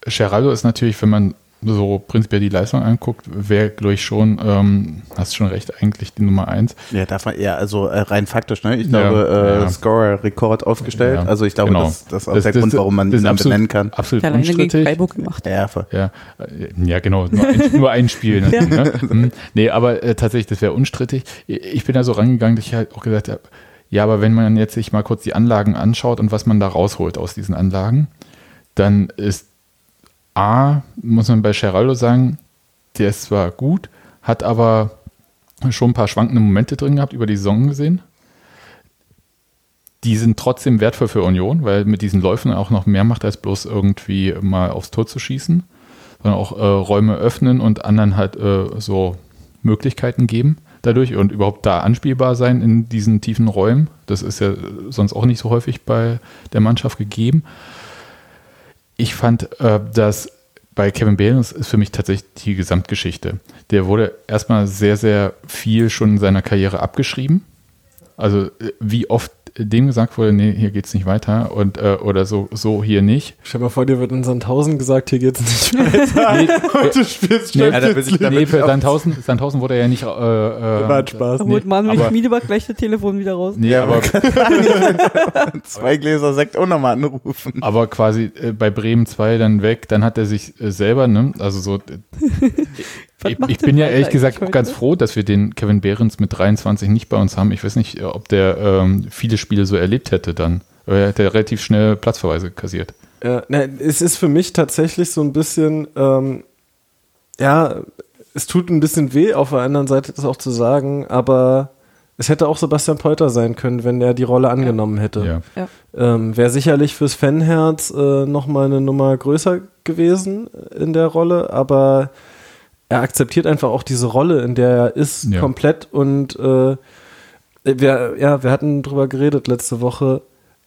Geraldo ist natürlich, wenn man so prinzipiell die Leistung anguckt, wäre, glaube ich, schon, ähm, hast schon recht, eigentlich die Nummer eins. Ja, darf man eher, also äh, rein faktisch, ne? Ich Ja, glaube, äh, ja. Scorer-Rekord aufgestellt. Ja, Also ich glaube, genau. das, das ist auch der Grund, warum man das ihn absolut, benennen kann. Absolut Der gegen unstrittig. Freiburg gemacht. Ja. Ja, äh, ja genau, nur ein, [laughs] nur ein Spiel. Ne? Ja. Ne? Hm. Nee, aber äh, tatsächlich, das wäre unstrittig. Ich bin da so rangegangen, dass ich halt auch gesagt habe, ja, aber wenn man jetzt sich mal kurz die Anlagen anschaut und was man da rausholt aus diesen Anlagen, dann ist A, muss man bei Geraldo sagen, der ist zwar gut, hat aber schon ein paar schwankende Momente drin gehabt, über die Saison gesehen. Die sind trotzdem wertvoll für Union, weil mit diesen Läufen auch noch mehr macht, als bloß irgendwie mal aufs Tor zu schießen, sondern auch äh, Räume öffnen und anderen halt äh, so Möglichkeiten geben dadurch und überhaupt da anspielbar sein in diesen tiefen Räumen. Das ist ja sonst auch nicht so häufig bei der Mannschaft gegeben. Ich fand, äh, dass bei Kevin Behrens ist für mich tatsächlich die Gesamtgeschichte. Der wurde erstmal sehr, sehr viel schon in seiner Karriere abgeschrieben. Also äh, wie oft dem gesagt wurde, nee, hier geht's nicht weiter und äh, oder so, so hier nicht. Stell mal vor, dir wird in Sandhausen gesagt, hier geht's nicht [laughs] weiter. Nee, Und du spielst Nee, Ja, ich- da nee ich für Sandhausen, Sandhausen wurde er ja nicht. Äh, äh, War Spaß. Da Nee, holt Manuel aber- Schmiedebach gleich das Telefon wieder raus. Nee, Ja, aber, [laughs] Zwei Gläser Sekt auch nochmal anrufen. aber quasi äh, bei Bremen 2 dann weg, dann hat er sich äh, selber, ne, also so, äh, [laughs] ich, ich bin ja ehrlich gesagt auch ganz heute? froh, dass wir den Kevin Behrens mit 23 nicht bei uns haben. Ich weiß nicht, ob der ähm, viele Spiele so erlebt hätte dann. Er hätte relativ schnell Platzverweise kassiert. Ja, ne, es ist für mich tatsächlich so ein bisschen, ähm, ja, es tut ein bisschen weh, auf der anderen Seite das auch zu sagen, aber es hätte auch Sebastian Polter sein können, wenn er die Rolle angenommen hätte. Ja. Ähm, Wäre sicherlich fürs Fanherz äh, nochmal eine Nummer größer gewesen in der Rolle, aber er akzeptiert einfach auch diese Rolle, in der er ist, Ja. komplett und äh, wir, ja, wir hatten drüber geredet letzte Woche.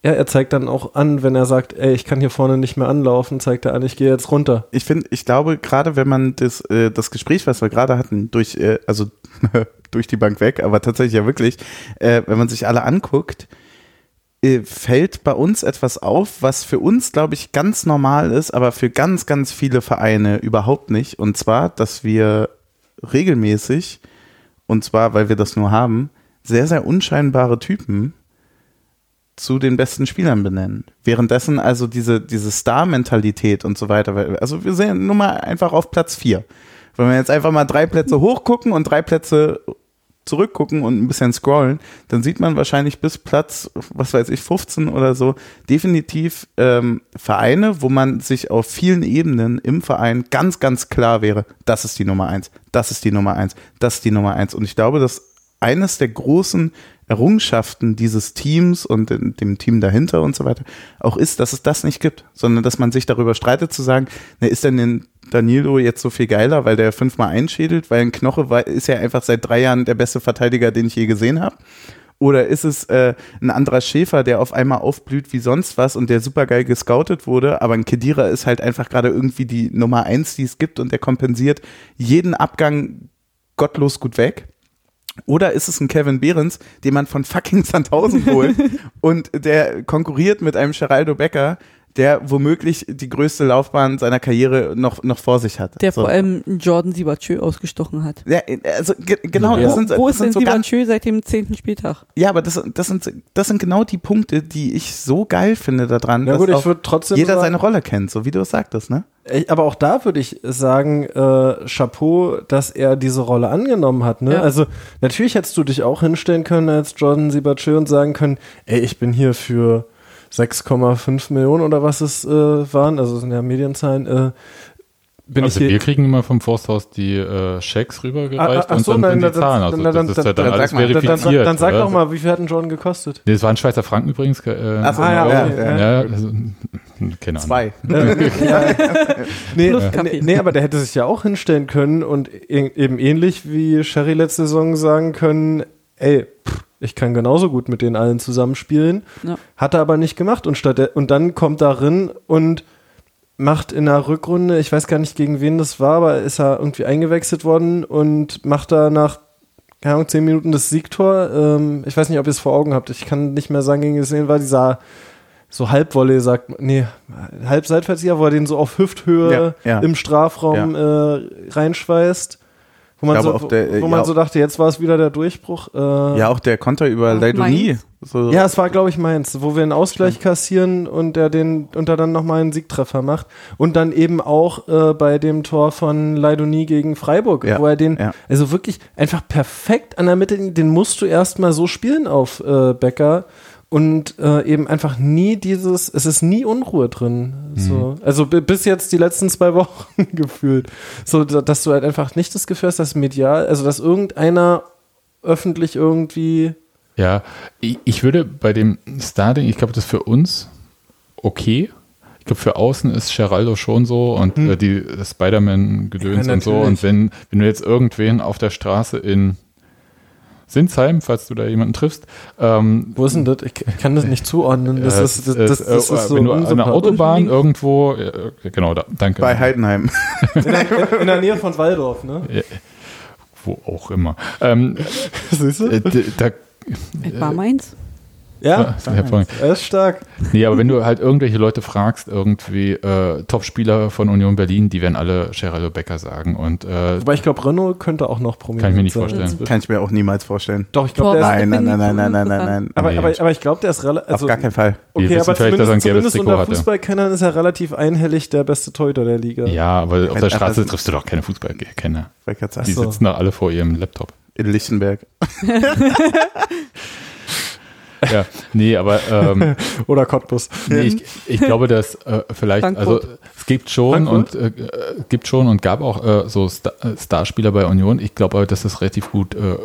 Ja, er zeigt dann auch an, wenn er sagt, ey, ich kann hier vorne nicht mehr anlaufen, zeigt er an, ich gehe jetzt runter. Ich finde, ich glaube, gerade wenn man das, äh, das Gespräch, was wir gerade hatten, durch, äh, also [laughs] durch die Bank weg, aber tatsächlich ja wirklich, äh, wenn man sich alle anguckt, äh, fällt bei uns etwas auf, was für uns, glaube ich, ganz normal ist, aber für ganz, ganz viele Vereine überhaupt nicht. Und zwar, dass wir regelmäßig, und zwar, weil wir das nur haben, sehr, sehr unscheinbare Typen zu den besten Spielern benennen. Währenddessen also diese, diese Star-Mentalität und so weiter, also wir sehen nur mal einfach auf Platz vier. Wenn wir jetzt einfach mal drei Plätze hochgucken und drei Plätze zurückgucken und ein bisschen scrollen, dann sieht man wahrscheinlich bis Platz, was weiß ich, 15 oder so, definitiv ähm, Vereine, wo man sich auf vielen Ebenen im Verein ganz, ganz klar wäre, das ist die Nummer eins, das ist die Nummer eins, das ist die Nummer eins. Und ich glaube, dass eines der großen Errungenschaften dieses Teams und in- dem Team dahinter und so weiter auch ist, dass es das nicht gibt, sondern dass man sich darüber streitet zu sagen, ne, ist denn den Danilo jetzt so viel geiler, weil der fünfmal einschädelt, weil ein Knoche war, ist ja einfach seit drei Jahren der beste Verteidiger, den ich je gesehen habe. Oder ist es äh, ein anderer Schäfer, der auf einmal aufblüht wie sonst was und der supergeil gescoutet wurde, aber ein Kedira ist halt einfach gerade irgendwie die Nummer eins, die es gibt und der kompensiert jeden Abgang gottlos gut weg. Oder ist es ein Kevin Behrens, den man von fucking Sandhausen holt [laughs] und der konkurriert mit einem Geraldo Becker, der womöglich die größte Laufbahn seiner Karriere noch, noch vor sich hat. Der So. vor allem Jordan Siebertschö ausgestochen hat. Ja, also ge genau, Ja. das sind, Wo das ist denn sind so ganz, Siebertschö seit dem zehnten Spieltag? ja, aber das, das, sind, das sind genau die Punkte, die ich so geil finde daran, Na gut, dass ich auch würde trotzdem jeder sagen- seine Rolle kennt, so wie du es sagtest, ne? Aber auch da würde ich sagen, äh, Chapeau, dass er diese Rolle angenommen hat. Ne? Ja. Also natürlich hättest du dich auch hinstellen können als Jordan Siebertschö und sagen können, ey, ich bin hier für 6,5 Millionen oder was es äh, waren, also sind ja Medienzahlen, äh, bin also ich wir kriegen immer vom Forsthaus die äh, Schecks rübergereicht Ah, ah, ach so, und dann nein, sind die Zahlen. Also dann- dann- das ist ja dann- dann alles sag mal, verifiziert. dann, dann sag oder? doch mal, wie viel hat ein Jordan gekostet? Nee, das waren Schweizer Franken übrigens. Äh, Ach so, Ah, ja, ja, okay, ja. ja, also, keine Ahnung. Zwei. [laughs] Nee, nee, nee, aber der hätte sich ja auch hinstellen können und e- eben ähnlich wie Sherry letzte Saison sagen können, ey, pff, ich kann genauso gut mit den allen zusammenspielen. Ja. Hat er aber nicht gemacht und statt und dann kommt da rein und macht in der Rückrunde, ich weiß gar nicht gegen wen das war, aber ist er irgendwie eingewechselt worden und macht da nach keine Ahnung, zehn Minuten das Siegtor. Ähm, ich weiß nicht, ob ihr es vor Augen habt. Ich kann nicht mehr sagen, gegen wen war dieser so Halbwolle sagt, nee, Halbseitverzieher, wo er den so auf Hüfthöhe Ja, ja. im Strafraum äh, reinschweißt. Wo man, Ich so, der- wo man ja. so dachte, jetzt war es wieder der Durchbruch. Äh, Ja, auch der Konter über Leidonie. So, ja, es war, glaube ich, Mainz, wo wir einen Ausgleich kassieren und der den und er dann nochmal einen Siegtreffer macht. Und dann eben auch äh, bei dem Tor von Leidonie gegen Freiburg, Ja, wo er den, ja. also wirklich einfach perfekt an der Mitte, den musst du erstmal so spielen auf äh, Becker. Und äh, eben einfach nie dieses, es ist nie Unruhe drin. So. Also bi- bis jetzt die letzten zwei Wochen [laughs] gefühlt. So, da- dass du halt einfach nicht das Gefühl hast, dass medial, also dass irgendeiner öffentlich irgendwie Ja, ich, ich würde bei dem Starting, ich glaube, das ist für uns okay. Ich glaube, für außen ist Geraldo schon so und äh, die Spider-Man-Gedöns Ja, und so. Und wenn, wenn du jetzt irgendwen auf der Straße in Sinsheim, falls du da jemanden triffst, ähm, Wo ist denn das? Ich kann das nicht zuordnen. Das äh, ist, das, das, das äh, ist so wenn du an der. Autobahn irgendwo, äh, genau, da, danke. bei Heidenheim. in, der, in der Nähe von Waldorf, ne? Wo auch immer. Ähm, [laughs] Siehst du? äh, da, Es war meins. Ja, äh, hervorragend. er ist stark. Nee, aber wenn du halt irgendwelche Leute fragst, irgendwie äh, Top-Spieler von Union Berlin, die werden alle Geraldo Becker sagen. Und äh, Wobei ich glaube, Renault könnte auch noch prominent Kann ich mir nicht sein. vorstellen. Kann ich mir auch niemals vorstellen. Doch, ich glaube, der ist. Nein, nein, nein, nein, nein, nein, nein, nein. Aber, Nee. aber, aber ich glaube, der ist relativ. Also, Auf gar keinen Fall. Wir Okay, wissen aber vielleicht, dass er ein zumindest, gelbes zumindest Trikot unter hatte. Fußballkennern ist er relativ einhellig der beste Torhüter der Liga. ja, aber auf der Straße triffst du doch keine Fußballkenner. Die sitzen doch alle vor ihrem Laptop. In Lichtenberg. [laughs] [laughs] Ja, nee, aber ähm, [laughs] Oder Cottbus. nee, ich, ich glaube, dass äh, vielleicht, Frankfurt. also es gibt schon Frankfurt? und äh, äh, gibt schon und gab auch äh, so Star äh, Starspieler bei Union. Ich glaube aber, dass das relativ gut äh,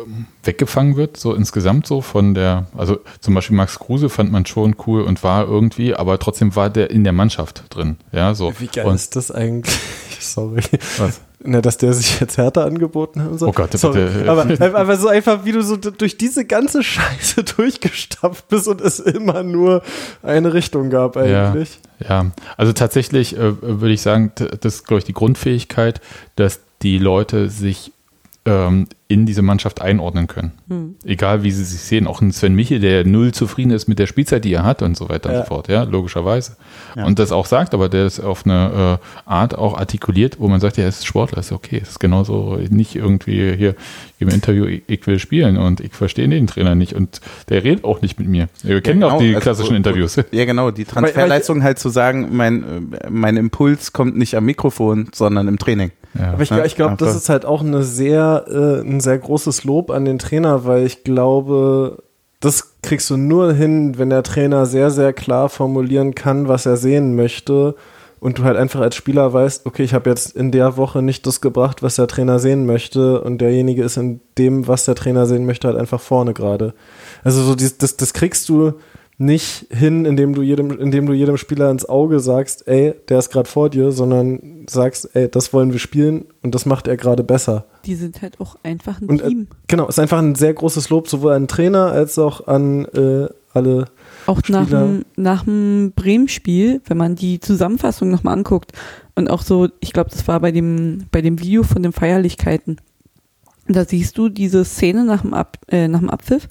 weggefangen wird, so insgesamt so von der, also zum Beispiel Max Kruse fand man schon cool und war irgendwie, aber trotzdem war der in der Mannschaft drin. Ja, so. Wie geil und, ist das eigentlich? [laughs] Sorry. Was? Na, dass der sich jetzt härter angeboten hat und so. Oh Gott, Sorry. bitte. Aber, aber so einfach, wie du so durch diese ganze Scheiße [laughs] durchgestapft bist und es immer nur eine Richtung gab eigentlich. Ja, also tatsächlich äh, würde ich sagen, das ist, glaube ich, die Grundfähigkeit, dass die Leute sich ähm, in diese Mannschaft einordnen können. Hm. Egal wie sie sich sehen. Auch ein Sven Michel, der null zufrieden ist mit der Spielzeit, die er hat und so weiter Ja. und so fort, ja, logischerweise. Ja. Und das auch sagt, aber der ist auf eine äh, Art auch artikuliert, wo man sagt, ja, er ist Sportler, ist okay. Ist genauso nicht irgendwie hier im Interview, ich, ich will spielen und ich verstehe den Trainer nicht und der redet auch nicht mit mir. Wir kennen genau, auch die also- klassischen Interviews. Ja, genau. Die Transferleistung halt zu sagen, mein, äh, mein Impuls kommt nicht am Mikrofon, sondern im Training. Ja. Aber ich, Ja, ich glaube, das ist halt auch eine sehr, äh, ein sehr großes Lob an den Trainer, weil ich glaube, das kriegst du nur hin, wenn der Trainer sehr, sehr klar formulieren kann, was er sehen möchte. Und du halt einfach als Spieler weißt, okay, ich habe jetzt in der Woche nicht das gebracht, was der Trainer sehen möchte. Und derjenige ist in dem, was der Trainer sehen möchte, halt einfach vorne gerade. Also so dies, das, das kriegst du nicht hin, indem du jedem, indem du jedem Spieler ins Auge sagst, ey, der ist gerade vor dir, sondern sagst, ey, das wollen wir spielen und das macht er gerade besser. Die sind halt auch einfach ein Und äh, Team. genau, ist einfach ein sehr großes Lob sowohl an den Trainer als auch an äh, alle. Auch nach Spieler. dem, nach dem Bremen-Spiel, wenn man die Zusammenfassung nochmal anguckt und auch so, ich glaube, das war bei dem, bei dem Video von den Feierlichkeiten. Da siehst du diese Szene nach dem, Ab, äh, nach dem Abpfiff.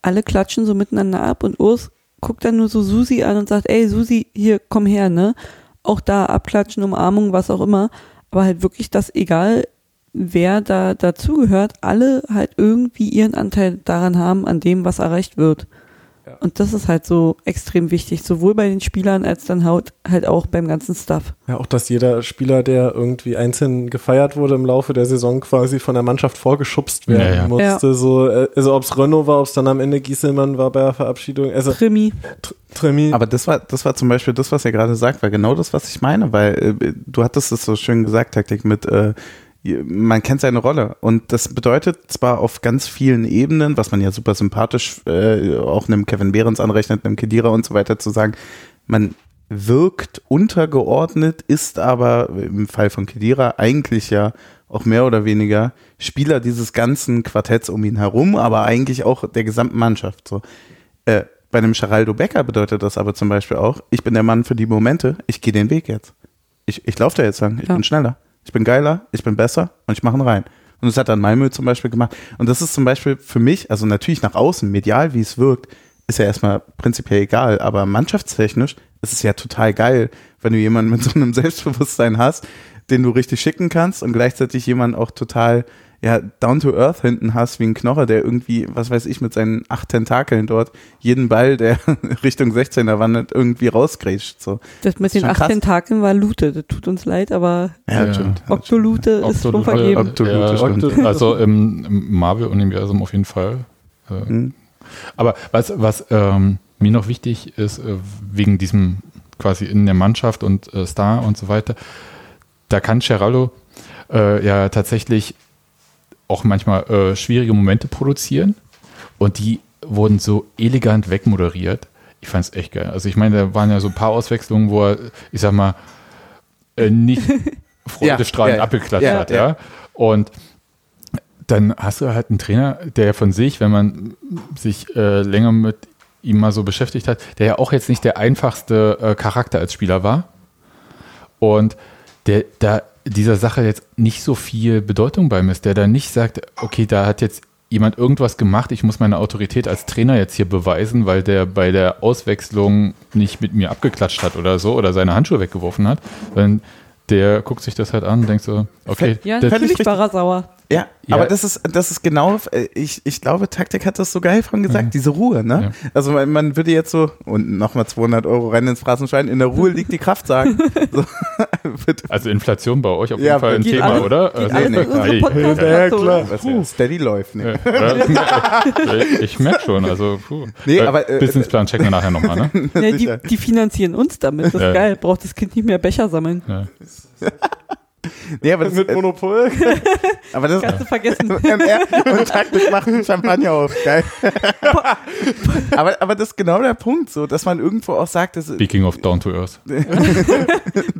Alle klatschen so miteinander ab und Urs guckt dann nur so Susi an und sagt, ey Susi, hier, komm her, ne? Auch da abklatschen, Umarmung, was auch immer. Aber halt wirklich, dass egal wer da dazugehört, alle halt irgendwie ihren Anteil daran haben, an dem, was erreicht wird. Und das ist halt so extrem wichtig, sowohl bei den Spielern als dann halt, halt auch beim ganzen Stuff. Ja, auch dass jeder Spieler, der irgendwie einzeln gefeiert wurde im Laufe der Saison, quasi von der Mannschaft vorgeschubst werden Ja, ja. musste. So, äh, also ob es Renault war, ob es dann am Ende Gieselmann war bei der Verabschiedung. Also Trimi. Tr- Tremi. Aber das war, das war zum Beispiel das, was er gerade sagt, war genau das, was ich meine, weil äh, du hattest es so schön gesagt, Taktik, mit äh, man kennt seine Rolle. Und das bedeutet zwar auf ganz vielen Ebenen, was man ja super sympathisch äh, auch einem Kevin Behrens anrechnet, einem Kedira und so weiter, zu sagen, man wirkt untergeordnet, ist aber im Fall von Kedira eigentlich ja auch mehr oder weniger Spieler dieses ganzen Quartetts um ihn herum, aber eigentlich auch der gesamten Mannschaft. So. Äh, bei einem Geraldo Becker bedeutet das aber zum Beispiel auch, ich bin der Mann für die Momente, ich gehe den Weg jetzt. ich, ich laufe da jetzt lang, ich Ja. bin schneller, ich bin geiler, ich bin besser und ich mache ihn rein. Und das hat dann Malmö zum Beispiel gemacht. Und das ist zum Beispiel für mich, also natürlich nach außen, medial, wie es wirkt, ist ja erstmal prinzipiell egal, aber mannschaftstechnisch ist es ja total geil, wenn du jemanden mit so einem [laughs] Selbstbewusstsein hast, den du richtig schicken kannst und gleichzeitig jemanden auch total ja, down to earth hinten hast, wie ein Knocher, der irgendwie, was weiß ich, mit seinen acht Tentakeln dort jeden Ball, der [laughs] Richtung 16er wandert, irgendwie rausgrätscht. So. Das mit Ist den schon acht krass. Tentakeln war Lute. Das tut uns leid, aber Ja, Ja. stimmt. Octolute ist schon Octolute, vergeben. Octolute, ja, Also im, im Marvel-Universum auf jeden Fall. Äh, Hm. Aber was, was ähm, mir noch wichtig ist, äh, wegen diesem quasi in der Mannschaft und äh, Star und so weiter, da kann Geraldo äh, ja tatsächlich auch manchmal äh, schwierige Momente produzieren und die wurden so elegant wegmoderiert. Ich fand es echt geil. Also ich meine, da waren ja so ein paar Auswechslungen, wo er, ich sag mal, äh, nicht [laughs] freudestrahlend Ja, ja, abgeklatscht ja, hat, ja. ja. Und dann hast du halt einen Trainer, der von sich, wenn man sich äh, länger mit ihm mal so beschäftigt hat, der ja auch jetzt nicht der einfachste äh, Charakter als Spieler war. Und der da dieser Sache jetzt nicht so viel Bedeutung beimisst, der da nicht sagt, okay, da hat jetzt jemand irgendwas gemacht, ich muss meine Autorität als Trainer jetzt hier beweisen, weil der bei der Auswechslung nicht mit mir abgeklatscht hat oder so oder seine Handschuhe weggeworfen hat, sondern der guckt sich das halt an und denkt so, okay, Ja, natürlich war er sauer. Ja, Ja. aber das ist, das ist genau, äh, ich, ich glaube, Taktik hat das so geil von gesagt, diese Ruhe, ne? Also man, man würde jetzt so, und nochmal 200 Euro rein ins Phrasenschwein, in der Ruhe liegt die Kraft sagen. [laughs] So, [laughs] also Inflation bei euch auf Ja, jeden Fall ein geht Thema, alles- oder? Geht Also, alles nee, unserem hey, Ja, klar. ja steady läuft, ne? Ja, ja, ich merke schon, also puh. Nee, Äh, aber, äh, Businessplan checken wir nachher nochmal, ne? [laughs] Ja, die, die finanzieren uns damit. Das ist Ja. geil. Braucht das Kind nicht mehr Becher sammeln. [laughs] Nee, aber das, Mit Monopol? [laughs] aber das, Kannst du vergessen. [laughs] und, Taktik macht einen Champagner auf, geil. aber, aber das ist genau der Punkt, so, dass man irgendwo auch sagt, dass Speaking of Down to Earth.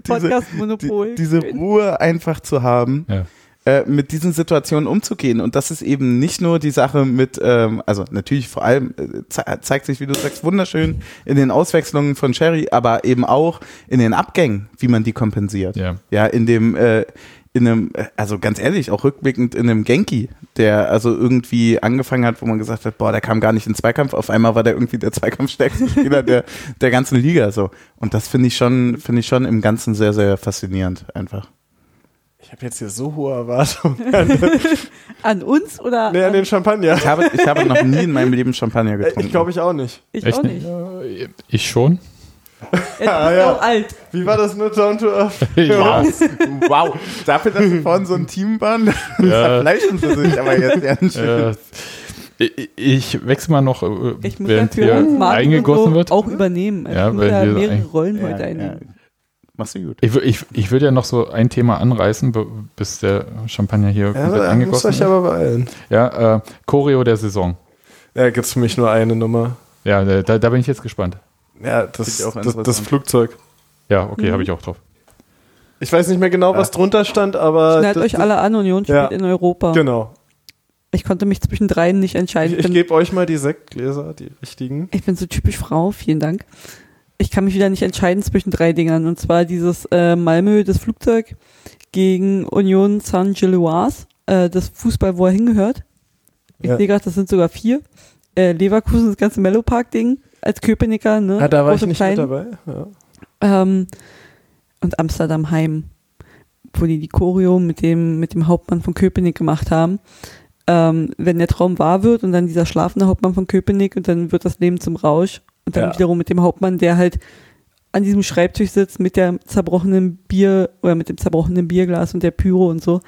Podcast-Monopol. die, diese Ruhe einfach zu haben, Ja. Äh, mit diesen Situationen umzugehen. Und das ist eben nicht nur die Sache mit, ähm, also natürlich vor allem äh, ze zeigt sich, wie du sagst, wunderschön in den Auswechslungen von Sherry, aber eben auch in den Abgängen, wie man die kompensiert. Ja. Ja, in dem, äh, in einem, äh, also ganz ehrlich, auch rückblickend in einem Genki, der also irgendwie angefangen hat, wo man gesagt hat, boah, der kam gar nicht in Zweikampf, auf einmal war der irgendwie der zweikampfstärkste Spieler der, der ganzen Liga, so. Und das finde ich schon, finde ich schon im Ganzen sehr, sehr faszinierend, einfach. Ich habe jetzt hier so hohe Erwartungen. [laughs] An uns oder nee, an den Champagner. Ich habe, ich habe noch nie in meinem Leben Champagner getrunken. Ich glaube ich auch nicht. ich Echt auch nicht? nicht. Äh, Ich schon. Er Ah, ist ja. auch alt. Wie war das mit Down to Earth? [laughs] Ja. Wow, dafür, dass sie vorhin so ein Team waren, [laughs] Ja. verfleischen sie sich aber jetzt ganz schön. Äh, ich- ich wechsle mal noch, äh, Ich muss während hier eingegossen wird. auch übernehmen. Also Ja, ich muss weil ja wir mehrere Rollen Ja, heute ja. einnehmen. Machst du gut. Ich, ich, ich würde ja noch so ein Thema anreißen, bis der Champagner hier Ja, komplett da muss eingegossen euch ist. aber beeilen. Ja, äh, Choreo der Saison. Ja, gibt's für mich nur eine Nummer. Ja, da, da bin ich jetzt gespannt. Ja, das, ich auch das, das Flugzeug. Ja, okay, Mhm. habe ich auch drauf. Ich weiß nicht mehr genau, was drunter stand, aber. Das- euch alle an, Union spielt Ja. in Europa. Genau. Ich konnte mich zwischen dreien nicht Ich, entscheiden. ich bin- gebe euch mal die Sektgläser, die richtigen. Ich bin so typisch Frau, vielen Dank. Ich kann mich wieder nicht entscheiden zwischen drei Dingern. Und zwar dieses äh, Malmö, das Flugzeug, gegen Union Saint-Gilloise, äh, das Fußball, wo er hingehört. Ich Ja. sehe gerade, das sind sogar vier. Äh, Leverkusen, das ganze Mellow-Park-Ding als Köpenicker, ne? Ah, da war Große ich nicht Klein. mit dabei. Ja. Ähm, und Amsterdam Heim, wo die die Choreo mit dem, mit dem Hauptmann von Köpenick gemacht haben. Ähm, wenn der Traum wahr wird und dann dieser schlafende Hauptmann von Köpenick und dann wird das Leben zum Rausch und dann Ja. wiederum mit dem Hauptmann, der halt an diesem Schreibtisch sitzt mit der zerbrochenen Bier oder mit dem zerbrochenen Bierglas und der Pyro und so.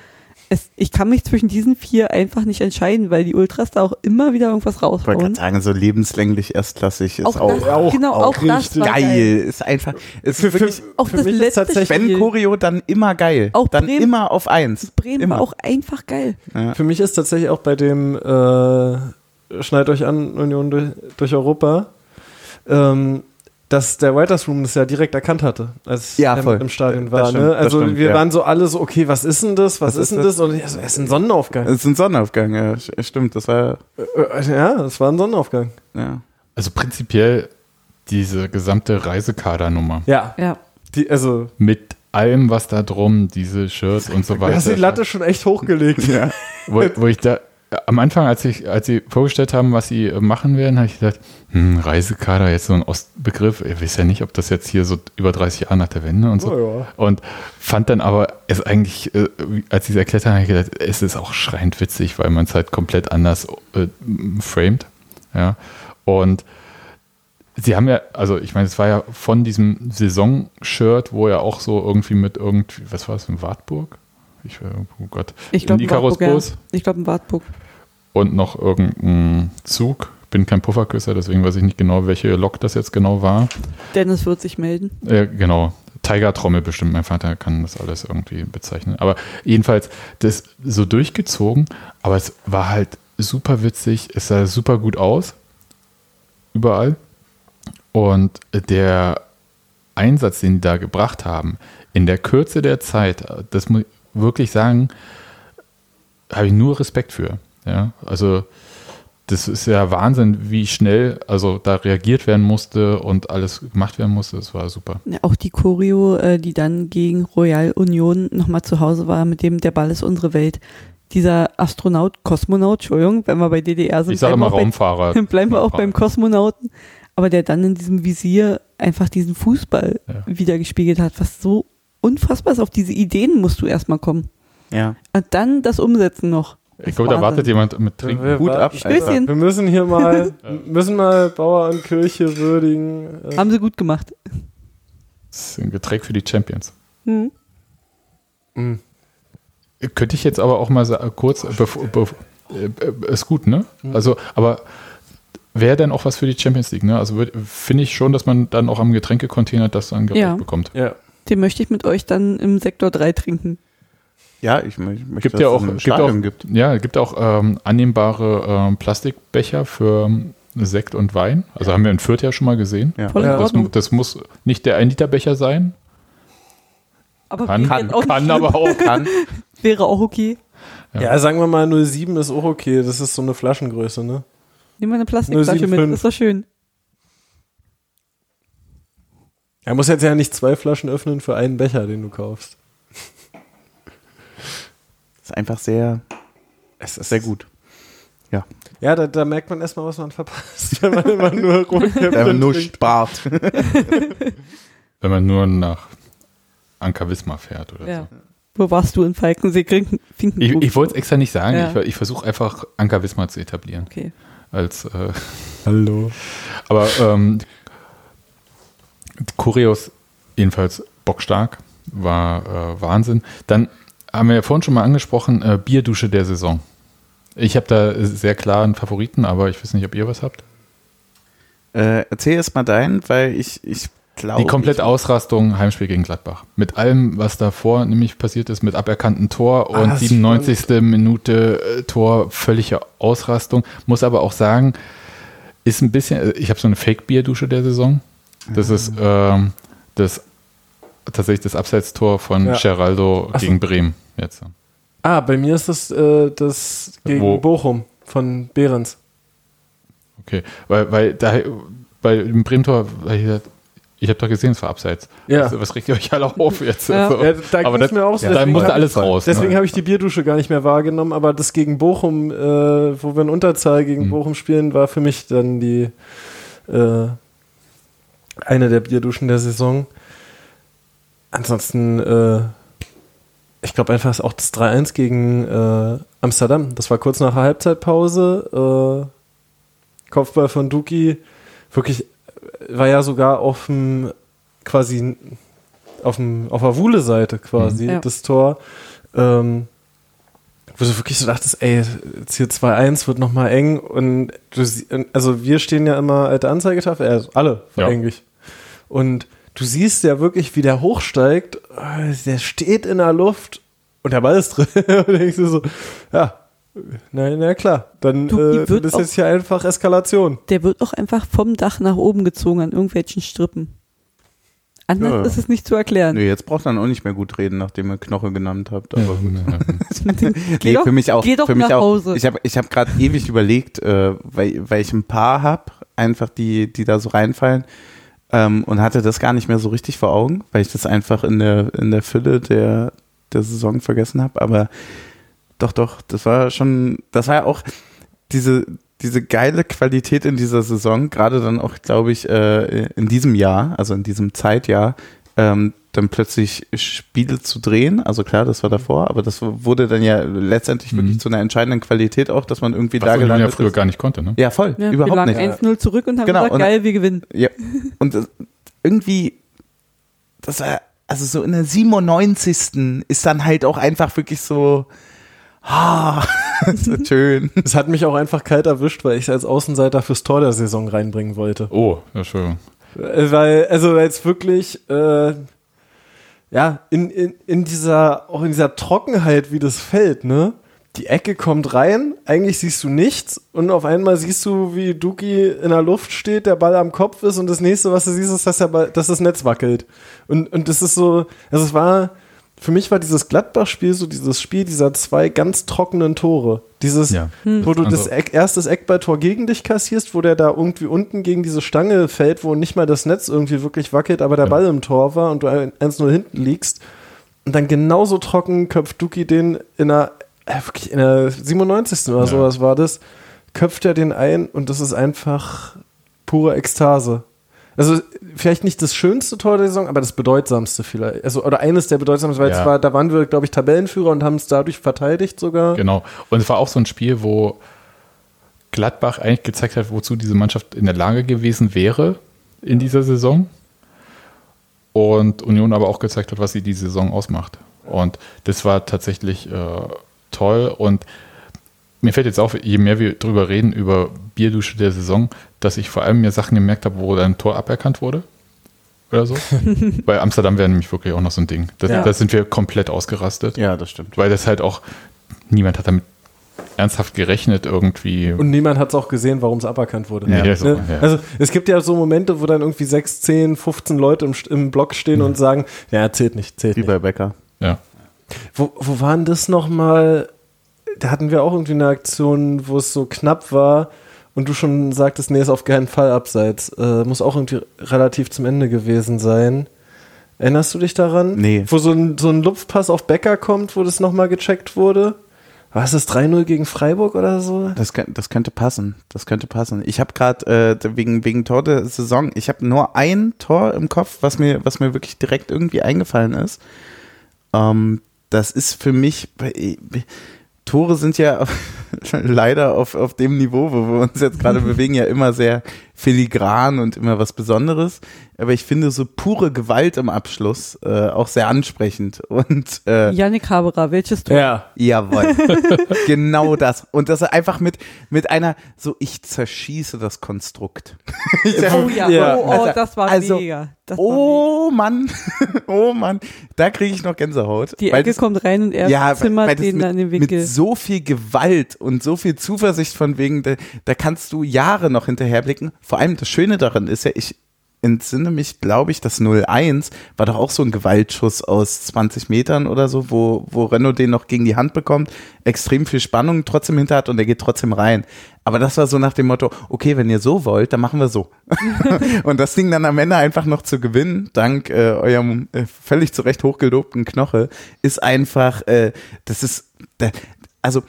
Es, ich kann mich zwischen diesen vier einfach nicht entscheiden, weil die Ultras da auch immer wieder irgendwas Ich wollte gerade raushauen. sagen, so lebenslänglich erstklassig ist Auch auch, das, auch- genau, auch auch, das geil. geil. Ist einfach, ist Für- für- wirklich, Auch Für das mich ist letzte tatsächlich- wenn Spiel. Choreo, dann immer geil. Auch dann Bremen- immer auf eins. Bremen immer. auch einfach geil. Ja. Für mich ist tatsächlich auch bei dem äh, Schneid euch an, Union durch, durch Europa, ähm, dass der Writers Room das ja direkt erkannt hatte, als Ja, er voll. im Stadion Das war. stimmt, ne? das Also stimmt, wir ja. waren so alle so, okay, was ist denn das? Was, Was ist denn das? Und ja, so, es ist ein Sonnenaufgang. Es ist ein Sonnenaufgang, ja, stimmt. Das war, Äh, ja, es war ein Sonnenaufgang. ja. Also prinzipiell diese gesamte Reisekadernummer Ja, Ja. die, also mit allem, was da drum, diese Shirts und so Du weiter. hast die Latte schon echt hochgelegt. Ja. wo, wo ich da am Anfang, als ich, als sie vorgestellt haben, was sie äh, machen werden, habe ich gedacht, hm, Reisekader, jetzt so ein Ostbegriff. Ich weiß ja nicht, ob das jetzt hier so über 30 Jahre nach der Wende und so. Oh ja. Und fand dann aber es eigentlich, äh, als sie es erklärt haben, habe ich gedacht, es ist auch schreiend witzig, weil man es halt komplett anders äh, framed. Ja. Und sie haben ja, also ich meine, es war ja von diesem Saison-Shirt, wo ja auch so irgendwie mit irgendwie, was war es, in Wartburg? Ich, äh, oh Gott. Ich glaube, Ein Wartburg. Ja. Ich glaube, ein Wartburg. Und noch irgendein Zug. Bin kein Pufferküsser, deswegen weiß ich nicht genau, welche Lok das jetzt genau war. Dennis wird sich melden. Äh, genau. Tiger-Trommel bestimmt, mein Vater kann das alles irgendwie bezeichnen. Aber jedenfalls, das so durchgezogen, aber es war halt super witzig, es sah super gut aus. Überall. Und der Einsatz, den die da gebracht haben, in der Kürze der Zeit, das muss ich wirklich sagen, habe ich nur Respekt für. Ja, also das ist ja Wahnsinn, wie schnell also da reagiert werden musste und alles gemacht werden musste. Das war super. Ja, auch die Choreo, äh, die dann gegen Royal Union nochmal zu Hause war, mit dem Der Ball ist unsere Welt. Dieser Astronaut, Kosmonaut, Entschuldigung, wenn wir bei DDR sind, Ich sage bleiben immer wir auch Raumfahrer. Bei, [laughs] bleiben wir auch beim Kosmonauten. Aber der dann in diesem Visier einfach diesen Fußball Ja. wiedergespiegelt hat, was so unfassbar ist. Auf diese Ideen musst du erstmal kommen. Ja. Und dann das Umsetzen noch. Ich glaube, da wartet jemand mit Trinken. Wir, Hut ab, Stößchen. wir müssen hier mal, müssen mal Bauer und Kirche würdigen. Äh, Haben sie gut gemacht. Das ist ein Getränk für die Champions. Hm. mh. Könnte ich jetzt aber auch mal kurz, bevor, bevor, äh, ist gut, ne? Also, aber wäre denn auch was für die Champions League, ne? Also finde ich schon, dass man dann auch am Getränkecontainer das dann Ja. bekommt. ja. Den möchte ich mit euch dann im Sektor 3 trinken. Ja, ich, ich möchte, Gibt ja auch, es gibt auch, gibt. ja, gibt auch ähm, annehmbare ähm, Plastikbecher für ähm, Sekt und Wein. Also haben wir in Fürth ja schon mal gesehen. Ja. Voll in Ja, Das, das muss nicht der 1-Liter-Becher sein. Aber Kann, kann, auch kann aber auch. Kann. [laughs] Wäre auch okay. Ja. ja, sagen wir mal 07 ist auch okay. Das ist so eine Flaschengröße, ne? Nehmen wir eine Plastikflasche mit. 075. Ist doch schön. Er muss jetzt ja nicht zwei Flaschen öffnen für einen Becher, den du kaufst. Ist einfach sehr, Es ist sehr gut. Ja, da, da merkt man erstmal, was man verpasst, [laughs] wenn man immer nur Rotkäppchen [laughs] Wenn man nur trinkt. spart. [laughs] Wenn man nur nach Anker Wismar fährt oder Ja. so. Wo warst du in Falkensee? Finken- Ich, ich wollte es extra nicht sagen. Ja. Ich, ich versuche einfach Anker Wismar zu etablieren. Okay. Als, äh, Hallo. aber ähm, Choreos jedenfalls bockstark, war äh, Wahnsinn. Dann haben wir ja vorhin schon mal angesprochen, äh, Bierdusche der Saison. Ich habe da sehr klar einen Favoriten, aber ich weiß nicht, ob ihr was habt. Äh, erzähl erst mal deinen, weil ich, ich glaube. Die komplette Ausrastung, Heimspiel gegen Gladbach. Mit allem, was davor nämlich passiert ist, mit aberkannten Tor und Ah, das 97. Minute äh, Tor, völlige Ausrastung. Muss aber auch sagen, ist ein bisschen, äh, ich habe so eine Fake-Bierdusche der Saison. Das ist ähm, das tatsächlich das Abseitstor von Ja. Geraldo so. gegen Bremen jetzt. Ah, bei mir ist das äh, das gegen Wo? Bochum von Behrens. Okay, weil, weil da bei dem Bremen-Tor, ich habe doch gesehen, es war abseits. Ja. Was, was regt ihr euch alle auf jetzt? Ja. Also, Ja, da aber das, mir auch so, da deswegen musste alles raus. Deswegen ne? habe ich die Bierdusche gar nicht mehr wahrgenommen, aber das gegen Bochum, äh, wo wir in Unterzahl gegen Mhm. Bochum spielen, war für mich dann die äh, eine der Bierduschen der Saison. Ansonsten, äh, ich glaube einfach ist auch das 3-1 gegen äh, Amsterdam. Das war kurz nach der Halbzeitpause. Äh, Kopfball von Duki. Wirklich, äh, war ja sogar auf dem quasi auf, dem, auf der Wuhle-Seite quasi, Mhm. Ja. das Tor. Ähm, wo du wirklich so dachtest, ey, jetzt hier 2-1 wird nochmal eng und du also wir stehen ja immer alte Anzeigetafel, äh, alle Ja. eigentlich. Und du siehst ja wirklich, wie der hochsteigt, äh, der steht in der Luft und der Ball ist drin. [laughs] und denkst du so, ja, na, na klar, dann, Du, äh, dann wird ist auch- jetzt hier einfach Eskalation. Der wird auch einfach vom Dach nach oben gezogen an irgendwelchen Strippen. Anders Ja. ist es nicht zu erklären. Nee, jetzt braucht er auch nicht mehr gut reden, nachdem ihr Knoche genannt habt. Aber gut. [laughs] [laughs] ja. Geh Nee, doch- für mich auch. geh doch für mich nach auch. Hause. Ich habe ich hab gerade ewig überlegt, äh, weil, weil ich ein paar habe, einfach die, die da so reinfallen. Ähm, und hatte das gar nicht mehr so richtig vor Augen, weil ich das einfach in der, in der Fülle der, der Saison vergessen habe. Aber doch, doch, das war schon, das war ja auch diese, diese geile Qualität in dieser Saison, gerade dann auch, glaube ich, äh, in diesem Jahr, also in diesem Zeitjahr, ähm, dann plötzlich Spiele zu drehen. Also klar, das war davor, aber das wurde dann ja letztendlich wirklich Mhm. zu einer entscheidenden Qualität auch, dass man irgendwie Was da Union ja gelandet früher ist. gar nicht konnte, ne? Ja, voll, Ja, wir überhaupt lagen nicht. 1-0 zurück und haben Genau, gesagt, und- geil, wir gewinnen. Ja. Und äh, irgendwie, das war, also so in der 97. ist dann halt auch einfach wirklich so, ah, [laughs] so [laughs] schön. Es hat mich auch einfach kalt erwischt, weil ich es als Außenseiter fürs Tor der Saison reinbringen wollte. Oh, Entschuldigung. Äh, Weil, also jetzt wirklich, äh, ja, in, in, in dieser, auch in dieser Trockenheit, wie das fällt, ne? Die Ecke kommt rein, eigentlich siehst du nichts und auf einmal siehst du, wie Duki in der Luft steht, der Ball am Kopf ist und das nächste, was du siehst, ist, dass, der Ball, dass das Netz wackelt. Und, und das ist so, also es war, für mich war dieses Gladbach-Spiel so dieses Spiel dieser zwei ganz trockenen Tore. Dieses, Ja. wo du das Also- Eck, erstes Eckballtor gegen dich kassierst, wo der da irgendwie unten gegen diese Stange fällt, wo nicht mal das Netz irgendwie wirklich wackelt, aber der Ja. Ball im Tor war und du 1-0 hinten liegst. Und dann genauso trocken köpft Duki den in der, äh, in der 97. oder Ja. sowas war das, köpft er den ein und das ist einfach pure Ekstase. Also vielleicht nicht das schönste Tor der Saison, aber das bedeutsamste vielleicht. Also, oder eines der bedeutsamsten, weil Ja. es war, da waren wir, glaube ich, Tabellenführer und haben es dadurch verteidigt sogar. Genau. Und es war auch so ein Spiel, wo Gladbach eigentlich gezeigt hat, wozu diese Mannschaft in der Lage gewesen wäre in dieser Saison. Und Union aber auch gezeigt hat, was sie die Saison ausmacht. Und das war tatsächlich äh, toll. Und mir fällt jetzt auf, je mehr wir drüber reden, über Bierdusche der Saison, dass ich vor allem mir Sachen gemerkt habe, wo dann ein Tor aberkannt wurde. Oder so. [laughs] Bei Amsterdam wäre nämlich wirklich auch noch so ein Ding. Das, Ja. Da sind wir komplett ausgerastet Ja, das stimmt. weil das halt auch niemand hat damit ernsthaft gerechnet irgendwie. Und niemand hat es auch gesehen, warum es aberkannt wurde. So, Ne? ja. Also es gibt ja so Momente, wo dann irgendwie 6, 10, 15 Leute im, im Block stehen und sagen, ja, zählt nicht, zählt Wie nicht. bei Becker. ja. Wo, wo waren das nochmal? Da hatten wir auch irgendwie eine Aktion, wo es so knapp war und du schon sagtest, nee, ist auf keinen Fall abseits. Äh, muss auch irgendwie relativ zum Ende gewesen sein. Erinnerst du dich daran? Nee. Wo so ein, so ein Lupfpass auf Becker kommt, wo das nochmal gecheckt wurde? War es das 3-0 gegen Freiburg oder so? Das, das könnte passen. Das könnte passen. Ich habe gerade äh, wegen wegen Tor der Saison. Ich habe nur ein Tor im Kopf, was mir was mir wirklich direkt irgendwie eingefallen ist. Ähm, das ist für mich. Tore sind ja [laughs] [laughs] leider auf, auf dem Niveau, wo wir uns jetzt gerade [laughs] bewegen, ja immer sehr filigran und immer was Besonderes. Aber ich finde so pure Gewalt im Abschluss äh, auch sehr ansprechend. Und äh, Yannick Haberer, welches Tor? Ja. Jawohl. [laughs] genau das. Und das einfach mit, mit einer, so ich zerschieße das Konstrukt. Oh ja, Ja. oh, oh Also- das war also, mega. Das war mega. Oh Mann, oh Mann, da kriege ich noch Gänsehaut. Die Weil Ecke das- kommt rein und er ja, zimmert den mit, dann in den mit Winkel. so viel Gewalt und so viel Zuversicht von wegen, da, da kannst du Jahre noch hinterherblicken. Vor allem das Schöne daran ist ja, ich entsinne mich, glaube ich, das 0-1 war doch auch so ein Gewaltschuss aus 20 Metern oder so, wo, wo Renault den noch gegen die Hand bekommt, extrem viel Spannung trotzdem hinter hat und er geht trotzdem rein. Aber das war so nach dem Motto, okay, wenn ihr so wollt, dann machen wir so. [laughs] und das Ding dann am Ende einfach noch zu gewinnen, dank äh, eurem äh, völlig zu Recht hochgelobten Knoche, ist einfach, äh, das ist, also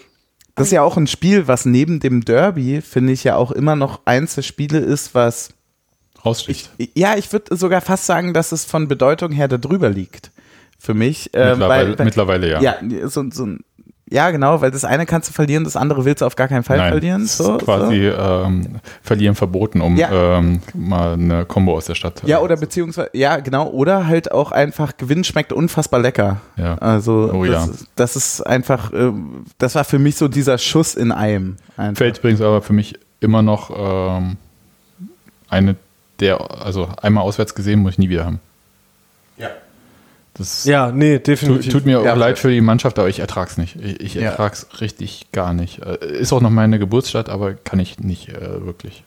das ist ja auch ein Spiel, was neben dem Derby, finde ich ja auch immer noch eins der Spiele ist, was Raussticht. ja, ich würde sogar fast sagen, dass es von Bedeutung her da drüber liegt. Für mich. ähm, mittlerweile, weil, weil, mittlerweile ja. ja, so, so ein, ja, genau, weil das eine kannst du verlieren, das andere willst du auf gar keinen Fall Nein, verlieren. So, ist quasi ähm, verlieren verboten, um Ja. ähm, mal eine Combo aus der Stadt. Ja, oder beziehungsweise, ja, genau, oder halt auch einfach Gewinn schmeckt unfassbar lecker. Ja. Also, Oh das, ja. ist, das ist einfach, ähm, das war für mich so dieser Schuss in einem. Einfach. Fällt übrigens aber für mich immer noch ähm, eine der, also einmal auswärts gesehen, muss ich nie wieder haben. Ja. Das Ja, nee, tut, definitiv. tut mir auch Ja, leid für die Mannschaft, aber ich ertrag's nicht. Ich, ich Ja. ertrag's richtig gar nicht. Äh, Ist auch noch meine Geburtsstadt, aber kann ich nicht äh, wirklich.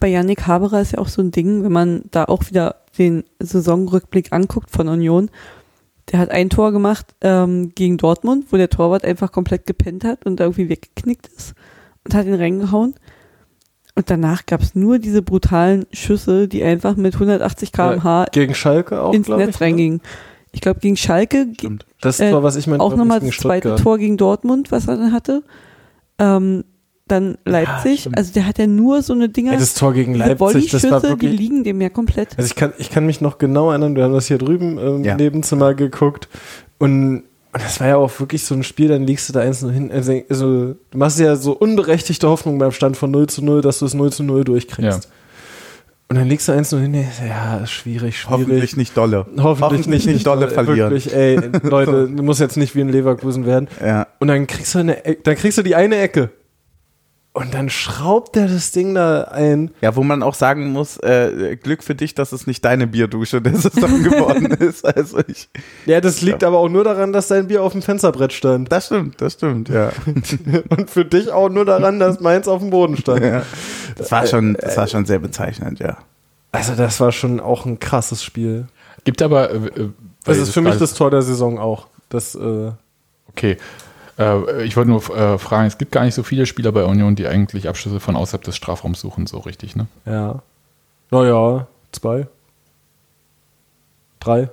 Bei Yannick Haberer ist ja auch so ein Ding, wenn man da auch wieder den Saisonrückblick anguckt von Union. Der hat ein Tor gemacht ähm, gegen Dortmund, wo der Torwart einfach komplett gepennt hat und irgendwie weggeknickt ist und hat ihn reingehauen. Und danach gab es nur diese brutalen Schüsse, die einfach mit 180 km/h Gegen Schalke auch, ins Netz ich. ne? Ich glaube, gegen Schalke Stimmt. Das Äh, war, was ich meine. auch nochmal das zweite. Tor gegen Dortmund, was er dann hatte. Ähm, dann Leipzig. stimmt. also der hat ja nur so eine Dinger. Ey, das Tor gegen Leipzig, das war Volleyschüsse, die wirklich. liegen dem ja komplett. Also ich kann, ich kann mich noch genau erinnern, wir haben das hier drüben im Ja. Nebenzimmer geguckt und und das war ja auch wirklich so ein Spiel, dann liegst du da eins nur hin. Also, also du machst ja so unberechtigte Hoffnung beim Stand von 0 zu 0, dass du es 0 zu 0 durchkriegst. Ja. Und dann liegst du eins nur hin, ja, ist schwierig, schwierig. Hoffentlich nicht dolle. Hoffentlich, nicht, nicht dolle verlieren. Wirklich, ey, Leute, [laughs] du musst jetzt nicht wie in Leverkusen werden. Ja. Und dann kriegst du eine, E- dann kriegst du die eine Ecke. Und dann schraubt er das Ding da ein. ja, wo man auch sagen muss, äh, Glück für dich, dass es nicht deine Bierdusche der [laughs] Saison geworden ist. Also ich, Ja, das liegt aber auch nur daran, dass dein Bier auf dem Fensterbrett stand. das stimmt, das stimmt, ja. [laughs] Und für dich auch nur daran, dass meins auf dem Boden stand. ja. Das war schon, das war schon sehr bezeichnend, ja. Also das war schon auch ein krasses Spiel. Gibt aber. Äh, äh, Das ist für mich das Tor der Saison auch. Das, äh, Okay. Äh, ich wollte nur äh, fragen, es gibt gar nicht so viele Spieler bei Union, die eigentlich Abschlüsse von außerhalb des Strafraums suchen, so richtig, ne? ja. Naja, zwei. Drei.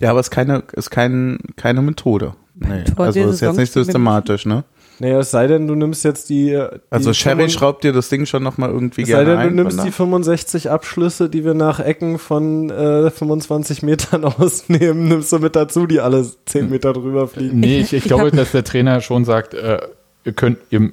Ja, aber es ist keine, ist kein, keine Methode. Nee. Also ist jetzt nicht systematisch, ne? Naja, es sei denn, du nimmst jetzt die. die Also Sherry 25 schraubt dir das Ding schon nochmal irgendwie Es sei gerne denn, ein. du nimmst die da. 65 Abschlüsse, die wir nach Ecken von äh, 25 Metern [laughs] ausnehmen, nimmst du mit dazu, die alle 10 Meter drüber fliegen. Nee, Ich- ich, [laughs] glaube, dass der Trainer schon sagt, äh, ihr, könnt, ihr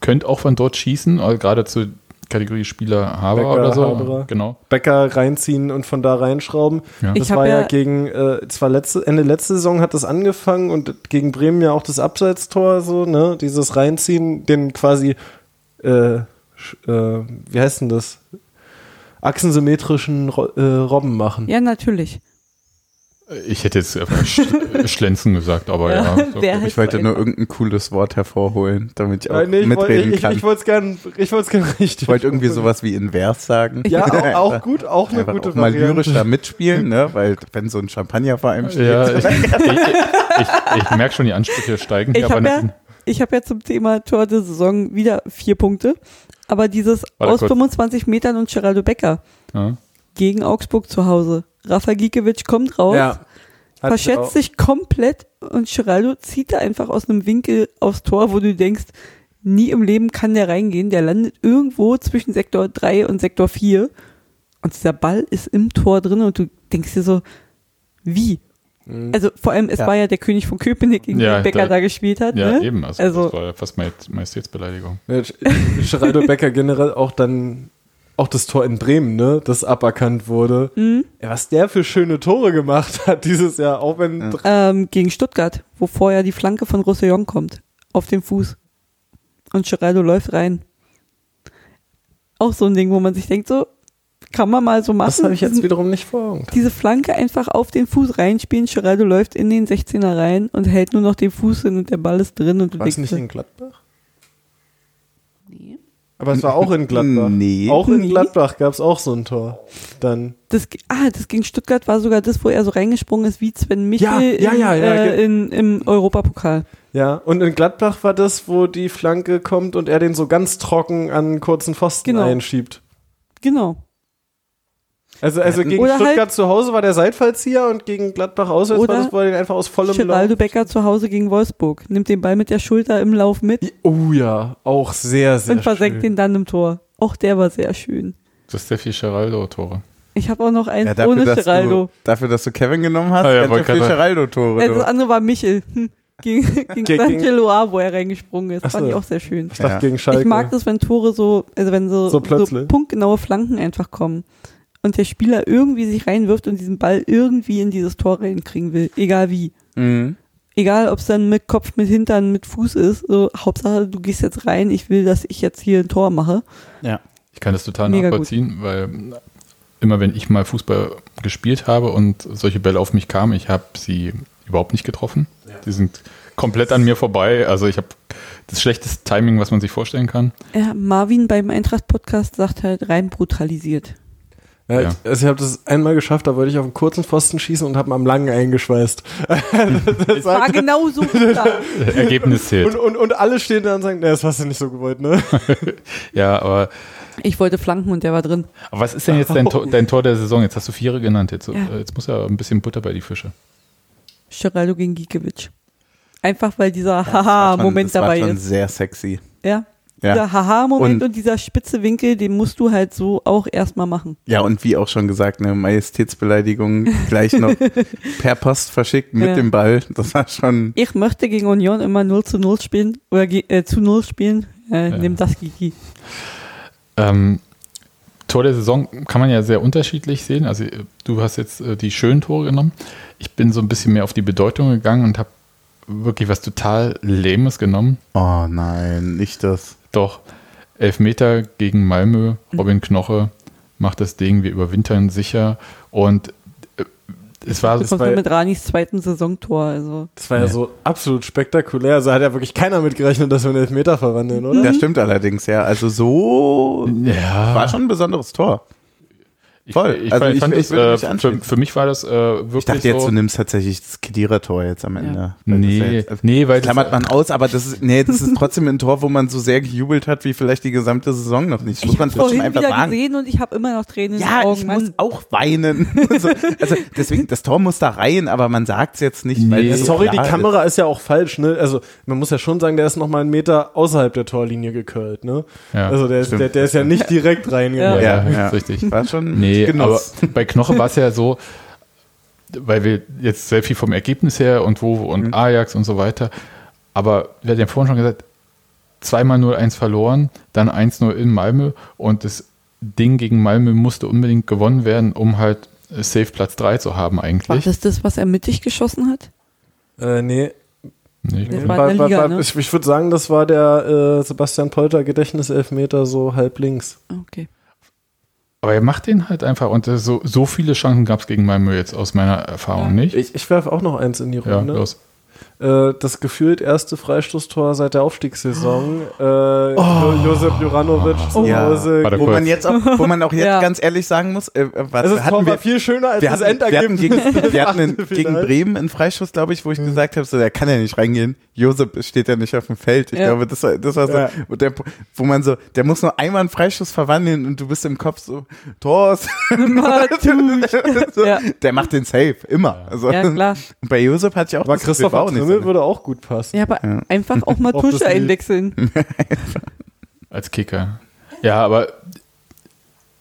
könnt auch von dort schießen, also gerade zur Kategorie Spieler Haber Becker, oder so. Haberer. Genau. Becker reinziehen und von da reinschrauben. Ja. Das war ja, ja- gegen, äh, zwar letzte, Ende letzte Saison hat das angefangen und gegen Bremen ja auch das Abseitstor, so, ne? Dieses Reinziehen, den quasi, äh, sch- äh, wie heißt denn das? Achsensymmetrischen Ro äh, Robben machen. Ja, natürlich. Ich hätte jetzt einfach Sch Schlenzen gesagt, aber ja. so. Wer Ich wollte nur irgendein cooles Wort hervorholen, damit ich auch Äh, nee, ich mitreden ich, ich, kann. ich wollte es gerne ich wollt's gern richtig. Ich wollte irgendwie sowas wie invers sagen. Ja, auch, [laughs] auch gut, auch eine Einfach gute auch mal Variante. lyrisch da mitspielen, ne? Weil wenn so ein Champagner vor einem steht. Ja, [laughs] ich, ich, ich, ich merke schon, die Ansprüche steigen. Ich aber habe ja, nicht- ich hab ja zum Thema Tor der Saison wieder vier Punkte. Aber dieses Warte aus kurz. 25 Metern und Geraldo Becker ja. gegen Augsburg zu Hause. Rafa Gikiewicz kommt raus, Ja. Verschätzt sich komplett und Geraldo zieht da einfach aus einem Winkel aufs Tor, wo du denkst, nie im Leben kann der reingehen. Der landet irgendwo zwischen Sektor 3 und Sektor 4 und dieser Ball ist im Tor drin und du denkst dir so, wie? Mhm. Also vor allem, es Ja. war ja der König von Köpenick, gegen Ja, den Becker da- da, gespielt hat. ja, ne? eben. Also, Also- das war ja fast Majest- Majestätsbeleidigung. Ja, Geraldo Becker generell auch dann auch das Tor in Bremen, ne, das aberkannt wurde. Mhm. Ja, was der für schöne Tore gemacht hat dieses Jahr, auch wenn Ja. Ähm, gegen Stuttgart, wo vorher die Flanke von Roussillon kommt, auf den Fuß. Und Geraldo läuft rein. Auch so ein Ding, wo man sich denkt, so, kann man mal so machen. das habe ich jetzt Diesen- wiederum nicht vor Augen. diese Flanke einfach auf den Fuß reinspielen. Geraldo läuft in den 16er rein und hält nur noch den Fuß hin und der Ball ist drin und du denkst, nicht in Gladbach? Aber es war auch in Gladbach. Nee. Auch in. Gladbach gab es auch so ein Tor. Dann. das, ah, das gegen Stuttgart war sogar das, wo er so reingesprungen ist, wie Sven Michel Ja, ja, ja, ja, äh, in, im Europapokal. Ja, und in Gladbach war das, wo die Flanke kommt und er den so ganz trocken an einen kurzen Pfosten Genau. einschiebt. Genau. Also, also gegen Oder Stuttgart halt- zu Hause war der Seitfallzieher und gegen Gladbach auswärts war Oder das, wo er den einfach aus vollem Geraldo Lauf. Becker zu Hause gegen Wolfsburg. Nimmt den Ball mit der Schulter im Lauf mit Oh ja, auch sehr, sehr und versenkt schön. den dann im Tor. Auch der war sehr schön. Das ist sehr viel Geraldo-Tore. Ich habe auch noch eins Ja, dafür, ohne dass Geraldo. du, dafür, dass du Kevin genommen hast, Ah, ja, ganz schön viel Geraldo-Tore. Äh, Das andere war Michel. Hm. [laughs] Gegen, gegen Ge- San gegen- Geloa, wo er reingesprungen ist. Ach Fand ich auch sehr schön. Ich dachte Ja. gegen Schalke. Ich mag das, wenn Tore so, also wenn so, So so, plötzlich. punktgenaue Flanken einfach kommen. Und der Spieler irgendwie sich reinwirft und diesen Ball irgendwie in dieses Tor reinkriegen will. Egal wie. Mhm. Egal, ob es dann mit Kopf, mit Hintern, mit Fuß ist. So, Hauptsache, du gehst jetzt rein. Ich will, dass ich jetzt hier ein Tor mache. Ja. Ich kann das total Mega nachvollziehen, weil immer wenn ich mal Fußball gespielt habe und solche Bälle auf mich kamen, ich habe sie überhaupt nicht getroffen. Die sind komplett an mir vorbei. Also ich habe das schlechteste Timing, was man sich vorstellen kann. Ja, Marvin beim Eintracht-Podcast sagt halt rein brutalisiert. Ja, Ja. Ich, also ich habe das einmal geschafft, da wollte ich auf einen kurzen Pfosten schießen und habe am langen eingeschweißt. [laughs] das War genau so. [laughs] Ergebnis zählt. und, und, und alle stehen da und sagen, nee, das hast du nicht so gewollt, ne? [laughs] Ja, aber, Ich wollte flanken und der war drin. aber was ist denn jetzt dein Tor, dein Tor der Saison? Jetzt hast du Viere genannt. Jetzt, Ja. äh, jetzt muss ja ein bisschen Butter bei die Fische. Geraldo gegen Gikiewicz. Einfach weil dieser Das war schon- Haha-Moment das war dabei schon ist. sehr sexy. Ja. Ja. Dieser Haha-Moment Und- und, dieser spitze Winkel, den musst du halt so auch erstmal machen. Ja, und wie auch schon gesagt, eine Majestätsbeleidigung gleich noch [laughs] per Post verschickt mit Ja. dem Ball. Das war schon. Ich möchte gegen Union immer 0 zu 0 spielen oder äh, zu 0 spielen. Äh, Ja. Nimm das Gigi. Ähm, Tor der Saison kann man ja sehr unterschiedlich sehen. Also äh, du hast jetzt äh, die schönen Tore genommen. Ich bin so ein bisschen mehr auf die Bedeutung gegangen und habe wirklich was total Lähmes genommen. Oh nein, nicht das. Doch, Elfmeter gegen Malmö, Robin Knoche macht das Ding, wir überwintern sicher und äh, es war, Das kommt war- mit Ranis zweiten Saisontor. Also. Das war ja, Ja. so absolut spektakulär. Also hat ja wirklich keiner mitgerechnet, dass wir einen Elfmeter verwandeln, oder? Das stimmt allerdings, ja. Also so ja, war schon ein besonderes Tor. Ich, voll. Ich, Also fand- ich- fand ich es, würde äh, für, für mich war das äh, wirklich Ich dachte jetzt, so, du nimmst tatsächlich das Kedira-Tor jetzt am Ende. Das nee, ja jetzt- nee, weil das, Klammert man aus, aber das ist, nee, das ist trotzdem ein Tor, wo man so sehr gejubelt hat, wie vielleicht die gesamte Saison noch nicht. Muss Ich man habe trotzdem einfach wieder sagen. gesehen und ich habe immer noch Tränen in Ja, den Augen. ich muss auch weinen. [laughs] so, also deswegen, das Tor muss da rein, aber man sagt es jetzt nicht, weil Nee. so Sorry, die Kamera ist. ja auch falsch, ne? Also man muss ja schon sagen, der ist noch mal einen Meter außerhalb der Torlinie gekölt, ne? ja. Also der, ist, der, der ist ja nicht direkt ja, [laughs] reingegangen. ja, Ja, ja. ist richtig. ist. War schon Nee, Genuss. aber bei Knoche war es ja so, weil wir jetzt sehr viel vom Ergebnis her und wo und Mhm. Ajax und so weiter, aber wir hatten ja vorhin schon gesagt, zweimal 0-1 verloren, dann 1-0 in Malmö und das Ding gegen Malmö musste unbedingt gewonnen werden, um halt Safe Platz 3 zu haben War eigentlich. das das, was er mittig geschossen hat? Äh, nee. Nee, war Liga, ne? Ich, ich würde sagen, das war der äh, Sebastian Polter Gedächtniselfmeter so halb links. Okay. Aber er macht den halt einfach und äh, so, so viele Chancen gab es gegen Malmö jetzt aus meiner Erfahrung Ja. nicht. Ich, ich werfe auch noch eins in die ja, Runde. los. Äh, das gefühlt erste Freistoßtor seit der Aufstiegssaison. Äh, Josep Juranovic zu Ja. Wo man jetzt auch, wo man auch [laughs] jetzt Ja. ganz ehrlich sagen muss, äh, was Also das Tor hatten war wir, viel schöner als wir das hatten, wir hatten Endergebnis. gegen, [laughs] wir hatten in, gegen Bremen einen Freistoß, glaube ich, wo ich gesagt habe, so, der kann ja nicht reingehen. Josep steht ja nicht auf dem Feld. Ich Ja. glaube, das war, das war so, Ja. wo, der, wo man so, der muss nur einmal einen Freistoß verwandeln und du bist im Kopf so, Tors. [laughs] so, Ja. Der macht den Safe, immer. Also, Ja, klar. Und bei Josep hatte ich auch Aber das war auch nicht Trimmel so. würde auch gut passen. Ja, aber Ja. einfach auch mal [laughs] Tusche einwechseln. [laughs] Als Kicker. Ja, aber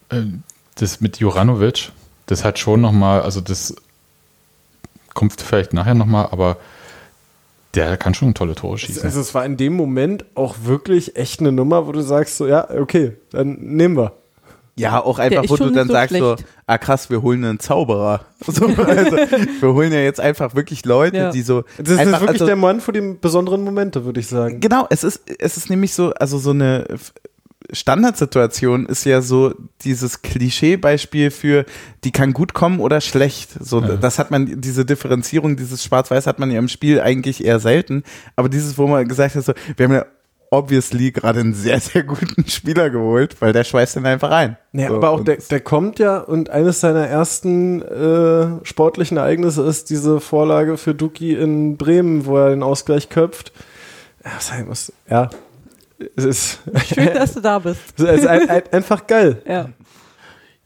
äh, das mit Juranovic, das hat schon nochmal, also das kommt vielleicht nachher nochmal, aber der kann schon tolle Tore schießen. Also es war in dem Moment auch wirklich echt eine Nummer, wo du sagst so, ja, okay, dann nehmen wir. Ja, auch einfach, wo du dann so sagst so, schlecht. ah krass, wir holen einen Zauberer. [laughs] So, also, wir holen ja jetzt einfach wirklich Leute, Ja. die so Das ist einfach, wirklich also, der Mann für die besonderen Momente, würde ich sagen. Genau, es ist, es ist nämlich so, also so eine Standardsituation ist ja so dieses Klischeebeispiel für, die kann gut kommen oder schlecht. So, Ja. das hat man, diese Differenzierung, dieses Schwarz-Weiß hat man ja im Spiel eigentlich eher selten. Aber dieses, wo man gesagt hat, so, wir haben ja obviously gerade einen sehr, sehr guten Spieler geholt, weil der schweißt den einfach rein. Nee, so, aber auch der, der kommt ja und eines seiner ersten äh, sportlichen Ereignisse ist diese Vorlage für Duki in Bremen, wo er den Ausgleich köpft. Ja, sagen muss, ja. Es ist, Schön, dass du da bist. es ist ein, ein, einfach geil. Ja.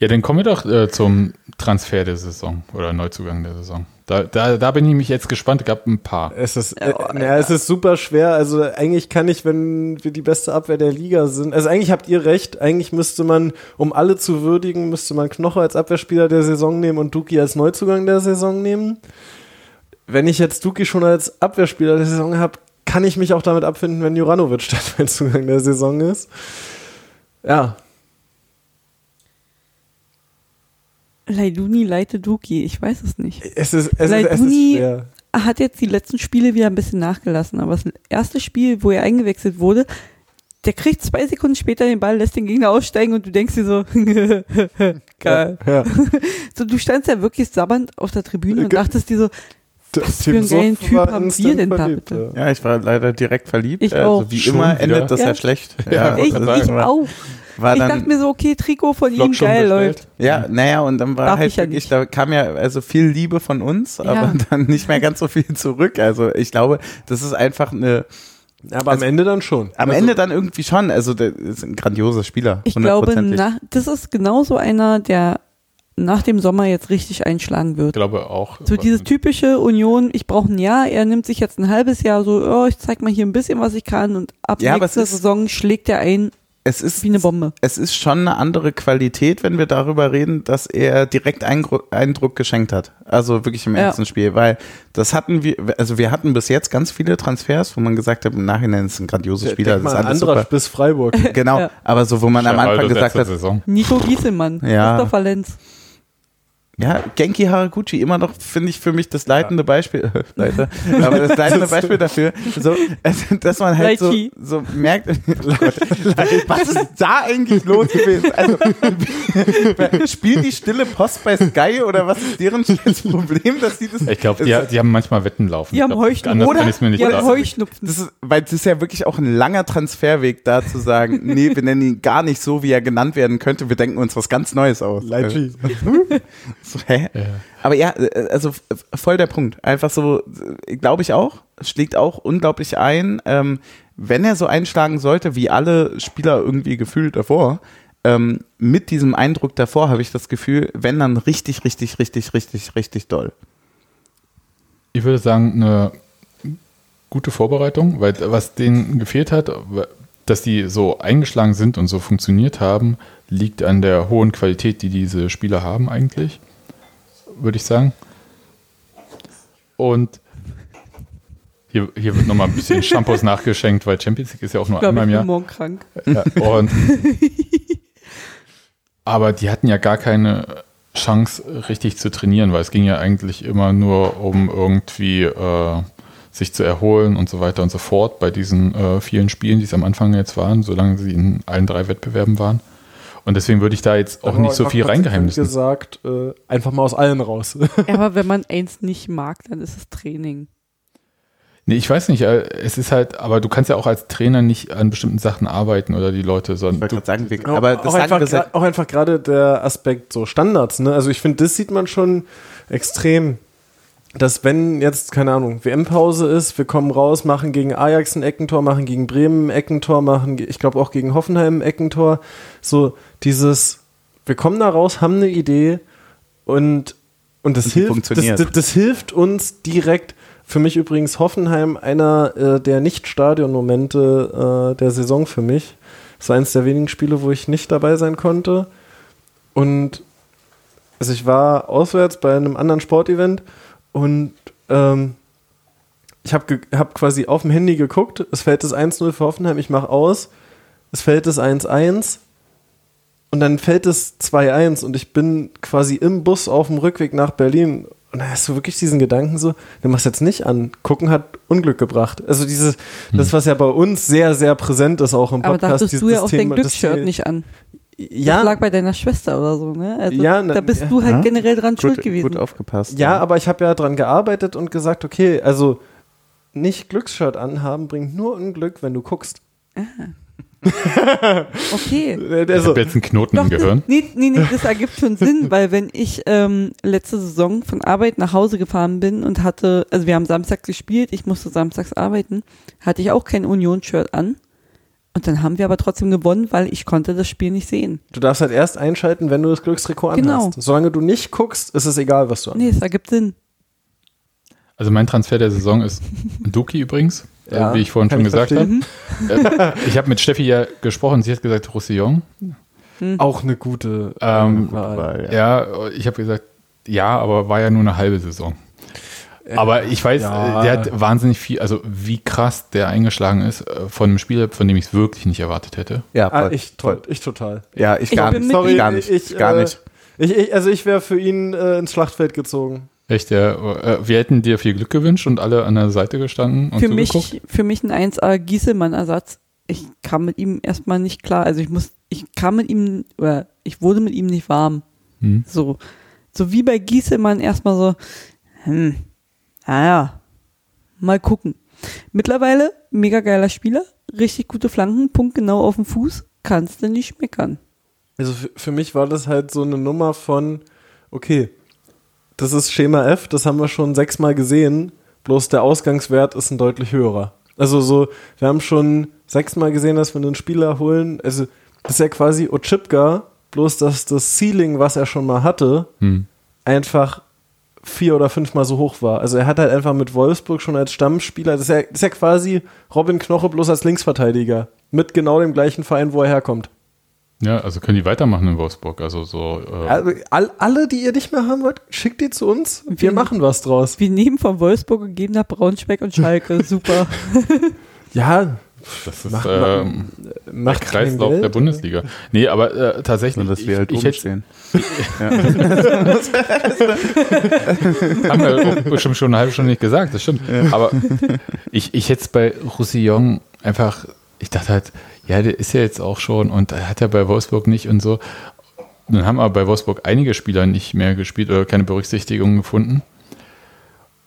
Ja, dann kommen wir doch äh, zum Transfer der Saison oder Neuzugang der Saison. Da, da, da bin ich mich jetzt gespannt. Es gab ein paar. Es ist, Ja, äh, oh, naja, es ist super schwer. Also eigentlich kann ich, wenn wir die beste Abwehr der Liga sind, also eigentlich habt ihr recht, eigentlich müsste man, um alle zu würdigen, müsste man Knoche als Abwehrspieler der Saison nehmen und Duki als Neuzugang der Saison nehmen. Wenn ich jetzt Duki schon als Abwehrspieler der Saison habe, kann ich mich auch damit abfinden, wenn Juranovic [laughs] statt Neuzugang der Saison ist. Ja, Leiduni Leite Duki, ich weiß es nicht. es ist, es ist, es ist hat jetzt die letzten Spiele wieder ein bisschen nachgelassen, aber das erste Spiel, wo er eingewechselt wurde, der kriegt zwei Sekunden später den Ball, lässt den Gegner aussteigen und du denkst dir so, [laughs] geil. Ja. [laughs] So, du standst ja wirklich sabbernd auf der Tribüne und dachtest dir so, Was für einen geilen Typ haben wir denn da verliebt, bitte? ja. Ja, ich war leider direkt verliebt. Ich also auch. wie Schon immer wieder? endet das ja, Ja. schlecht. Ja, ich, ich auch. War ich dann. dachte mir so, okay, Trikot von Vlog ihm, geil, bestellt. läuft. Ja, naja, und dann war Darf halt ich ja wirklich, nicht. da kam ja also viel Liebe von uns, aber Ja. [laughs] dann nicht mehr ganz so viel zurück. Also ich glaube, das ist einfach eine, Aber Also- am Ende dann schon. am Also, Ende dann irgendwie schon, also der ist ein grandioser Spieler. Ich glaube, hundertprozentig. na, das ist genauso einer, der nach dem Sommer jetzt richtig einschlagen Ich wird. glaube auch. So dieses typische Union, ich brauche ein Jahr, er nimmt sich jetzt ein halbes Jahr so, oh, ich zeig mal hier ein bisschen, was ich kann und ab Ja, aber nächster Saison schlägt er ein es ist wie eine Bombe. es ist schon eine andere Qualität, wenn wir darüber reden, dass er direkt Eindruck, Eindruck geschenkt hat. Also wirklich im Ja. ersten Spiel, weil das hatten wir, also wir hatten bis jetzt ganz viele Transfers, wo man gesagt hat, im Nachhinein ist ein grandioser der- Spieler, denk das ist alles anderer super. Spiss Freiburg. Genau, Ja. aber so, wo man am Anfang gesagt hat, Saison. Nico Gieselmann, Ja. Christopher Lenz. Ja, Genki Haraguchi, immer noch, finde ich, für mich das leitende Beispiel, [laughs] Leiter, aber das leitende Beispiel dafür, so, also, [laughs] dass man halt so, so merkt, [laughs] was ist da eigentlich los gewesen? Also, spielt die stille Post bei Sky oder was ist deren Problem, dass die das, Ich glaube, die, die haben manchmal Wetten laufen. Die haben Heuschnupfen. Oder- mir nicht Ja, sagen. Heuschnupfen. das ist, weil das ist ja wirklich auch ein langer Transferweg, da zu sagen, nee, wir nennen ihn gar nicht so, wie er genannt werden könnte, wir denken uns was ganz Neues aus. Leitchi. So, [laughs] hä? Ja. Aber ja, äh, also voll der Punkt. Einfach so, glaube ich auch, schlägt auch unglaublich ein. Ähm, wenn er so einschlagen sollte, wie alle Spieler irgendwie gefühlt davor, ähm, mit diesem Eindruck davor habe ich das Gefühl, wenn dann richtig, richtig, richtig, richtig, richtig doll. Ich würde sagen, eine gute Vorbereitung, weil was denen gefehlt hat, dass die so eingeschlagen sind und so funktioniert haben, liegt an der hohen Qualität, die diese Spieler haben eigentlich, würde ich sagen. Und hier, hier wird nochmal ein bisschen Shampoos [laughs] nachgeschenkt, weil Champions League ist ja auch nur Ich einmal ich im bin Jahr. morgen krank. Ja, und [laughs] aber die hatten ja gar keine Chance, richtig zu trainieren, weil es ging ja eigentlich immer nur um irgendwie äh, sich zu erholen und so weiter und so fort bei diesen äh, vielen Spielen, die es am Anfang jetzt waren, solange sie in allen drei Wettbewerben waren. Und deswegen würde ich da jetzt auch Aber nicht so viel reingeheimnissen. gesagt, äh, einfach mal aus allen raus. Ja, aber [laughs] wenn man eins nicht mag, dann ist es Training. Nee, ich weiß nicht, äh, es ist halt, aber du kannst ja auch als Trainer nicht an bestimmten Sachen arbeiten oder die Leute, Ich sondern wollte du, gerade sagen, wir, Auch- aber das auch, sagen einfach, wir seit, gra- auch einfach gerade der Aspekt so Standards. Ne? Also ich finde, das sieht man schon extrem, dass wenn jetzt, keine Ahnung, WM-Pause ist, wir kommen raus, machen gegen Ajax ein Eckentor, machen gegen Bremen ein Eckentor, machen, ich glaube auch gegen Hoffenheim ein Eckentor, so dieses, wir kommen da raus, haben eine Idee und, und das Und hilft, das, das, das hilft uns direkt. Für mich übrigens Hoffenheim einer äh, der Nicht-Stadion-Momente äh, der Saison für mich. Das war eines der wenigen Spiele, wo ich nicht dabei sein konnte. Und also ich war auswärts bei einem anderen Sportevent und ähm, ich habe hab quasi auf dem Handy geguckt, es fällt das 1-0 für Hoffenheim, ich mache aus, es fällt das 1-1 und dann fällt es 2-1 und ich bin quasi im Bus auf dem Rückweg nach Berlin. Und da hast du wirklich diesen Gedanken so, du machst jetzt nicht an, gucken hat Unglück gebracht. Also dieses, das was ja bei uns sehr, sehr präsent ist auch im Aber Podcast. dachtest dieses- du ja auch dein Thema- das Glücksshirt nicht an. Ja, Das lag bei deiner Schwester oder so, ne? Also Ja, na- da bist ja. du halt Ja. generell dran schuld gut, gewesen. gut aufgepasst. Ja, aber ich habe ja dran gearbeitet und gesagt, okay, also nicht Glücksshirt anhaben bringt nur Unglück, wenn du guckst. [laughs] Okay. Äh, ich Also, habe jetzt einen Knoten im Gehirn. Nee, nee, nee, das ergibt schon Sinn, [laughs] weil wenn ich ähm, letzte Saison von Arbeit nach Hause gefahren bin und hatte, also wir haben Samstag gespielt, ich musste samstags arbeiten, hatte ich auch kein Union-Shirt an. Und dann haben wir aber trotzdem gewonnen, weil ich konnte das Spiel nicht sehen. du darfst halt erst einschalten, wenn du das Glückstrikot Genau. anhast. Solange du nicht guckst, ist es egal, was du anhast. Nee, es ergibt Sinn. Also mein Transfer der Saison ist Duki übrigens, Ja, äh, wie ich vorhin schon ich gesagt habe. [laughs] Äh, ich habe mit Steffi ja gesprochen, sie hat gesagt Roussillon. Auch eine gute Ähm, Wahl. Weil, ja. Ja, ich habe gesagt, ja, aber war ja nur eine halbe Saison. Aber ich weiß, ja. äh, der hat wahnsinnig viel, also wie krass der eingeschlagen ist äh, von einem Spieler, von dem ich es wirklich nicht erwartet hätte. Ja, Ah, ich, voll. ich total. Ja, ich Ich gar nicht. Sorry, gar nicht. Ich, gar äh, nicht. Ich, ich, also ich wäre für ihn äh, ins Schlachtfeld gezogen. Echt, äh, wir hätten dir viel Glück gewünscht und alle an der Seite gestanden und Für zugeguckt. mich, für mich ein 1A Gieselmann-Ersatz. Ich kam mit ihm erstmal nicht klar. Also ich muss, ich kam mit ihm, oder ich wurde mit ihm nicht warm. Hm. So, so wie bei Gieselmann erstmal so, hm, naja, mal gucken. Mittlerweile mega geiler Spieler, richtig gute Flanken, punktgenau auf dem Fuß. kannst du nicht meckern. Also für, für mich war das halt so eine Nummer von, okay, das ist Schema F, das haben wir schon sechsmal gesehen, bloß der Ausgangswert ist ein deutlich höherer. Also so, wir haben schon sechsmal gesehen, dass wir einen Spieler holen, also das ist ja quasi Ochipka, bloß dass das Ceiling, was er schon mal hatte, Hm. einfach vier oder fünfmal so hoch war. Also er hat halt einfach mit Wolfsburg schon als Stammspieler, das ist ja, das ist ja quasi Robin Knoche bloß als Linksverteidiger. Mit genau dem gleichen Verein, wo er herkommt. Ja, also können die weitermachen in Wolfsburg. Also so. Äh, Also, all, alle, die ihr nicht mehr haben wollt, schickt die zu uns. Wir Wir- machen was draus. Wir nehmen von Wolfsburg und geben nach Braunschweig und Schalke. [laughs] Super. Ja, das ist Macht- ähm, der macht kein Kreislauf Geld. der Bundesliga. Nee, aber äh, tatsächlich. Und dass wir halt ich, ich hätte, umstehen. [laughs] haben wir bestimmt schon eine halbe Stunde nicht gesagt, das stimmt. Aber ich, ich hätte es bei Roussillon einfach, ich dachte halt, ja, der ist ja jetzt auch schon und er hat ja bei Wolfsburg nicht und so. Dann haben aber bei Wolfsburg einige Spieler nicht mehr gespielt oder keine Berücksichtigung gefunden.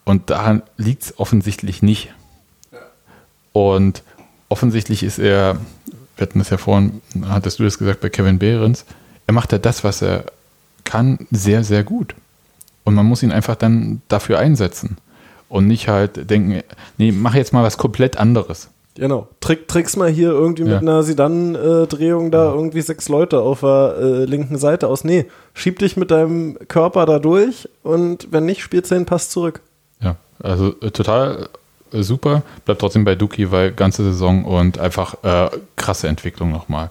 Und daran liegt es offensichtlich nicht. Und offensichtlich ist er, wir hatten das ja vorhin, hattest du das gesagt bei Kevin Behrens, er macht ja das, was er kann, sehr, sehr gut. Und man muss ihn einfach dann dafür einsetzen. Und nicht halt denken, nee, mach jetzt mal was komplett anderes. genau. Trick, trick's mal hier irgendwie Ja. mit einer Sidan-Drehung da irgendwie sechs Leute auf der äh, linken Seite aus. Nee, schieb dich mit deinem Körper da durch und wenn nicht, spielst du den Pass zurück. Ja, also äh, total super. Bleibt trotzdem bei Duki, weil ganze Saison und einfach äh, krasse Entwicklung nochmal.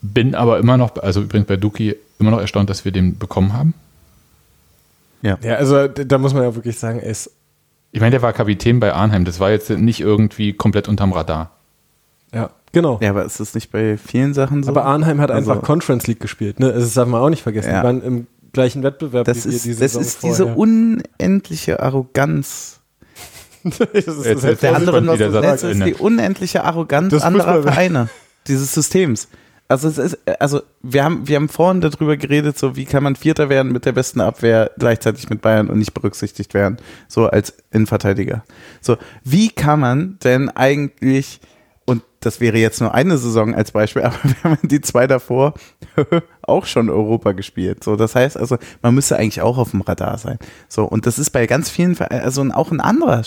Bin aber immer noch, also übrigens bei Duki, immer noch erstaunt, dass wir den bekommen haben. Ja, also d- da muss man ja wirklich sagen, er ist Ich meine, der war Kapitän bei Arnheim. Das war jetzt nicht irgendwie komplett unterm Radar. ja, genau. Ja, aber ist das nicht bei vielen Sachen so? Aber Arnheim hat Also- einfach Conference League gespielt. Ne? Das darf man auch nicht vergessen. Ja. Die waren im gleichen Wettbewerb das wie wir ist, die das Saison ist diese vorher. unendliche Arroganz. Das ist, Jetzt- das der Der andere Satz das ist Ende. die unendliche Arroganz Das anderer Vereine, dieses Systems. Also es ist, also wir haben, wir haben vorhin darüber geredet, so wie kann man Vierter werden mit der besten Abwehr gleichzeitig mit Bayern und nicht berücksichtigt werden, so als Innenverteidiger. So, wie kann man denn eigentlich, und das wäre jetzt nur eine Saison als Beispiel, [laughs] aber wir haben die zwei davor [laughs] auch schon Europa gespielt. So, das heißt also, man müsste eigentlich auch auf dem Radar sein. So, und das ist bei ganz vielen, Vereinen, also auch ein anderer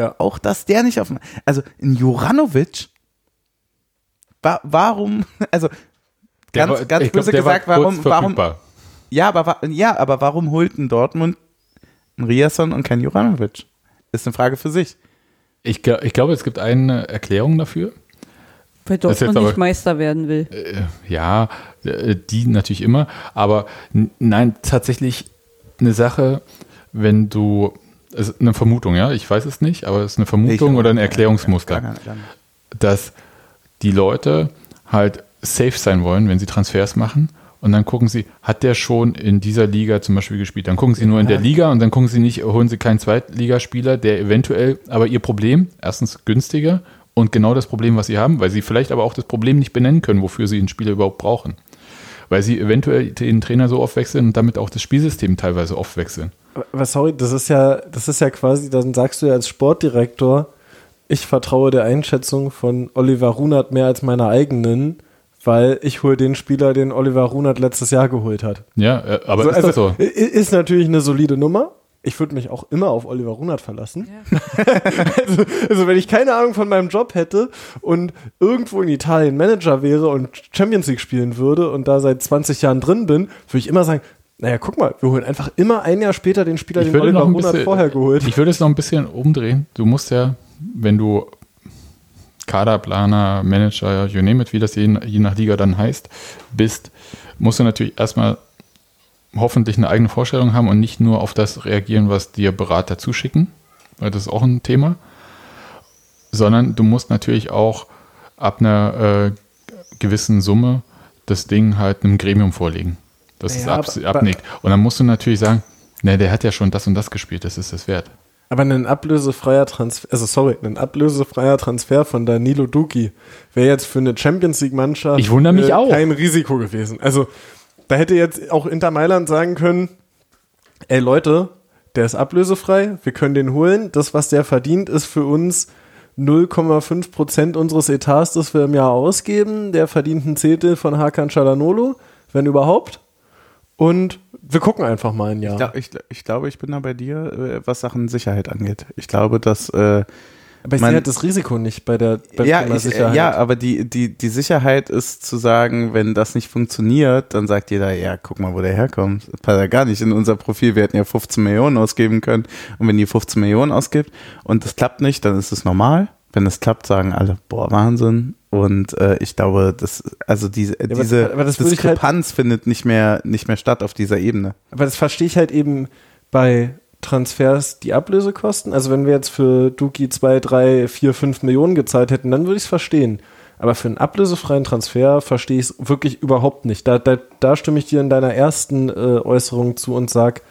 Ja. auch dass der nicht auf dem, also in Juranovic, wa warum, [laughs] also Der ganz, war- ganz ich glaub, böse der war gesagt, kurz warum, warum, verfügbar. ja, aber, ja, aber warum holt ein Dortmund einen Riasson und kein Juranovic? Ist eine Frage für sich. Ich, ich glaube, es gibt eine Erklärung dafür. Weil Dortmund aber- nicht Meister werden will. Äh, ja, äh, die natürlich immer. Aber nein, tatsächlich eine Sache, wenn du, ist eine Vermutung, ja, ich weiß es nicht, aber es ist eine Vermutung Ich- oder ein ja, Erklärungsmuster. Nicht. dass die Leute halt safe sein wollen, wenn sie Transfers machen. Und dann gucken sie, hat der schon in dieser Liga zum Beispiel gespielt? Dann gucken sie nur in der Liga und dann gucken sie nicht, holen sie keinen Zweitligaspieler, der eventuell, aber ihr Problem, erstens günstiger und genau das Problem, was sie haben, weil sie vielleicht aber auch das Problem nicht benennen können, wofür sie einen Spieler überhaupt brauchen. Weil sie eventuell den Trainer so oft wechseln und damit auch das Spielsystem teilweise oft wechseln. Aber sorry, das ist ja, das ist ja quasi, dann sagst du ja als Sportdirektor, ich vertraue der Einschätzung von Oliver Runert mehr als meiner eigenen, weil ich hole den Spieler, den Oliver Runert letztes Jahr geholt hat. Ja, äh, aber So, ist das so? Ist natürlich eine solide Nummer. Ich würde mich auch immer auf Oliver Runert verlassen. [laughs] also, also wenn ich keine Ahnung von meinem Job hätte und irgendwo in Italien Manager wäre und Champions League spielen würde und da seit 20 Jahren drin bin, würde ich immer sagen, naja, guck mal, wir holen einfach immer ein Jahr später den Spieler, den Oliver Runert vorher geholt. Ich würde es noch ein bisschen umdrehen. Du musst ja, wenn du Kaderplaner, Manager, you name it, wie das je, je nach Liga dann heißt, bist, musst du natürlich erstmal hoffentlich eine eigene Vorstellung haben und nicht nur auf das reagieren, was dir Berater zuschicken, weil das ist auch ein Thema, sondern du musst natürlich auch ab einer äh, gewissen Summe das Ding halt einem Gremium vorlegen, dass Ja, es ab, abnickt. Und dann musst du natürlich sagen, ne, der hat ja schon das und das gespielt, das ist es wert. Aber ein ablösefreier Transfer, also sorry, ein ablösefreier Transfer von Danilo Duki wäre jetzt für eine Champions League Mannschaft Ich wundere mich auch. kein Risiko gewesen. Also da hätte jetzt auch Inter Mailand sagen können, ey Leute, der ist ablösefrei, wir können den holen. Das, was der verdient, ist für uns 0,5 Prozent unseres Etats, das wir im Jahr ausgeben. Der verdient ein Zehntel von Hakan Çalhanoğlu, wenn überhaupt. Und wir gucken einfach mal ein Jahr. Ich, glaub, ich, ich glaube, ich bin da bei dir, äh, was Sachen Sicherheit angeht. Ich glaube, dass äh, Aber ich man- sehe halt das Risiko nicht bei der beim ja, Thema ich, Sicherheit. äh, ja, aber die, die, die Sicherheit ist zu sagen, wenn das nicht funktioniert, dann sagt jeder, ja, guck mal, wo der herkommt. Das passt ja gar nicht in unser Profil. Wir hätten ja 15 Millionen ausgeben können. Und wenn die 15 Millionen ausgibt und das klappt nicht, dann ist es normal. Wenn es klappt, sagen alle, boah, Wahnsinn. Und äh, ich glaube, das, also diese, aber- diese aber das halt- Diskrepanz findet nicht mehr, nicht mehr statt auf dieser Ebene. Aber das verstehe ich halt eben bei Transfers die Ablösekosten. Also wenn wir jetzt für Duki 2, 3, 4, 5 Millionen gezahlt hätten, dann würde ich es verstehen. Aber für einen ablösefreien Transfer verstehe ich es wirklich überhaupt nicht. Da, da, da stimme ich dir in deiner ersten äh, Äußerung zu und sag,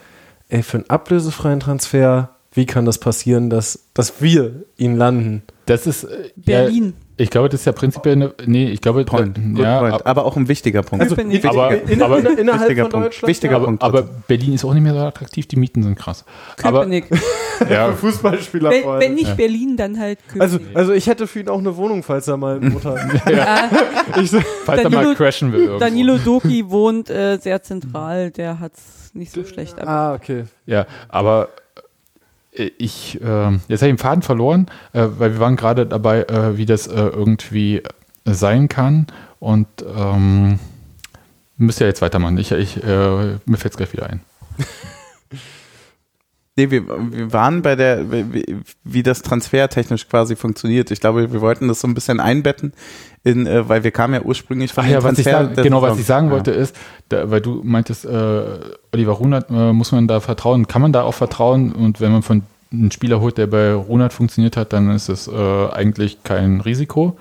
ey, für einen ablösefreien Transfer, wie kann das passieren, dass, dass wir ihn landen? Das ist äh, Berlin. Ja, ich glaube, das ist ja prinzipiell eine, nee, ich glaube, Point. ja, point. ab- Aber auch ein wichtiger Punkt. Also, Köpenick. aber, In, aber, in, innerhalb wichtiger von Punkt. Deutschland? Wichtiger ja. aber, Punkt aber. Berlin ist auch nicht mehr so attraktiv, die Mieten sind krass. Aber, Köpenick. [laughs] ja, Fußballspieler wenn, wenn nicht Berlin, dann halt Köpenick. Also, also ich hätte für ihn auch eine Wohnung, falls er mal Mutter. [laughs] ja, [laughs] ich falls er Danilo- mal crashen will. Irgendwo. Danilo Doki wohnt äh, sehr zentral, der hat's nicht so schlecht. ab. ah, okay. Ja, aber ich, äh, jetzt habe ich den Faden verloren, äh, weil wir waren gerade dabei, äh, wie das äh, irgendwie sein kann und ähm, müsst ja jetzt weitermachen. Ich, ich, äh, mir fällt es gleich wieder ein. [laughs] Nee, wir, wir waren bei der, wie, wie das Transfer technisch quasi funktioniert. Ich glaube, wir wollten das so ein bisschen einbetten, in, äh, weil wir kamen ja ursprünglich von Ach ja, was ich der genau, was ich sagen Ja. wollte ist, da, weil du meintest, äh, Oliver Runert, äh, muss man da vertrauen, kann man da auch vertrauen und wenn man von einen Spieler holt, der bei Runert funktioniert hat, dann ist es äh, eigentlich kein Risiko.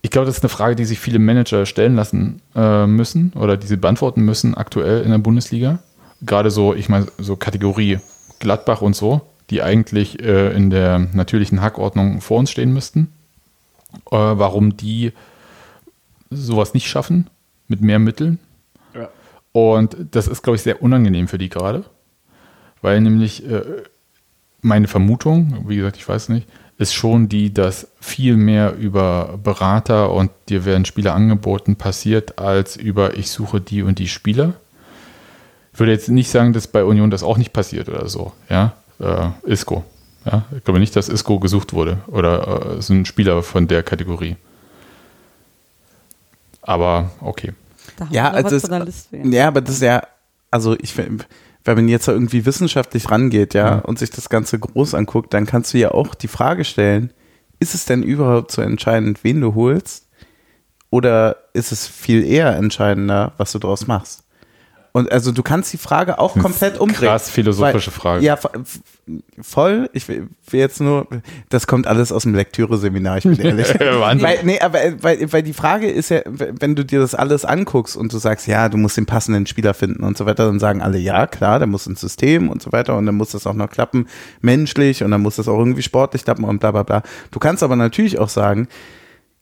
Ich glaube, das ist eine Frage, die sich viele Manager stellen lassen äh, müssen oder die sie beantworten müssen aktuell in der Bundesliga. Gerade so, ich meine, so Kategorie Gladbach und so, die eigentlich äh, in der natürlichen Hackordnung vor uns stehen müssten. Äh, warum die sowas nicht schaffen mit mehr Mitteln. Ja. Und das ist, glaube ich, sehr unangenehm für die gerade, weil nämlich äh, meine Vermutung, wie gesagt, ich weiß nicht, ist schon die, dass viel mehr über Berater und dir werden Spieler angeboten passiert, als über ich suche die und die Spieler. Ich würde jetzt nicht sagen, dass bei Union das auch nicht passiert oder so, ja, äh, Isco. Ja, ich glaube nicht, dass Isco gesucht wurde oder äh, so ein Spieler von der Kategorie. Aber okay. Ja, also Liste. Ja. Aber das ist ja, also ich finde, wenn man jetzt da irgendwie wissenschaftlich rangeht, ja, Ja. und sich das Ganze groß anguckt, dann kannst du ja auch die Frage stellen, ist es denn überhaupt so entscheidend, wen du holst? Oder ist es viel eher entscheidender, was du draus machst? Und also du kannst die Frage auch komplett umdrehen. Krass philosophische Weil- Frage. Ja, voll. Ich will jetzt nur, das kommt alles aus dem Lektüre-Seminar, ich bin [laughs] ehrlich. Weil, nee, aber äh, weil, weil die Frage ist ja, wenn du dir das alles anguckst und du sagst, ja, du musst den passenden Spieler finden und so weiter, dann sagen alle, ja, klar, der muss ins System und so weiter und dann muss das auch noch klappen, menschlich und dann muss das auch irgendwie sportlich klappen und bla bla bla. Du kannst aber natürlich auch sagen,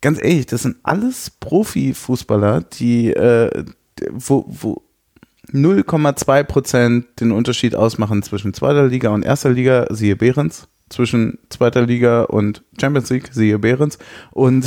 ganz ehrlich, das sind alles Profifußballer, die, äh, wo, wo 0,2 Prozent den Unterschied ausmachen zwischen zweiter Liga und erster Liga, siehe Behrens, zwischen zweiter Liga und Champions League, siehe Behrens und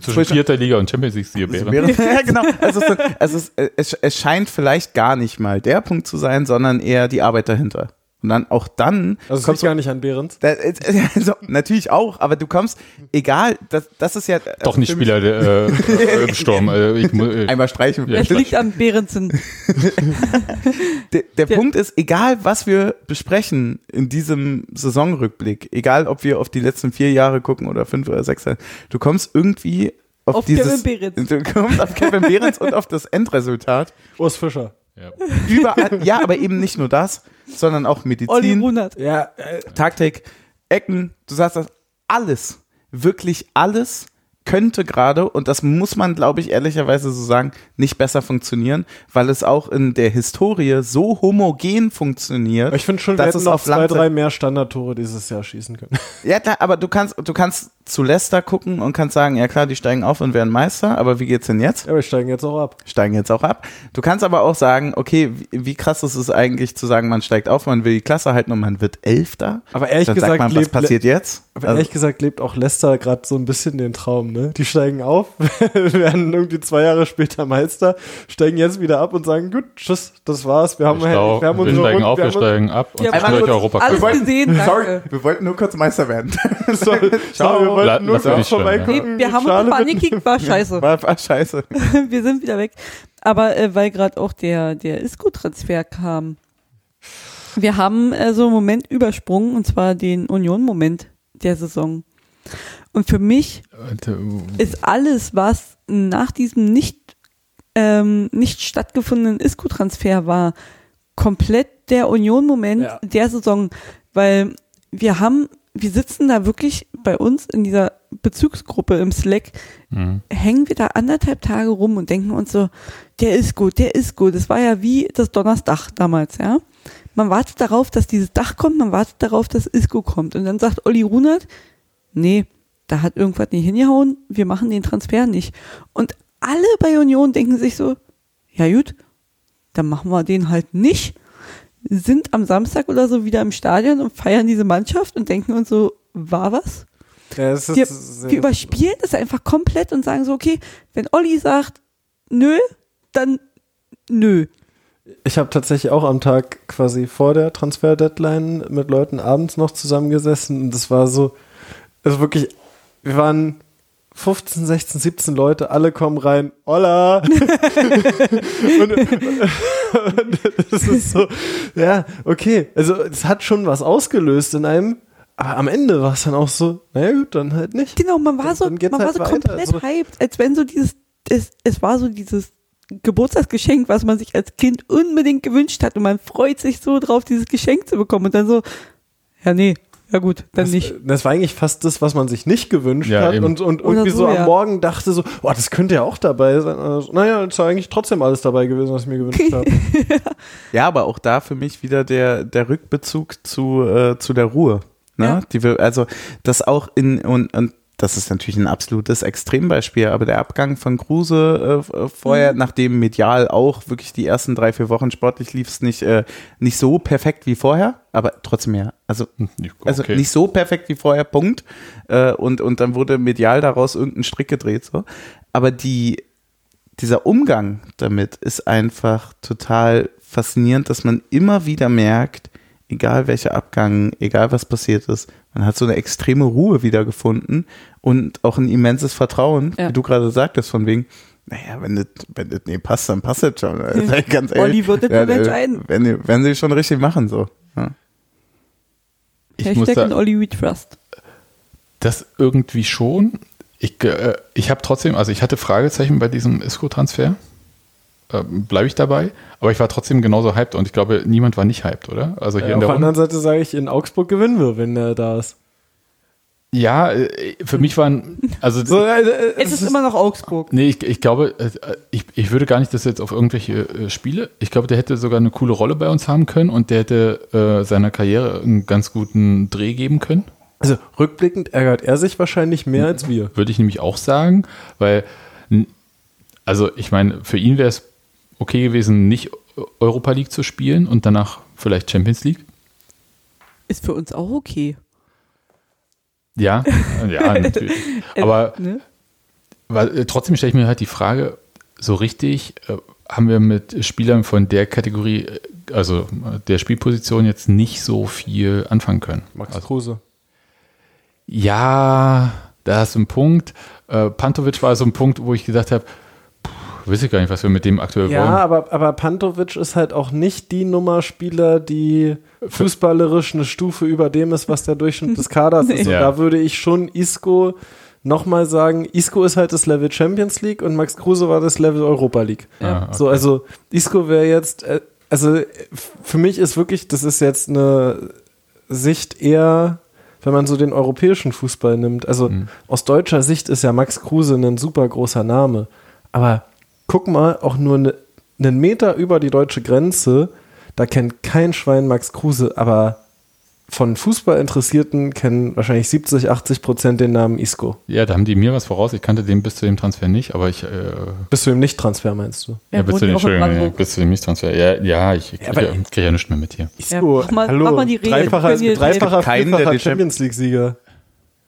Zwischen [laughs] vierter Liga und Champions League siehe Bären. Behrens. [laughs] ja, genau. Also, es, also es, es, es scheint vielleicht gar nicht mal der Punkt zu sein, sondern eher die Arbeit dahinter. Und dann auch dann Also kommst liegt gar nicht an Behrens. da, äh, [laughs] also, natürlich auch, aber du kommst, egal, das, das ist ja. Doch nicht Spieler der, äh, [laughs] im Sturm. Äh, ich, äh, Einmal streichen. Ja, Es liegt am Behrensen. [laughs] Der, der Der- Punkt ist, egal was wir besprechen in diesem Saisonrückblick, egal ob wir auf die letzten vier Jahre gucken oder fünf oder sechs, du kommst irgendwie auf, Auf dieses, Kevin Behrens. du kommst auf Kevin Behrens und auf das Endresultat. Urs Fischer. Ja. [laughs] Überall, ja, aber eben nicht nur das, sondern auch Medizin. Ja, äh, Taktik, Ecken, du sagst das, alles, wirklich alles könnte gerade, und das muss man, glaube ich, ehrlicherweise so sagen, nicht besser funktionieren, weil es auch in der Historie so homogen funktioniert. ich finde schon, wir dass hätten es noch auf zwei, drei mehr Standardtore dieses Jahr schießen können. Ja, klar, aber du kannst, du kannst zu Leicester gucken und kannst sagen, ja klar, die steigen auf und werden Meister, aber wie geht's denn jetzt? Ja, wir steigen jetzt auch ab. Steigen jetzt auch ab. Du kannst aber auch sagen, okay, wie, wie krass ist es eigentlich zu sagen, man steigt auf, man will die Klasse halten und man wird Elfter? Aber ehrlich Dann gesagt, sagt man, was lebt- passiert jetzt? Aber Also- ehrlich gesagt lebt auch Leicester gerade so ein bisschen den Traum, ne? Die steigen auf, [laughs] werden irgendwie zwei Jahre später Meister, steigen jetzt wieder ab und sagen, gut, tschüss, das war's. Wir haben, Wir, stau- wir haben wir unsere steigen Runde- auf, wir haben- steigen ab und Ja, Europa alles gesehen, danke. Sorry, wir wollten nur kurz Meister werden. [laughs] Sorry, sorry, wir wollten nur kurz ja. Nee, vorbeigucken. wir haben uns angekickt, war scheiße. [laughs] War, war scheiße. [laughs] wir sind wieder weg. Aber äh, weil gerade auch der, der Isco-Transfer kam. Wir haben äh, so einen Moment übersprungen, und zwar den Union-Moment der Saison. Und für mich äh, ist alles, was nach diesem nicht, ähm, nicht stattgefundenen Isco-Transfer war, komplett der Union-Moment Ja. der Saison. Weil wir haben, wir sitzen da wirklich bei uns in dieser Bezugsgruppe im Slack mhm. hängen wir da anderthalb Tage rum und denken uns so, der ist gut, der ist gut. Das war ja wie das Donnersdach damals, ja. Man wartet darauf, dass dieses Dach kommt, man wartet darauf, dass Isco kommt. Und dann sagt Olli Runert, nee, da hat irgendwas nicht hingehauen, wir machen den Transfer nicht. Und alle bei Union denken sich so, ja gut, dann machen wir den halt nicht. Sind am Samstag oder so wieder im Stadion und feiern diese Mannschaft und denken uns so, war was? Ja, es ist, Wir, wir überspielen das einfach komplett und sagen so, okay, wenn Olli sagt, nö, dann nö. Ich habe tatsächlich auch am Tag quasi vor der Transfer-Deadline mit Leuten abends noch zusammengesessen und das war so, also wirklich, wir waren 15, 16, 17 Leute, alle kommen rein, hola! [laughs] und, und das ist so, ja, okay, also es hat schon was ausgelöst in einem, aber am Ende war es dann auch so, naja gut, dann halt nicht. Genau, man war Dann- so, man war halt so weiter. komplett Also- hyped, als wenn so dieses, es, es war so dieses Geburtstagsgeschenk, was man sich als Kind unbedingt gewünscht hat und man freut sich so drauf, dieses Geschenk zu bekommen und dann so, ja nee, ja gut, dann Das, nicht. das war eigentlich fast das, was man sich nicht gewünscht Ja, hat eben. und, und Oder irgendwie so, so, am ja. Morgen dachte so, oh, das könnte ja auch dabei sein. Also, naja, es war eigentlich trotzdem alles dabei gewesen, was ich mir gewünscht habe. [laughs] Ja, aber auch da für mich wieder der, der Rückbezug zu, äh, zu der Ruhe. Ne? Ja. Die also das auch in, und, und das ist natürlich ein absolutes Extrembeispiel, aber der Abgang von Kruse äh, äh, vorher, Mhm. nachdem medial auch wirklich die ersten drei, vier Wochen sportlich lief es nicht, äh, nicht so perfekt wie vorher, aber trotzdem ja. Also also Okay. nicht so perfekt wie vorher, Punkt. Äh, und, und dann wurde medial daraus irgendein Strick gedreht. So. Aber die, dieser Umgang damit ist einfach total faszinierend, dass man immer wieder merkt, egal welcher Abgang, egal was passiert ist, man hat so eine extreme Ruhe wiedergefunden und auch ein immenses Vertrauen, Ja. wie du gerade sagtest, von wegen, naja, wenn das, wenn das nee, passt, dann passt das schon. Also, [laughs] ganz ehrlich, Olli wird das ja, äh, entscheiden. Wenn, die- wenn sie schon richtig machen, so. Ja. ich muss Hashtag in Olli we trust. das irgendwie schon. Ich, äh, ich habe trotzdem, also ich hatte Fragezeichen bei diesem Isco-Transfer. Ähm, Bleibe ich dabei. Aber ich war trotzdem genauso hyped und ich glaube, niemand war nicht hyped, oder? Also hier Äh, in auf der der Runde. anderen Seite sage ich, in Augsburg gewinnen wir, wenn er da ist. Ja, äh, für mich waren, also So, äh, äh, Es ist immer noch Augsburg. Nee, ich, ich glaube, äh, ich, ich würde gar nicht das jetzt auf irgendwelche äh, Spiele. Ich glaube, der hätte sogar eine coole Rolle bei uns haben können und der hätte äh, seiner Karriere einen ganz guten Dreh geben können. also rückblickend ärgert er sich wahrscheinlich mehr als wir. Würde ich nämlich auch sagen, weil, also ich meine, für ihn wäre es okay gewesen, nicht Europa League zu spielen und danach vielleicht Champions League. Ist für uns auch okay. Ja, [laughs] ja, natürlich. Aber Ne? Weil, äh, trotzdem stelle ich mir halt die Frage, so richtig äh, haben wir mit Spielern von der Kategorie, äh, also äh, der Spielposition jetzt nicht so viel anfangen können. Max Also, Kruse. ja, da hast du einen Punkt. Äh, Pantovic war so ein Punkt, wo ich gesagt habe, weiß ich gar nicht, was wir mit dem aktuell Ja, wollen. aber, aber Pantovic ist halt auch nicht die Nummerspieler, die fußballerisch eine Stufe über dem ist, was der Durchschnitt des Kaders [laughs] ist. Und Ja. da würde ich schon Isco nochmal sagen, Isco ist halt das Level Champions League und Max Kruse war das Level Europa League. Ja, okay. So, also Isco wäre jetzt, äh, also äh, für mich ist wirklich, das ist jetzt eine Sicht eher, wenn man so den europäischen Fußball nimmt. Also Mhm. aus deutscher Sicht ist ja Max Kruse ein super großer Name. Aber guck mal, auch nur ne, einen Meter über die deutsche Grenze, da kennt kein Schwein Max Kruse, aber von Fußballinteressierten kennen wahrscheinlich 70, 80 Prozent den Namen Isco. Ja, da haben die mir was voraus. Ich kannte den bis zu dem Transfer nicht, aber ich. Äh, Bis zu dem Nicht-Transfer meinst du? ja, bis wohnt zu dem ja bis zu dem Nicht-Transfer. Ja, ja, ich kriege ja, krieg ja nichts mehr mit hier. Isco, mach mal- hallo, mach mal die Rede. dreifacher, dreifacher keinen, der die Champions League-Sieger.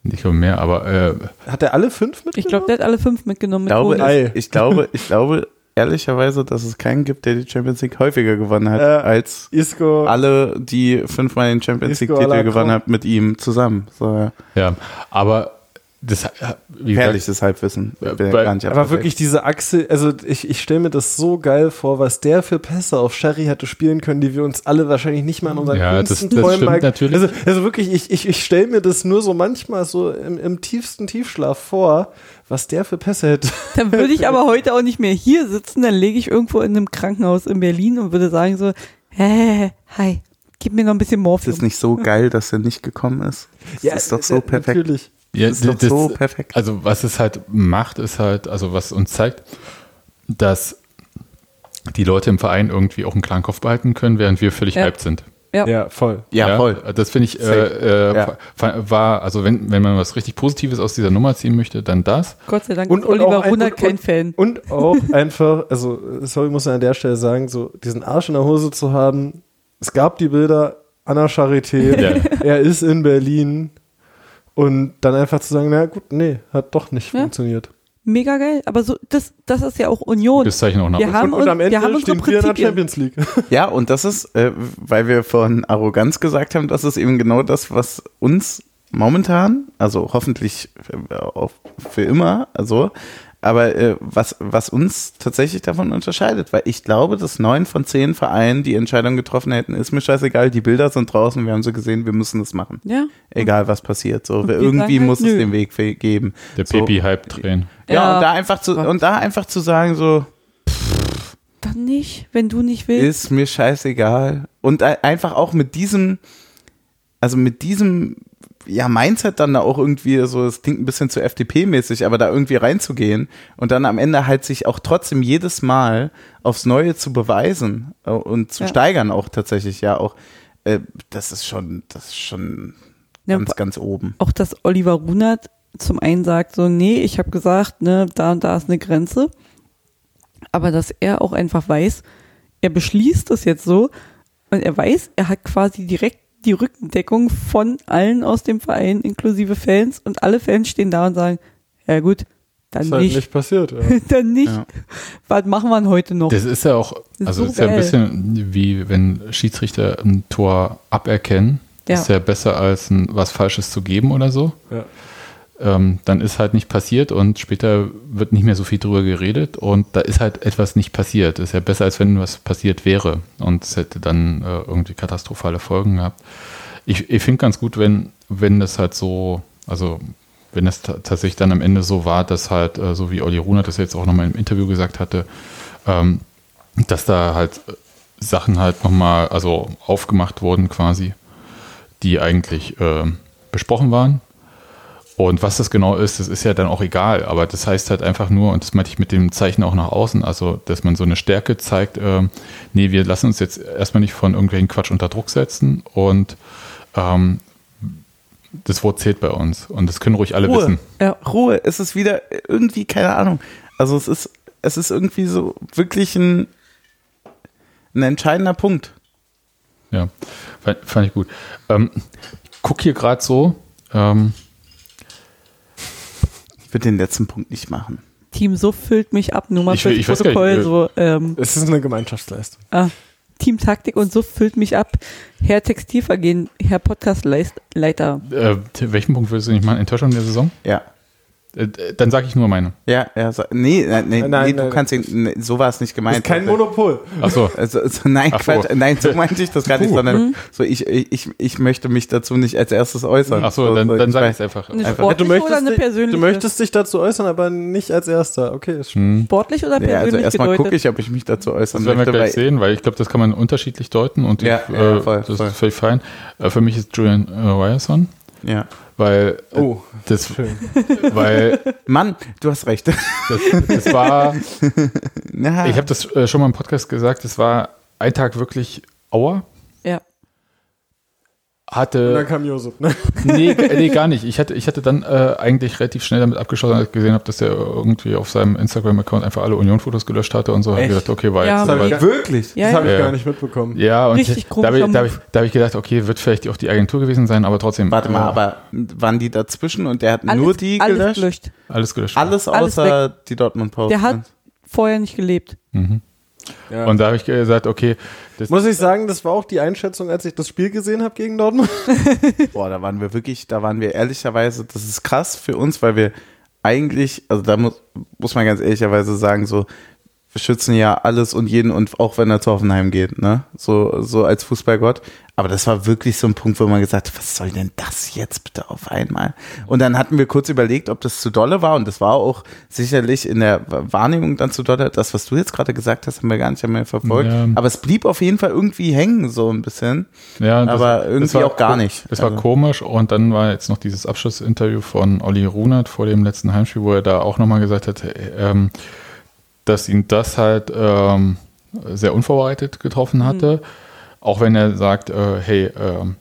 Nicht mehr mehr, aber äh, Hat er alle fünf mitgenommen? Ich glaube, der hat alle fünf mitgenommen. Ich Mit glaube. Ei. ich, glaube, ich glaube ehrlicherweise, dass es keinen gibt, der die Champions League häufiger gewonnen hat, Äh, als Isco, alle, die fünfmal den Champions League-Titel gewonnen haben, mit ihm zusammen. So, ja. ja, aber das, äh, wie gesagt, Herrliches Halbwissen. Ja, bei- gar nicht aber wirklich diese Achse, also ich, ich stelle mir das so geil vor, was der für Pässe auf Sherry hätte spielen können, die wir uns alle wahrscheinlich nicht mal in unseren Ja, das- kühnsten Träumen stimmt mal- natürlich. Also, also wirklich, ich, ich, ich stelle mir das nur so manchmal so im, im tiefsten Tiefschlaf vor, was der für Pässe hätte. [laughs] Dann würde ich aber heute auch nicht mehr hier sitzen, dann lege ich irgendwo in einem Krankenhaus in Berlin und würde sagen so, hä, hi, gib mir noch ein bisschen Ist Morphium. es nicht so geil, dass er nicht gekommen ist? Das ist doch so perfekt. Natürlich. Ja, Das ist doch so perfekt. Also was es halt macht, ist halt, also was uns zeigt, dass die Leute im Verein irgendwie auch einen klaren Kopf behalten können, während wir völlig Ja. hyped sind. Ja. Ja, voll. Ja, voll. Das finde ich äh, äh, Ja. war, also wenn, wenn man was richtig Positives aus dieser Nummer ziehen möchte, dann das. Gott sei Dank Und- ist und Oliver Runert kein und- Fan. Und auch [laughs] einfach, also sorry, muss ich an der Stelle sagen, so diesen Arsch in der Hose zu haben. Es gab die Bilder an der Charité, Ja. er ist in Berlin und dann einfach zu sagen, na gut, nee, hat doch nicht Ja. funktioniert. Mega geil. Aber so, das, das ist ja auch Union. Das Zeichen auch nach. Wir haben Und, und am uns- Ende wir haben unsere stehen wir in der. Champions League. [laughs] Ja, und das ist, äh, weil wir von Arroganz gesagt haben, das ist eben genau das, was uns momentan, also hoffentlich äh, auch für immer, also, aber äh, was, was uns tatsächlich davon unterscheidet, weil ich glaube, dass neun von zehn Vereinen die Entscheidung getroffen hätten, ist mir scheißegal, die Bilder sind draußen, wir haben sie gesehen, wir müssen das machen. ja. Egal was passiert. So, wir irgendwie sagen halt, muss es nö. den Weg geben. der so, Pepi-Hype drehen. Ja, Ja. und da einfach zu, Gott. und da einfach zu sagen, so, Dann nicht, wenn du nicht willst. ist mir scheißegal. Und ein- einfach auch mit diesem, also mit diesem, ja, Mindset dann da auch irgendwie so, es klingt ein bisschen zu FDP-mäßig, aber da irgendwie reinzugehen und dann am Ende halt sich auch trotzdem jedes Mal aufs Neue zu beweisen äh, und zu Ja. steigern auch tatsächlich, ja, auch, äh, das ist schon, das ist schon Ja, ganz, ganz oben. auch dass Oliver Runert zum einen sagt so, nee, ich habe gesagt, ne, da und da ist eine Grenze. Aber dass er auch einfach weiß, er beschließt das jetzt so und er weiß, er hat quasi direkt die Rückendeckung von allen aus dem Verein, inklusive Fans und alle Fans stehen da und sagen, ja gut, dann Ist halt nicht, nicht passiert. Ja. [laughs] dann nicht. Ja. Was machen wir denn heute noch? Das ist ja auch, ist also so ist ja ein geil. bisschen wie wenn Schiedsrichter ein Tor aberkennen. Ja. Ist ja besser als ein, was Falsches zu geben oder so. Ja. Ähm, dann ist halt nicht passiert und später wird nicht mehr so viel drüber geredet und da ist halt etwas nicht passiert. Ist ja besser, als wenn was passiert wäre und es hätte dann äh, irgendwie katastrophale Folgen gehabt. Ich, ich finde ganz gut, wenn, wenn das halt so, also wenn ta- tatsächlich dann am Ende so war, dass halt, äh, so wie Olli Runert das jetzt auch nochmal im Interview gesagt hatte, ähm, dass da halt äh, Sachen halt nochmal, also aufgemacht wurden quasi, die eigentlich äh, besprochen waren. Und was das genau ist, das ist ja dann auch egal. Aber das heißt halt einfach nur, und das meinte ich mit dem Zeichen auch nach außen, also dass man so eine Stärke zeigt, ähm, nee, wir lassen uns jetzt erstmal nicht von irgendwelchen Quatsch unter Druck setzen und ähm, das Wort zählt bei uns. Und das können ruhig alle Ruhe. wissen. ja. Ruhe, es ist wieder irgendwie, keine Ahnung. Also es ist, es ist irgendwie so wirklich ein, ein entscheidender Punkt. Ja, fand, fand ich gut. Ähm, guck hier gerade so, ähm, Ich würde den letzten Punkt nicht machen. Team so füllt mich ab, nur mal Ich- fürs ich weiß gar nicht, Protokoll äh, so, ähm, Es ist eine Gemeinschaftsleistung. Ah, Team Taktik und so füllt mich ab. Herr Textilvergehen, Herr Podcastleiter. äh, welchen Punkt würdest du nicht machen? Enttäuschung der Saison? Ja. Äh, dann sage ich nur meine. Ja, ja, so, nee, nee, nee, Nein, nein, du nein. kannst ihn, nee, so war es nicht Das gemeint. ist kein Monopol. Achso, Also, also nein, Ach so. Quatsch, nein, so [laughs] meinte ich das gar nicht, sondern so ich, ich, ich möchte mich dazu nicht als erstes äußern. achso, dann, so, dann ich sage ich weiß- es einfach. Eine einfach. Sport- du, Sportlich oder eine möchtest dich, persönliche? du möchtest dich dazu äußern, aber nicht als erster. Okay, ist schon. Hm. Sportlich oder Ja, also persönlich erstmal gucke ich, ob ich mich dazu äußern Das werden wir möchte, gleich weil sehen, weil ich glaube, das kann man unterschiedlich deuten und Ja, ich, ja, äh, voll, das voll. ist völlig fein. Äh, für mich ist Julian äh, Ryerson, ja. Weil äh, Oh, das, schön. [laughs] weil Mann, du hast recht. das, das war, [laughs] ich habe das äh, schon mal im Podcast gesagt, das war ein Tag wirklich Auer. Hatte. Und dann kam Josef, ne? [laughs] nee, nee, gar nicht. Ich hatte, ich hatte dann äh, eigentlich relativ schnell damit abgeschlossen, als ich gesehen habe, dass er irgendwie auf seinem Instagram-Account einfach alle Union-Fotos gelöscht hatte und so. Habe ich Echt? gedacht, okay, war Ja. jetzt Das hab soweit. Wirklich? Ja, Das habe ich Ja. gar nicht mitbekommen. Ja, und Richtig da habe ich, da hab ich, da hab ich gedacht, okay, wird vielleicht auch die Agentur gewesen sein, aber trotzdem. Warte mal, äh, aber waren die dazwischen und der hat alles, nur die alles gelöscht? gelöscht. Alles gelöscht. Alles Alles außer die Dortmund Post. Der hat vorher nicht gelebt. Mhm. Ja. Und da habe ich gesagt, okay, das, Muss ich sagen, das war auch die Einschätzung, als ich das Spiel gesehen habe gegen Dortmund. [laughs] Boah, da waren wir wirklich, da waren wir ehrlicherweise, das ist krass für uns, weil wir eigentlich, also da muss, muss man ganz ehrlicherweise sagen, so, wir schützen ja alles und jeden und auch wenn er zu Hoffenheim geht, ne? So, so als Fußballgott. Aber das war wirklich so ein Punkt, wo man gesagt hat, was soll denn das jetzt bitte auf einmal? Und dann hatten wir kurz überlegt, ob das zu dolle war und das war auch sicherlich in der Wahrnehmung dann zu dolle. Das, was du jetzt gerade gesagt hast, haben wir gar nicht mehr verfolgt. Ja. Aber es blieb auf jeden Fall irgendwie hängen, so ein bisschen. ja, das, aber irgendwie war auch gar nicht. Es war Also- komisch und dann war jetzt noch dieses Abschlussinterview von Olli Runert vor dem letzten Heimspiel, wo er da auch nochmal gesagt hat, äh, ähm, dass ihn das halt ähm, sehr unvorbereitet getroffen hatte. Auch wenn er sagt, äh, hey, ähm,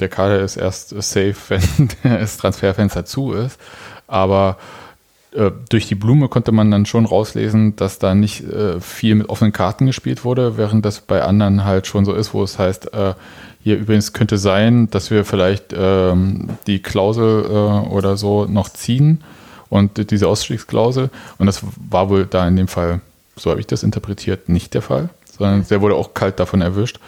der Kader ist erst äh, safe, [laughs] wenn das Transferfenster zu ist. Aber äh, durch die Blume konnte man dann schon rauslesen, dass da nicht äh, viel mit offenen Karten gespielt wurde, während das bei anderen halt schon so ist, wo es heißt, äh, hier übrigens könnte sein, dass wir vielleicht ähm, die Klausel äh, oder so noch ziehen und diese Ausstiegsklausel. Und das war wohl da in dem Fall, so habe ich das interpretiert, nicht der Fall, sondern der wurde auch kalt davon erwischt.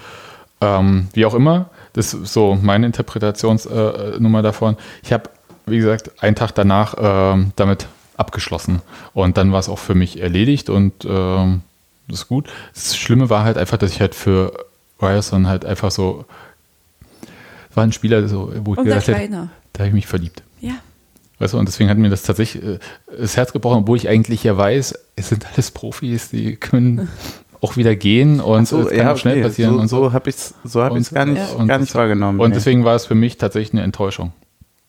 Ähm, wie auch immer, das ist so meine Interpretationsnummer äh, davon. Ich habe, wie gesagt, einen Tag danach ähm, damit abgeschlossen. Und dann war es auch für mich erledigt und ähm, das ist gut. Das Schlimme war halt einfach, dass ich halt für Ryerson halt einfach so, war ein Spieler, so, wo ich Unser gedacht hätte, da habe ich mich verliebt. Ja. Weißt du, und deswegen hat mir das tatsächlich äh, das Herz gebrochen, obwohl ich eigentlich ja weiß, es sind alles Profis, die können [laughs] auch wieder gehen und so, es kann ja, auch schnell okay. passieren so, und so. so habe ich es so hab Und- ich's gar nicht, Ja. gar nicht wahrgenommen. Und nee. deswegen war es für mich tatsächlich eine Enttäuschung.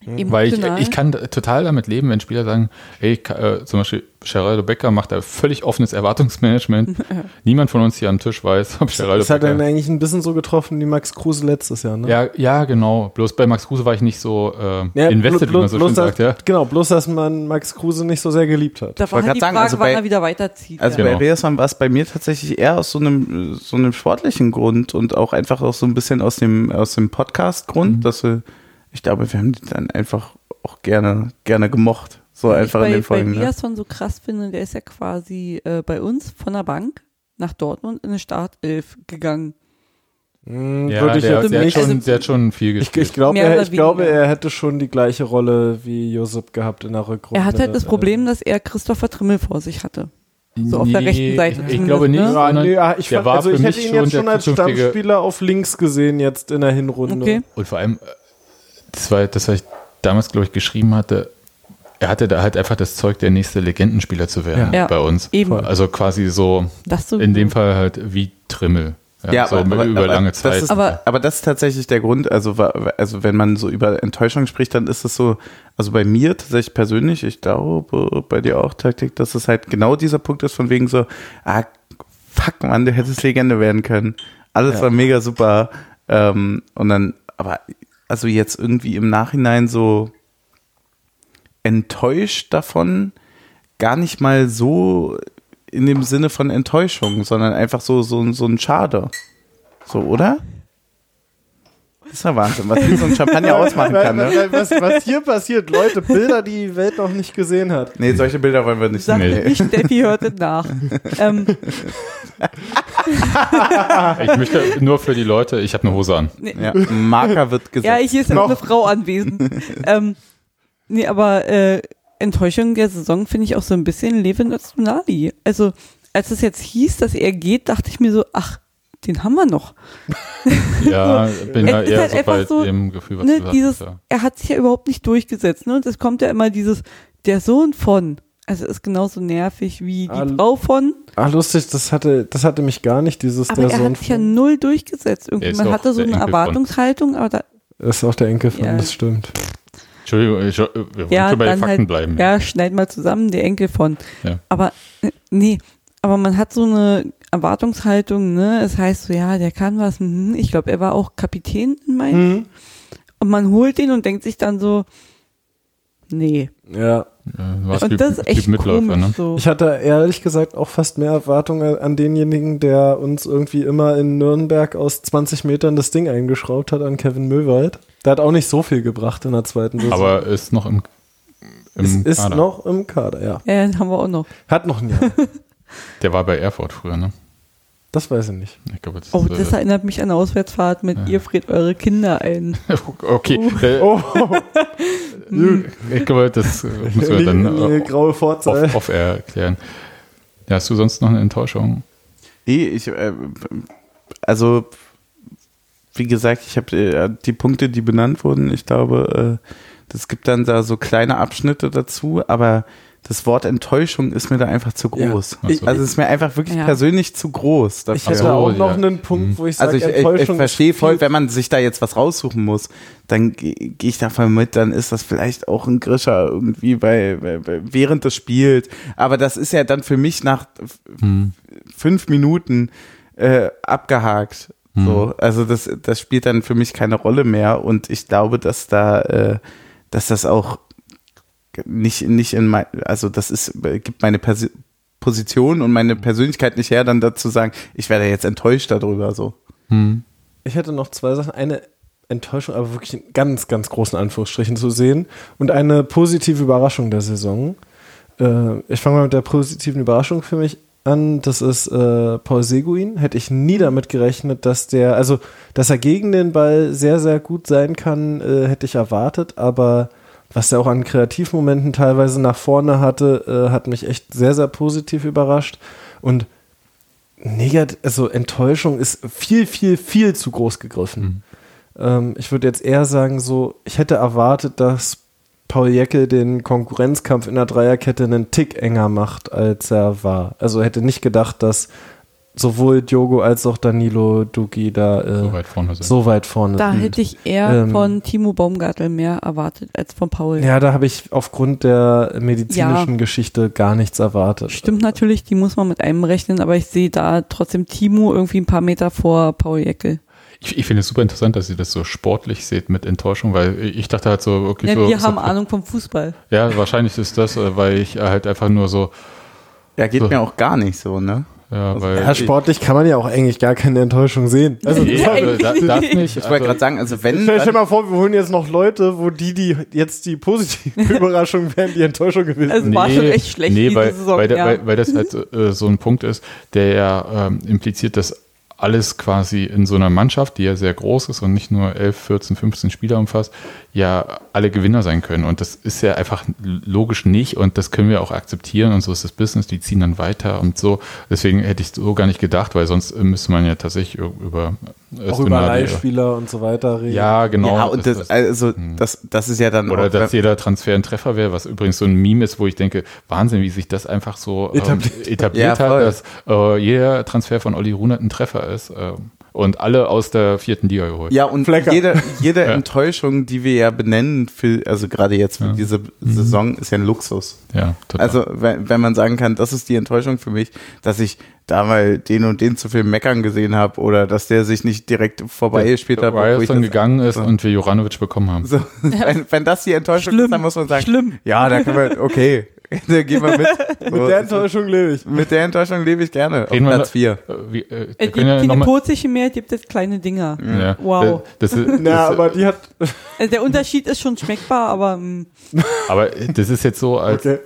Weil ich, Emotional. ich kann total damit leben, wenn Spieler sagen, ey, ich kann, äh, zum Beispiel Geraldo Becker macht da völlig offenes Erwartungsmanagement. [laughs] Niemand von uns hier am Tisch weiß, ob Geraldo Das hat Becker... dann eigentlich ein bisschen so getroffen wie Max Kruse letztes Jahr, ne? Ja, ja, genau. Bloß bei Max Kruse war ich nicht so äh, Ja, invested, wie man so schön sagt. Ja. Genau, bloß, dass man Max Kruse nicht so sehr geliebt hat. Da war halt die sagen, Frage, also wann bei- er wieder weiterzieht. Also ja. Genau. bei Reasman war es bei mir tatsächlich eher aus so einem, so einem sportlichen Grund und auch einfach auch so ein bisschen aus dem, aus dem Podcast-Grund, Mhm. dass wir, ich glaube, wir haben die dann einfach auch gerne, gerne gemocht. So Was einfach ich in bei, den Folgen. Bei Ne? Riasson so krass finde, der ist ja quasi äh, bei uns von der Bank nach Dortmund in eine Startelf gegangen. Hm, Ja, würde ich der, der, hat nicht. schon, der hat schon viel Ich, gespielt. ich, glaube, Mehr er, ich glaube, er hätte schon die gleiche Rolle wie Josip gehabt in der Rückrunde. Er hat halt das Äh, Problem, dass er Christopher Trimmel vor sich hatte. So auf der rechten Seite Ich glaube nicht, zumindest, ne? Ja, sondern nee, ich, der fand, war also ich hätte ihn schon jetzt schon als Stammspieler auf links gesehen jetzt in der Hinrunde. Okay. Und vor allem, äh, das war das, was ich damals, glaube ich, geschrieben hatte, er hatte da halt einfach das Zeug, der nächste Legendenspieler zu werden Ja. bei uns. Eben. Also quasi so, Das so in dem Fall halt wie Trimmel. Ja, so aber, über aber lange das Zeit. Ist, Aber- aber, das ist tatsächlich der Grund, also, also wenn man so über Enttäuschung spricht, dann ist es so, also bei mir tatsächlich persönlich, ich glaube bei dir auch, Taktik, dass es halt genau dieser Punkt ist, von wegen so, ah, fuck man, du hättest Legende werden können. Alles Ja. war mega super. Ähm, und dann, aber also jetzt irgendwie im Nachhinein so enttäuscht davon, gar nicht mal so in dem Sinne von Enttäuschung, sondern einfach so, so, so ein Schade. So, oder? Das ist ja Wahnsinn, was wie so ein Champagner [laughs] ausmachen kann, ne? Was, was hier passiert, Leute, Bilder, die die Welt noch nicht gesehen hat. Nee, solche Bilder wollen wir nicht Sag sehen. nicht, Steffi hörte nach. [laughs] ähm, [laughs] ich möchte nur für die Leute, ich habe eine Hose an. nee, Ja, Marker wird gesetzt. Ja, hier ist auch Noch. eine Frau anwesend. [laughs] ähm, nee, aber äh, Enttäuschung der Saison finde ich auch so ein bisschen Levin Öztunali. Also, als es jetzt hieß, dass er geht, dachte ich mir so, ach, den haben wir noch. [laughs] Ja, bin Es ja eher halt so bei so, dem Gefühl, was Ne, du dieses, hast. Ja. er hat sich ja überhaupt nicht durchgesetzt. Ne? Und es kommt ja immer dieses, der Sohn von, also ist genauso nervig wie die Ah, Frau von, Ah, lustig, das hatte, das hatte mich gar nicht, dieses aber der er Sohn hat sich ja null durchgesetzt. Irgendwie, man hatte so eine Enkel von- Erwartungshaltung, aber da, Das ist auch der Enkel von, Ja. das stimmt. Entschuldigung, ich, wir wollen ja, schon bei den Fakten halt, bleiben. ja, schneid mal zusammen, der Enkel von. Ja. Aber, äh, nee, aber man hat so eine Erwartungshaltung, ne? Es heißt so, ja, der kann was. mhm. Ich glaube, er war auch Kapitän in Mainz. Mhm. Und man holt den und denkt sich dann so, nee. Ja. Ja, war Und das ist echt Mitläufer, komisch. ne? So. Ich hatte ehrlich gesagt auch fast mehr Erwartungen an denjenigen, der uns irgendwie immer in Nürnberg aus 20 Metern das Ding eingeschraubt hat, an Kevin Möwald. Der hat auch nicht so viel gebracht in der zweiten Saison. Aber ist noch im, im es ist Kader. noch im Kader, ja. Ja, den haben wir auch noch. Hat noch ein Jahr. [laughs] Der war bei Erfurt früher, ne? Das weiß ich nicht. Ich glaube, das Oh, ist, das äh, erinnert mich an eine Auswärtsfahrt mit ihr friert eure Kinder ein. [laughs] Okay, äh, Oh, [laughs] ich glaube, das äh, [laughs] müssen wir dann eine äh, graue off, off erklären. Ja, hast du sonst noch eine Enttäuschung? Nee, ich, äh, also, wie gesagt, ich habe äh, die Punkte, die benannt wurden, ich glaube, äh, das gibt dann da so kleine Abschnitte dazu, aber das Wort Enttäuschung ist mir da einfach zu groß. Ja. Ich- also es ist mir einfach wirklich Ja. persönlich zu groß. Ich dafür. hätte so, auch noch ja. einen Punkt, wo ich Also sage, ich, ich, ich Enttäuschung verstehe voll, wenn man sich da jetzt was raussuchen muss, dann ge- gehe ich davon mit, dann ist das vielleicht auch ein Grischer irgendwie bei, bei, bei während des Spiels. Aber das ist ja dann für mich nach Hm. fünf Minuten äh, abgehakt. So, also das, das spielt dann für mich keine Rolle mehr und ich glaube, dass da, äh, dass das auch nicht, nicht in mein, also das ist, gibt meine Persi Position und meine Persönlichkeit nicht her, dann dazu sagen, ich werde jetzt enttäuscht darüber, so. Hm. Ich hätte noch zwei Sachen. Eine Enttäuschung, aber wirklich in ganz, ganz großen Anführungsstrichen zu sehen und eine positive Überraschung der Saison. Äh, ich fange mal mit der positiven Überraschung für mich an. Das ist äh, Paul Seguin. Hätte ich nie damit gerechnet, dass der, also, dass er gegen den Ball sehr, sehr gut sein kann, äh, hätte ich erwartet, aber was er auch an Kreativmomenten teilweise nach vorne hatte, äh, hat mich echt sehr, sehr positiv überrascht. Und Negat also Enttäuschung ist viel, viel, viel zu groß gegriffen. Ähm, ich würde jetzt eher sagen, so, ich hätte erwartet, dass Paul Jeckel den Konkurrenzkampf in der Dreierkette einen Tick enger macht, als er war. Also hätte nicht gedacht, dass sowohl Diogo als auch Danilo Dugi da äh, So weit vorne sind. so weit vorne Da sind. hätte ich eher Ähm, von Timo Baumgartel mehr erwartet als von Paul. ja, da habe ich aufgrund der medizinischen Ja. Geschichte gar nichts erwartet. Stimmt natürlich, die muss man mit einem rechnen, aber ich sehe da trotzdem Timo irgendwie ein paar Meter vor Paul Jeckel. Ich, ich finde es super interessant, dass ihr das so sportlich seht mit Enttäuschung, weil ich dachte halt so wirklich Ja, so. wir so haben Ahnung vom Fußball. Ja, wahrscheinlich ist das, äh, weil ich halt einfach nur so, Ja, geht So. mir auch gar nicht so, ne? Ja, weil. Ja, sportlich kann man ja auch eigentlich gar keine Enttäuschung sehen. Also, Nee, also, da, das nicht. Ich wollte gerade sagen, also wenn, Stell, dann, mal vor, wir holen jetzt noch Leute, wo die, die jetzt die positive [laughs] Überraschung wären, die Enttäuschung gewesen Also war schon echt schlecht Nee, diese weil, Saison, weil, ja. weil, weil das halt äh, so ein Punkt ist, der ja ähm, impliziert, dass alles quasi in so einer Mannschaft, die ja sehr groß ist und nicht nur 11, 14, 15 Spieler umfasst, ja alle Gewinner sein können. Und das ist ja einfach logisch nicht und das können wir auch akzeptieren und so ist das Business, die ziehen dann weiter und so. Deswegen hätte ich so gar nicht gedacht, weil sonst müsste man ja tatsächlich über Auch über Leihspieler und so weiter reden. Ja, genau. ja, und das, also, das, das ist ja dann Oder auch, dass jeder Transfer ein Treffer wäre, was übrigens so ein Meme ist, wo ich denke, Wahnsinn, wie sich das einfach so ähm, Etabliert. etabliert Ja, hat, dass äh, jeder Transfer von Olli Runert ein Treffer ist ähm, und alle aus der vierten Liga geholt. Ja, und Flecker. jede, [laughs] jede Enttäuschung, die wir ja benennen, für, also gerade jetzt für diese Saison, ist ja ein Luxus. Ja, total. Also, wenn, wenn man sagen kann, das ist die Enttäuschung für mich, dass ich da mal den und den zu viel meckern gesehen habe oder dass der sich nicht direkt vorbeigespielt hat, weil es dann gegangen ist so. und wir Joranovic bekommen haben. So, [laughs] wenn, wenn das die Enttäuschung ist, Schlimm. dann muss man sagen, Schlimm. ja, da können wir, okay, [laughs] da gehen wir mit. [laughs] Mit der Enttäuschung lebe ich. mit der Enttäuschung lebe ich gerne. Auf Reden wir Platz noch- 4. Äh, wie, äh, Es gibt ja keine mal, mehr, es gibt es kleine Dinger. ja, Wow. Das, ist, Na, das, aber die hat. Also der Unterschied ist schon schmeckbar, aber mm, [laughs] aber das ist jetzt so, als Okay.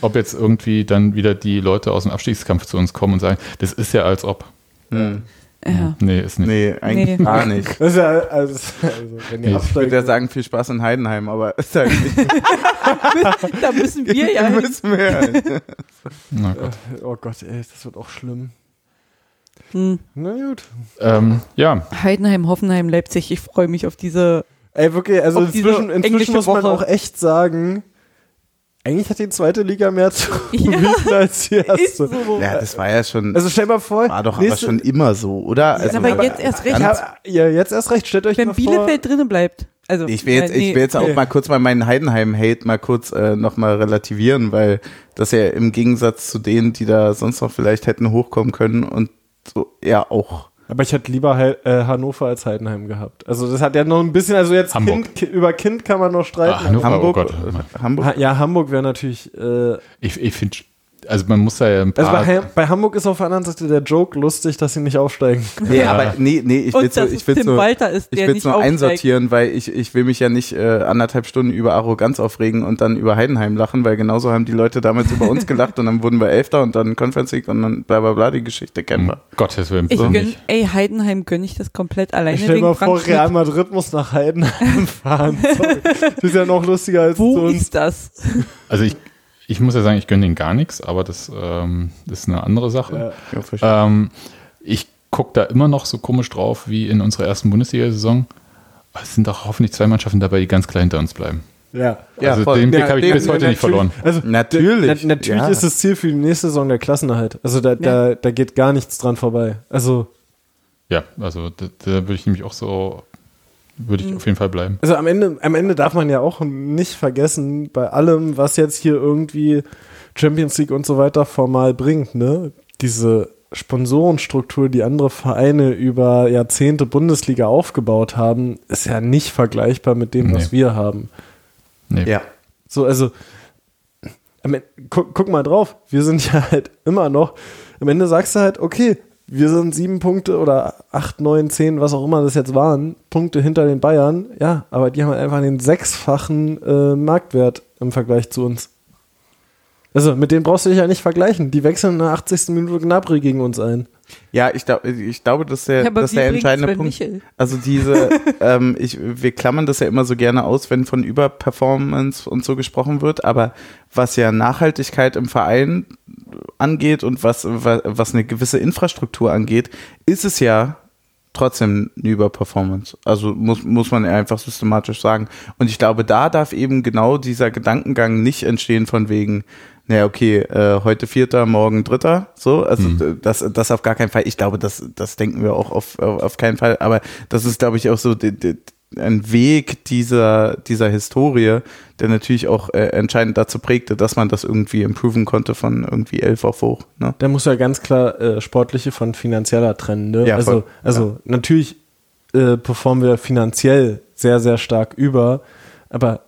ob jetzt irgendwie dann wieder die Leute aus dem Abstiegskampf zu uns kommen und sagen, das ist ja als ob. Hm. Ja. Nee, ist nicht. Nee, eigentlich Nee. gar nicht. Das ist ja, also, also wenn ihr Nee, Ich würde ja sagen, viel Spaß in Heidenheim, aber [laughs] ist halt nicht. [laughs] Da müssen wir ja hin. müssen wir ja. [laughs] Na Gott. Oh Gott, ey, das wird auch schlimm. Hm. Na gut. Ähm, ja, Heidenheim, Hoffenheim, Leipzig, ich freue mich auf diese. Ey, wirklich, also inzwischen, inzwischen muss man Woche. auch echt sagen, eigentlich hat die zweite Liga mehr zu [laughs] Ja. bieten als die erste. so. Ja, das war ja schon, Also stell mal vor, war doch aber schon immer so, oder? Also, aber jetzt erst recht. ganz- Ja, ja, jetzt erst recht. Stellt euch Wenn mal vor. Bielefeld drinnen bleibt. Also, Ich will jetzt, äh, nee. ich will jetzt auch nee. mal kurz mal meinen Heidenheim-Hate mal kurz äh, nochmal relativieren, weil das ja im Gegensatz zu denen, die da sonst noch vielleicht hätten hochkommen können und so eher auch. Aber ich hätte lieber Hei- äh, Hannover als Heidenheim gehabt. Also das hat ja noch ein bisschen, also jetzt Hamburg. kind, Ki- über Kind kann man noch streiten. Ah, Hannover, Hamburg, oh Gott. äh, Hamburg. Ha- ja, Hamburg wäre natürlich. Äh, Ich, ich finde, also man muss da ja ein also paar. bei, Ha- bei Hamburg ist auf der anderen Seite der Joke lustig, dass sie nicht aufsteigen. Nee, aber nee, nee, ich will Und so, dass ich es will Tim so, Walter ist, ich will nur aufsteigt. einsortieren, weil ich, ich will mich ja nicht äh, anderthalb Stunden über Arroganz aufregen und dann über Heidenheim lachen, weil genauso haben die Leute damals über uns gelacht und dann wurden wir Elfter und dann Conference League und dann bla bla bla, die Geschichte kennen um wir. Gottes Willen, Ich so gönn, nicht. ey, Heidenheim gönne ich das komplett alleine Ich stell mal vor. Real Madrid muss nach Heidenheim [laughs] fahren. Sorry. Das ist ja noch lustiger als Wo zu uns. ist das? Also ich, ich muss ja sagen, ich gönne denen gar nichts, aber das, ähm, ist eine andere Sache. Ja. Ähm, ich gucke da immer noch so komisch drauf wie in unserer ersten Bundesliga-Saison. Es sind doch hoffentlich zwei Mannschaften dabei, die ganz klar hinter uns bleiben. Ja. Ja, also voll. den Blick Ja, habe ich den- bis heute nicht verloren. Also Natürlich, Na, natürlich ja. ist das Ziel für die nächste Saison der Klassenerhalt. Also da, da, da geht gar nichts dran vorbei. Also, Ja, also da, da würde ich nämlich auch so, würde ich auf jeden Fall bleiben. also am Ende, am Ende darf man ja auch nicht vergessen, bei allem, was jetzt hier irgendwie Champions League und so weiter formal bringt, ne? Diese Sponsorenstruktur, die andere Vereine über Jahrzehnte Bundesliga aufgebaut haben, ist ja nicht vergleichbar mit dem, was Nee. wir haben. Nee. ja. So, also, Ende, guck, guck mal drauf, wir sind ja halt immer noch, am Ende sagst du halt, okay, wir sind sieben Punkte oder acht, neun, zehn, was auch immer das jetzt waren, Punkte hinter den Bayern, ja, aber die haben halt einfach den sechsfachen äh, Marktwert im Vergleich zu uns. Also, mit denen brauchst du dich ja nicht vergleichen. Die wechseln in der 80. Minute Gnabry gegen uns ein. Ja, ich, glaub, ich glaube, dass der, Ja, wie der entscheidende Punkt. Michel? Also diese, [laughs] ähm, ich, wir klammern das ja immer so gerne aus, wenn von Überperformance und so gesprochen wird, aber was ja Nachhaltigkeit im Verein angeht und was, was, was eine gewisse Infrastruktur angeht, ist es ja trotzdem eine Überperformance. Also muss, muss man einfach systematisch sagen. Und ich glaube, da darf eben genau dieser Gedankengang nicht entstehen von wegen, naja, okay, äh, heute Vierter, morgen Dritter, so, also d- das, das auf gar keinen Fall. Ich glaube, das, das denken wir auch auf, auf auf keinen Fall, aber das ist, glaube ich, auch so die, die, ein Weg dieser, dieser Historie, der natürlich auch äh, entscheidend dazu prägte, dass man das irgendwie improven konnte von irgendwie elf auf hoch. Ne? Da muss ja ganz klar äh, sportliche von finanzieller trennen. Ne? Ja, also voll. also natürlich äh, performen wir finanziell sehr, sehr stark über, aber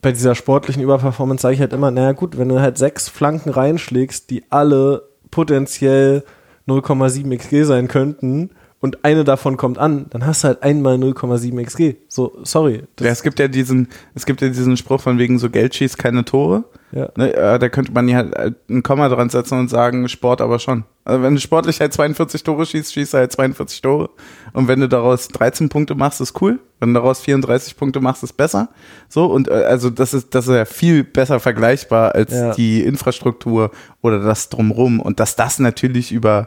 bei dieser sportlichen Überperformance sage ich halt immer, naja gut, wenn du halt sechs Flanken reinschlägst, die alle potenziell 0,7 XG sein könnten und eine davon kommt an, dann hast du halt einmal 0,7 XG. So, sorry. Ja, es gibt ja diesen, es gibt ja diesen Spruch von wegen so Geld schießt keine Tore. ja. Ne, äh, da könnte man ja halt ein Komma dran setzen und sagen, Sport aber schon. Also wenn du sportlich halt 42 Tore schießt, schießt er halt 42 Tore. Und wenn du daraus 13 Punkte machst, ist cool. Wenn du daraus 34 Punkte machst, ist besser. So, und äh, also das ist, das ist ja viel besser vergleichbar als Ja. die Infrastruktur oder das drumrum. Und dass das natürlich über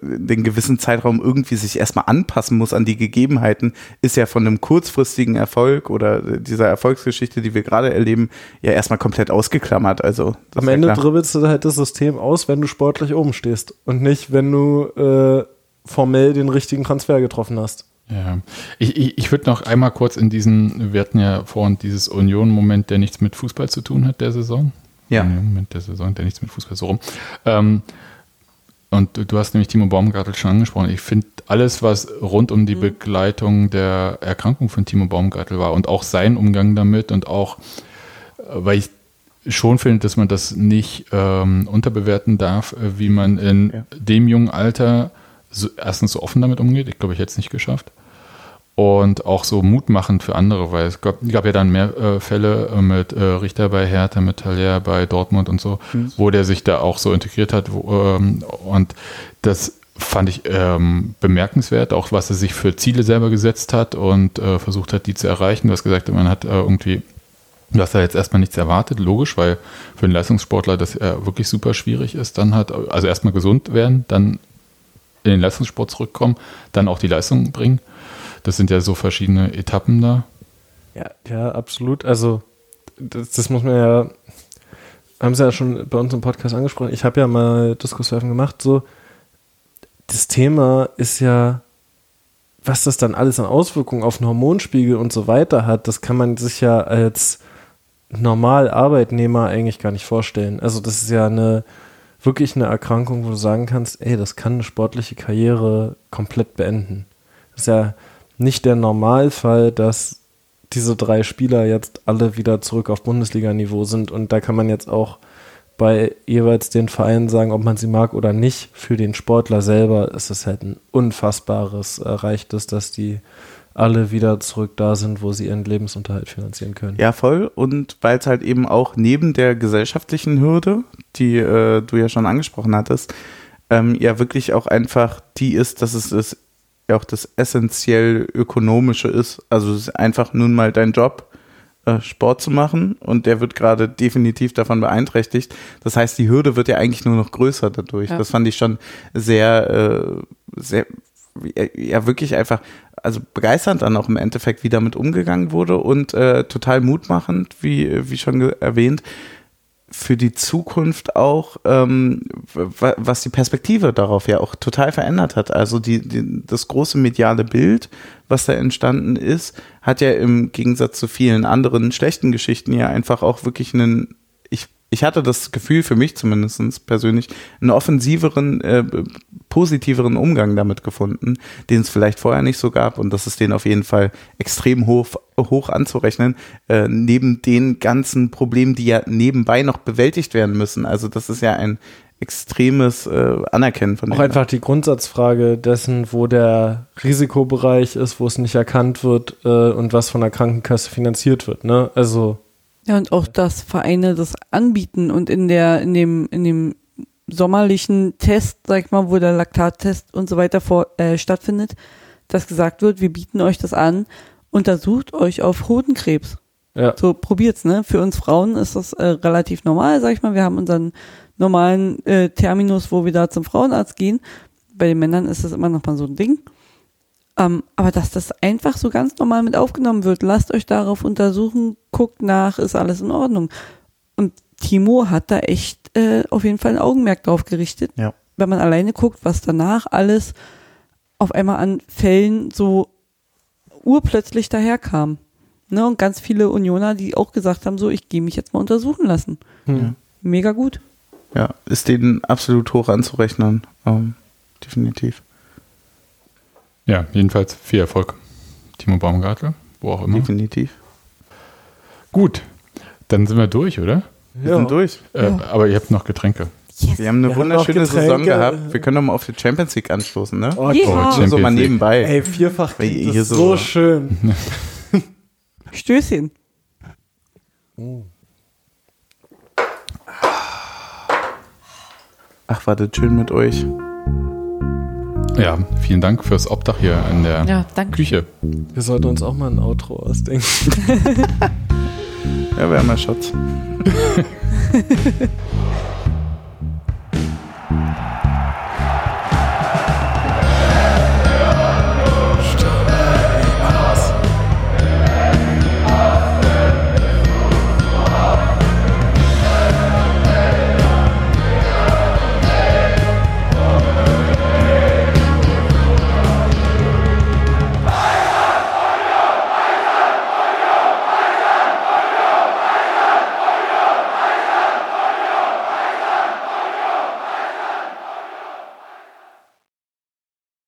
den gewissen Zeitraum irgendwie sich erstmal anpassen muss an die Gegebenheiten, ist ja von einem kurzfristigen Erfolg oder dieser Erfolgsgeschichte, die wir gerade erleben, ja erstmal komplett ausgeklammert. Also Am ja Ende klar. dribbelst du halt das System aus, wenn du sportlich oben stehst und nicht, wenn du äh, formell den richtigen Transfer getroffen hast. Ja, ich, ich, ich würde noch einmal kurz in diesen, wir hatten ja vorhin dieses Union-Moment, der nichts mit Fußball zu tun hat, der Saison. Ja. Union-Moment der Saison, der nichts mit Fußball so rum. Ähm, und du, du hast nämlich Timo Baumgartel schon angesprochen. Ich finde alles, was rund um die Begleitung der Erkrankung von Timo Baumgartel war und auch sein Umgang damit und auch, äh, weil ich schon finde, dass man das nicht ähm, unterbewerten darf, äh, wie man in Ja. dem jungen Alter so, erstens so offen damit umgeht. Ich glaube, ich hätte es nicht geschafft. Und auch so mutmachend für andere, weil es gab, gab ja dann mehr äh, Fälle äh, mit äh, Richter bei Hertha, mit Haller bei Dortmund und so, wo der sich da auch so integriert hat. Wo, ähm, und das fand ich ähm, bemerkenswert, auch was er sich für Ziele selber gesetzt hat und äh, versucht hat, die zu erreichen. Du hast gesagt, man hat äh, irgendwie Du hast da jetzt erstmal nichts erwartet, logisch, weil für einen Leistungssportler das ja wirklich super schwierig ist. Dann hat, also erstmal gesund werden, dann in den Leistungssport zurückkommen, dann auch die Leistung bringen. Das sind ja so verschiedene Etappen da. Ja, ja, absolut. Also, das, das muss man ja, haben sie ja schon bei uns im Podcast angesprochen. Ich habe ja mal Diskussurfen gemacht. So, das Thema ist ja, was das dann alles an Auswirkungen auf den Hormonspiegel und so weiter hat, das kann man sich ja als normal Arbeitnehmer eigentlich gar nicht vorstellen. Also, das ist ja eine wirklich eine Erkrankung, wo du sagen kannst, ey, das kann eine sportliche Karriere komplett beenden. Das ist ja nicht der Normalfall, dass diese drei Spieler jetzt alle wieder zurück auf Bundesliga-Niveau sind und da kann man jetzt auch bei jeweils den Vereinen sagen, ob man sie mag oder nicht. Für den Sportler selber ist es halt ein unfassbares Erreichtes, dass die alle wieder zurück da sind, wo sie ihren Lebensunterhalt finanzieren können. Ja, voll. Und weil es halt eben auch neben der gesellschaftlichen Hürde, die äh, du ja schon angesprochen hattest, ähm, ja wirklich auch einfach die ist, dass es ist, ja auch das essentiell ökonomische ist. Also es ist einfach nun mal dein Job, äh, Sport zu machen und der wird gerade definitiv davon beeinträchtigt. Das heißt, die Hürde wird ja eigentlich nur noch größer dadurch. Ja. Das fand ich schon sehr, äh, sehr, ja wirklich einfach, also begeisternd dann auch im Endeffekt, wie damit umgegangen wurde und äh, total mutmachend, wie, wie schon erwähnt, für die Zukunft auch, ähm, wa- was die Perspektive darauf ja auch total verändert hat. Also die, die, das große mediale Bild, was da entstanden ist, hat ja im Gegensatz zu vielen anderen schlechten Geschichten ja einfach auch wirklich einen, ich, ich hatte das Gefühl, für mich zumindest persönlich, einen offensiveren, äh, positiveren Umgang damit gefunden, den es vielleicht vorher nicht so gab und das ist den auf jeden Fall extrem hoch, hoch anzurechnen, äh, neben den ganzen Problemen, die ja nebenbei noch bewältigt werden müssen. Also das ist ja ein extremes äh, Anerkennen von Auch einfach die Grundsatzfrage dessen, wo der Risikobereich ist, wo es nicht erkannt wird äh, und was von der Krankenkasse finanziert wird. Ne? Also Ja, und auch, dass Vereine das anbieten und in der, in dem, in dem sommerlichen Test, sag ich mal, wo der Laktattest und so weiter vor, äh, stattfindet, dass gesagt wird, wir bieten euch das an, untersucht euch auf Hodenkrebs. ja, So probiert's, ne? Für uns Frauen ist das äh, relativ normal, sag ich mal. Wir haben unseren normalen äh, Terminus, wo wir da zum Frauenarzt gehen. Bei den Männern ist das immer noch mal so ein Ding. Ähm, aber dass das einfach so ganz normal mit aufgenommen wird, lasst euch darauf untersuchen, guckt nach, ist alles in Ordnung. Timo hat da echt äh, auf jeden Fall ein Augenmerk drauf gerichtet. Ja. Wenn man alleine guckt, was danach alles auf einmal an Fällen so urplötzlich daherkam. Ne, und ganz viele Unioner, die auch gesagt haben, so, ich gehe mich jetzt mal untersuchen lassen. hm. Mega gut. Ja, ist denen absolut hoch anzurechnen. Ähm, definitiv. Ja, jedenfalls viel Erfolg. Timo Baumgartel, wo auch immer. Definitiv. Gut, dann sind wir durch, oder? Wir ja. sind durch. Äh, Ja. aber ihr habt noch Getränke. Yes. Wir haben eine Wir haben wunderschöne Getränke. Saison gehabt. Wir können doch mal auf die Champions League anstoßen, ne? Oh, Yeah. Oh, so mal nebenbei. Ey, vierfach Weil klingt hier das so- so schön. [laughs] Stößchen. Ach, war das schön mit euch. Ja, vielen Dank fürs Obdach hier in der Ja, danke. Küche. Wir sollten uns auch mal ein Outro ausdenken. [laughs] Jag vet, men så att...